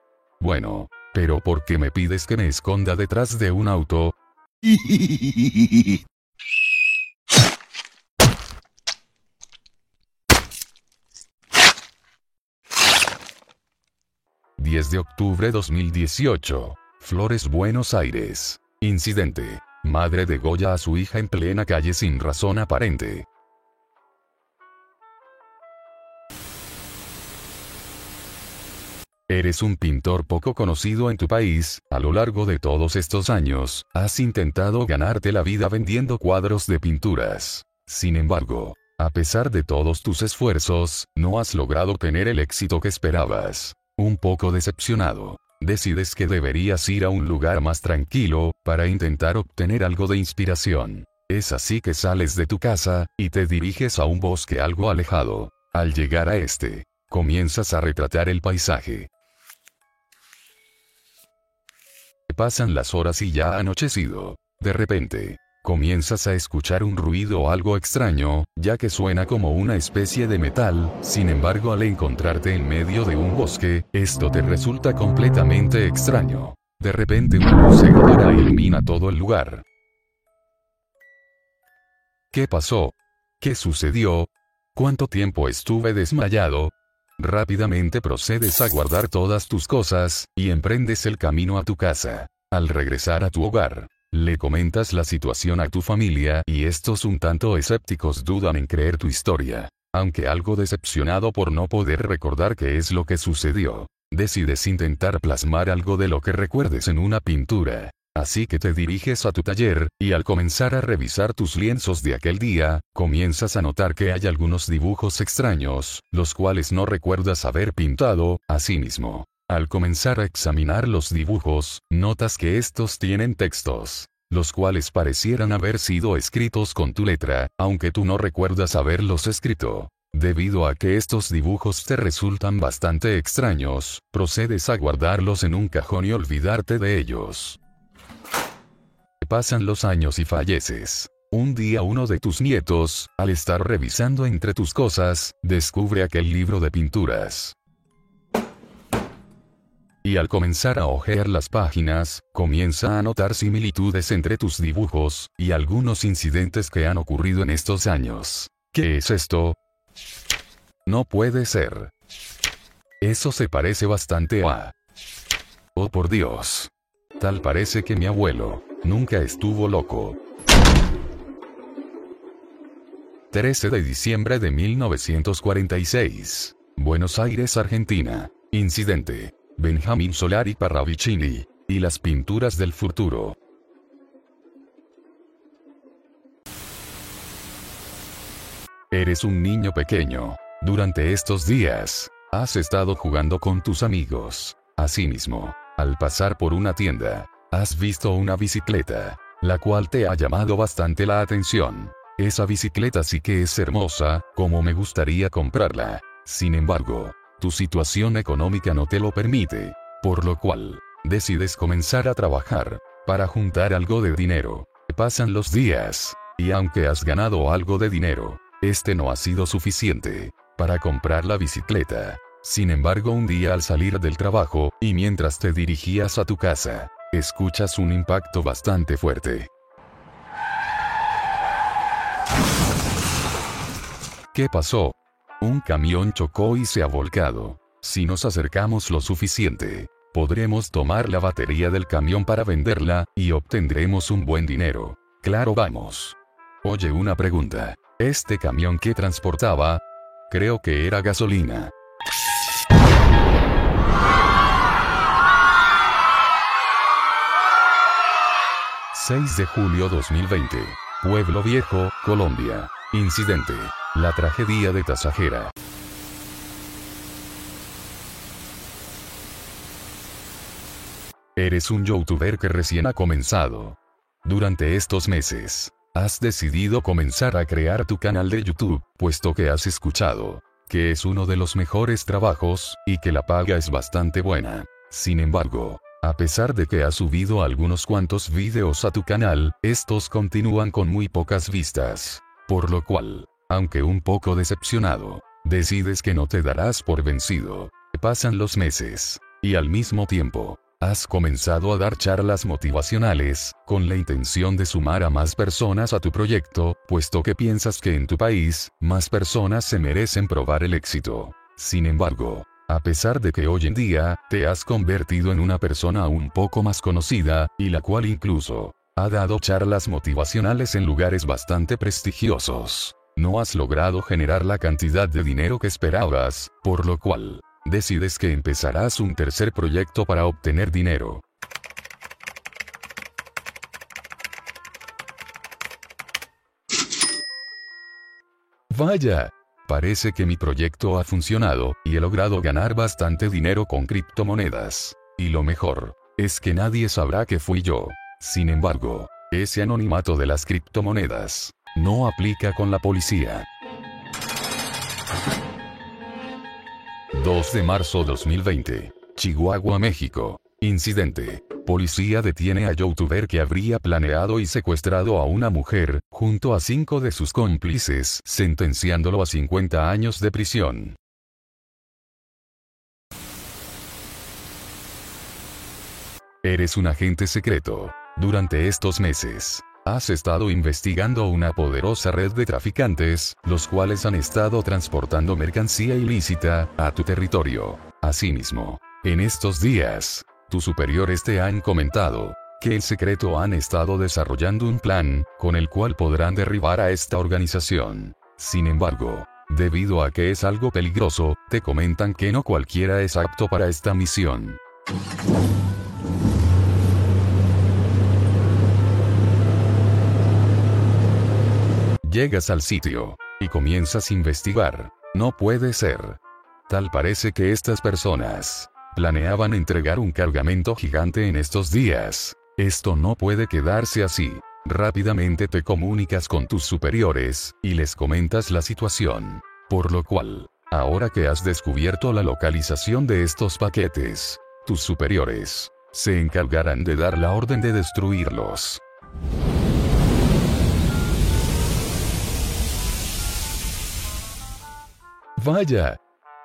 Bueno, pero ¿por qué me pides que me esconda detrás de un auto? 10 de octubre 2018. Flores Buenos Aires. Incidente. Madre de Goya a su hija en plena calle sin razón aparente. Eres un pintor poco conocido en tu país, a lo largo de todos estos años, has intentado ganarte la vida vendiendo cuadros de pinturas. Sin embargo, a pesar de todos tus esfuerzos, no has logrado tener el éxito que esperabas. Un poco decepcionado, decides que deberías ir a un lugar más tranquilo, para intentar obtener algo de inspiración. Es así que sales de tu casa, y te diriges a un bosque algo alejado. Al llegar a este, comienzas a retratar el paisaje. Pasan las horas y ya ha anochecido. De repente, comienzas a escuchar un ruido algo extraño, ya que suena como una especie de metal, sin embargo al encontrarte en medio de un bosque, esto te resulta completamente extraño. De repente una luz cegadora ilumina todo el lugar. ¿Qué pasó? ¿Qué sucedió? ¿Cuánto tiempo estuve desmayado? Rápidamente procedes a guardar todas tus cosas, y emprendes el camino a tu casa. Al regresar a tu hogar, le comentas la situación a tu familia y estos un tanto escépticos dudan en creer tu historia. Aunque algo decepcionado por no poder recordar qué es lo que sucedió, decides intentar plasmar algo de lo que recuerdes en una pintura. Así que te diriges a tu taller, y al comenzar a revisar tus lienzos de aquel día, comienzas a notar que hay algunos dibujos extraños, los cuales no recuerdas haber pintado, asimismo. Al comenzar a examinar los dibujos, notas que estos tienen textos, los cuales parecieran haber sido escritos con tu letra, aunque tú no recuerdas haberlos escrito. Debido a que estos dibujos te resultan bastante extraños, procedes a guardarlos en un cajón y olvidarte de ellos. Pasan los años y falleces. Un día uno de tus nietos, al estar revisando entre tus cosas, descubre aquel libro de pinturas. Y al comenzar a hojear las páginas, comienza a notar similitudes entre tus dibujos, y algunos incidentes que han ocurrido en estos años. ¿Qué es esto? No puede ser. Eso se parece bastante a... Oh por Dios. Tal parece que mi abuelo, nunca estuvo loco. 13 de diciembre de 1946. Buenos Aires, Argentina. Incidente. Benjamín Solari Parravicini. Y las pinturas del futuro. Eres un niño pequeño. Durante estos días, has estado jugando con tus amigos. Asimismo, al pasar por una tienda, has visto una bicicleta, la cual te ha llamado bastante la atención. Esa bicicleta sí que es hermosa, como me gustaría comprarla. Sin embargo, tu situación económica no te lo permite, por lo cual, decides comenzar a trabajar, para juntar algo de dinero. Pasan los días, y aunque has ganado algo de dinero, este no ha sido suficiente, para comprar la bicicleta. Sin embargo, un día al salir del trabajo, y mientras te dirigías a tu casa, escuchas un impacto bastante fuerte. ¿Qué pasó? Un camión chocó y se ha volcado. Si nos acercamos lo suficiente, podremos tomar la batería del camión para venderla, y obtendremos un buen dinero. Claro, vamos. Oye, una pregunta. ¿Este camión que transportaba? Creo que era gasolina. 6 de julio 2020. Pueblo Viejo, Colombia. Incidente. La tragedia de Tasajera. Eres un youtuber que recién ha comenzado. Durante estos meses, has decidido comenzar a crear tu canal de YouTube, puesto que has escuchado que es uno de los mejores trabajos, y que la paga es bastante buena. Sin embargo, a pesar de que has subido algunos cuantos videos a tu canal, estos continúan con muy pocas vistas. Por lo cual, aunque un poco decepcionado, decides que no te darás por vencido. Pasan los meses, y al mismo tiempo, has comenzado a dar charlas motivacionales, con la intención de sumar a más personas a tu proyecto, puesto que piensas que en tu país, más personas se merecen probar el éxito. Sin embargo, a pesar de que hoy en día, te has convertido en una persona un poco más conocida, y la cual incluso, ha dado charlas motivacionales en lugares bastante prestigiosos. No has logrado generar la cantidad de dinero que esperabas, por lo cual, decides que empezarás un tercer proyecto para obtener dinero. Vaya, parece que mi proyecto ha funcionado, y he logrado ganar bastante dinero con criptomonedas. Y lo mejor, es que nadie sabrá que fui yo. Sin embargo, ese anonimato de las criptomonedas no aplica con la policía. 2 de marzo 2020. Chihuahua, México. Incidente. Policía detiene a youtuber que habría planeado y secuestrado a una mujer, junto a cinco de sus cómplices, sentenciándolo a 50 años de prisión. Eres un agente secreto. Durante estos meses, has estado investigando una poderosa red de traficantes, los cuales han estado transportando mercancía ilícita a tu territorio. Asimismo, en estos días, tus superiores te han comentado que el secreto han estado desarrollando un plan, con el cual podrán derribar a esta organización. Sin embargo, debido a que es algo peligroso, te comentan que no cualquiera es apto para esta misión. Llegas al sitio, y comienzas a investigar. No puede ser. Tal parece que estas personas planeaban entregar un cargamento gigante en estos días. Esto no puede quedarse así. Rápidamente te comunicas con tus superiores, y les comentas la situación. Por lo cual, ahora que has descubierto la localización de estos paquetes, tus superiores se encargarán de dar la orden de destruirlos. Vaya.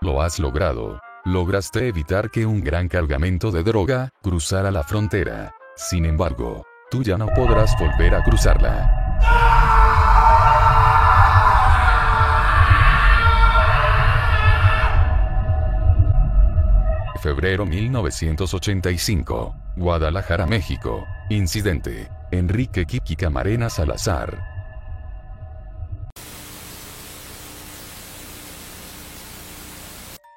Lo has logrado. Lograste evitar que un gran cargamento de droga cruzara la frontera. Sin embargo, tú ya no podrás volver a cruzarla. Febrero 1985. Guadalajara, México. Incidente. Enrique Kiki Camarena Salazar,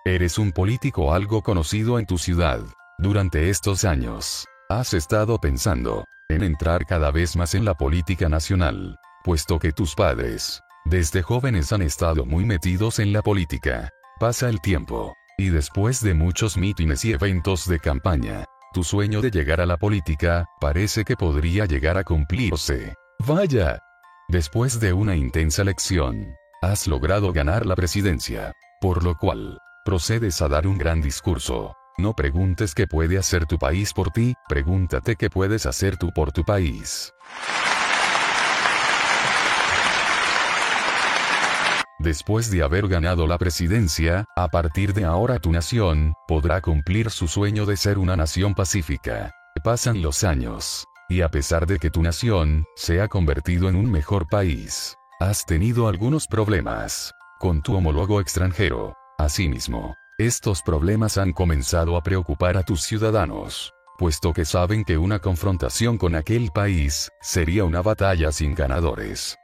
Eres un político algo conocido en tu ciudad. Durante estos años, has estado pensando en entrar cada vez más en la política nacional, puesto que tus padres, desde jóvenes han estado muy metidos en la política. Pasa el tiempo, y después de muchos mítines y eventos de campaña, tu sueño de llegar a la política parece que podría llegar a cumplirse. Vaya. Después de una intensa lección, has logrado ganar la presidencia, por lo cual, procedes a dar un gran discurso. No preguntes qué puede hacer tu país por ti, pregúntate qué puedes hacer tú por tu país. Después de haber ganado la presidencia, a partir de ahora tu nación, podrá cumplir su sueño de ser una nación pacífica. Pasan los años. Y a pesar de que tu nación, se ha convertido en un mejor país, has tenido algunos problemas. Con tu homólogo extranjero, Asimismo, estos problemas han comenzado a preocupar a tus ciudadanos, puesto que saben que una confrontación con aquel país sería una batalla sin ganadores.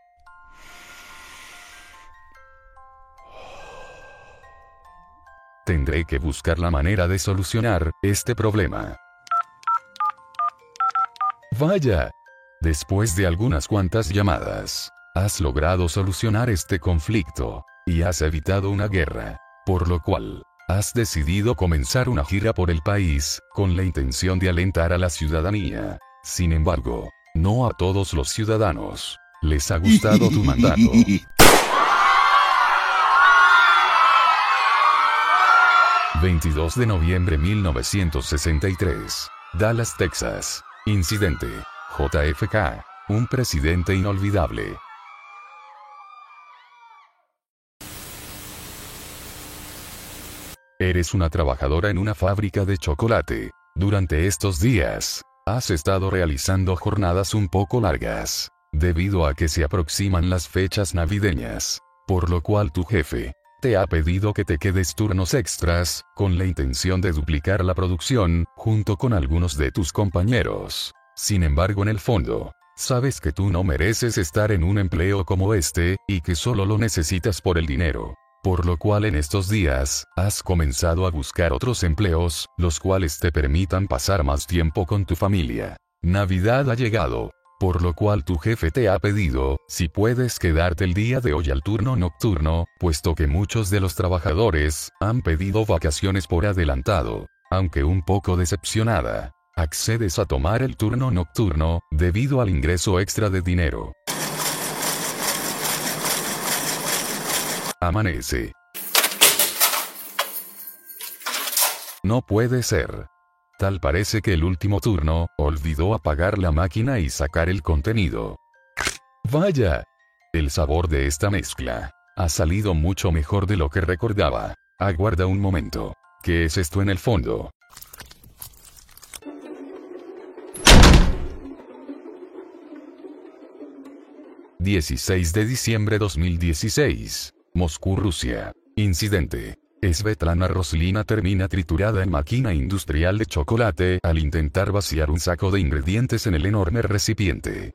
Tendré que buscar la manera de solucionar este problema. Vaya. Después de algunas cuantas llamadas, has logrado solucionar este conflicto, y has evitado una guerra. Por lo cual, has decidido comenzar una gira por el país, con la intención de alentar a la ciudadanía. Sin embargo, no a todos los ciudadanos les ha gustado tu mandato. ...22 de noviembre 1963... Dallas, Texas... Incidente... JFK... Un presidente inolvidable... Eres una trabajadora en una fábrica de chocolate. Durante estos días, has estado realizando jornadas un poco largas, debido a que se aproximan las fechas navideñas, por lo cual tu jefe te ha pedido que te quedes turnos extras, con la intención de duplicar la producción, junto con algunos de tus compañeros. Sin embargo, en el fondo, sabes que tú no mereces estar en un empleo como este, y que solo lo necesitas por el dinero. Por lo cual en estos días, has comenzado a buscar otros empleos, los cuales te permitan pasar más tiempo con tu familia. Navidad ha llegado, por lo cual tu jefe te ha pedido, si puedes quedarte el día de hoy al turno nocturno, puesto que muchos de los trabajadores, han pedido vacaciones por adelantado. Aunque un poco decepcionada, accedes a tomar el turno nocturno, debido al ingreso extra de dinero. Amanece. No puede ser. Tal parece que el último turno, olvidó apagar la máquina y sacar el contenido. Vaya. El sabor de esta mezcla. Ha salido mucho mejor de lo que recordaba. Aguarda un momento. ¿Qué es esto en el fondo? ...16 de diciembre 2016... Moscú, Rusia. Incidente. Svetlana Roslina termina triturada en máquina industrial de chocolate al intentar vaciar un saco de ingredientes en el enorme recipiente.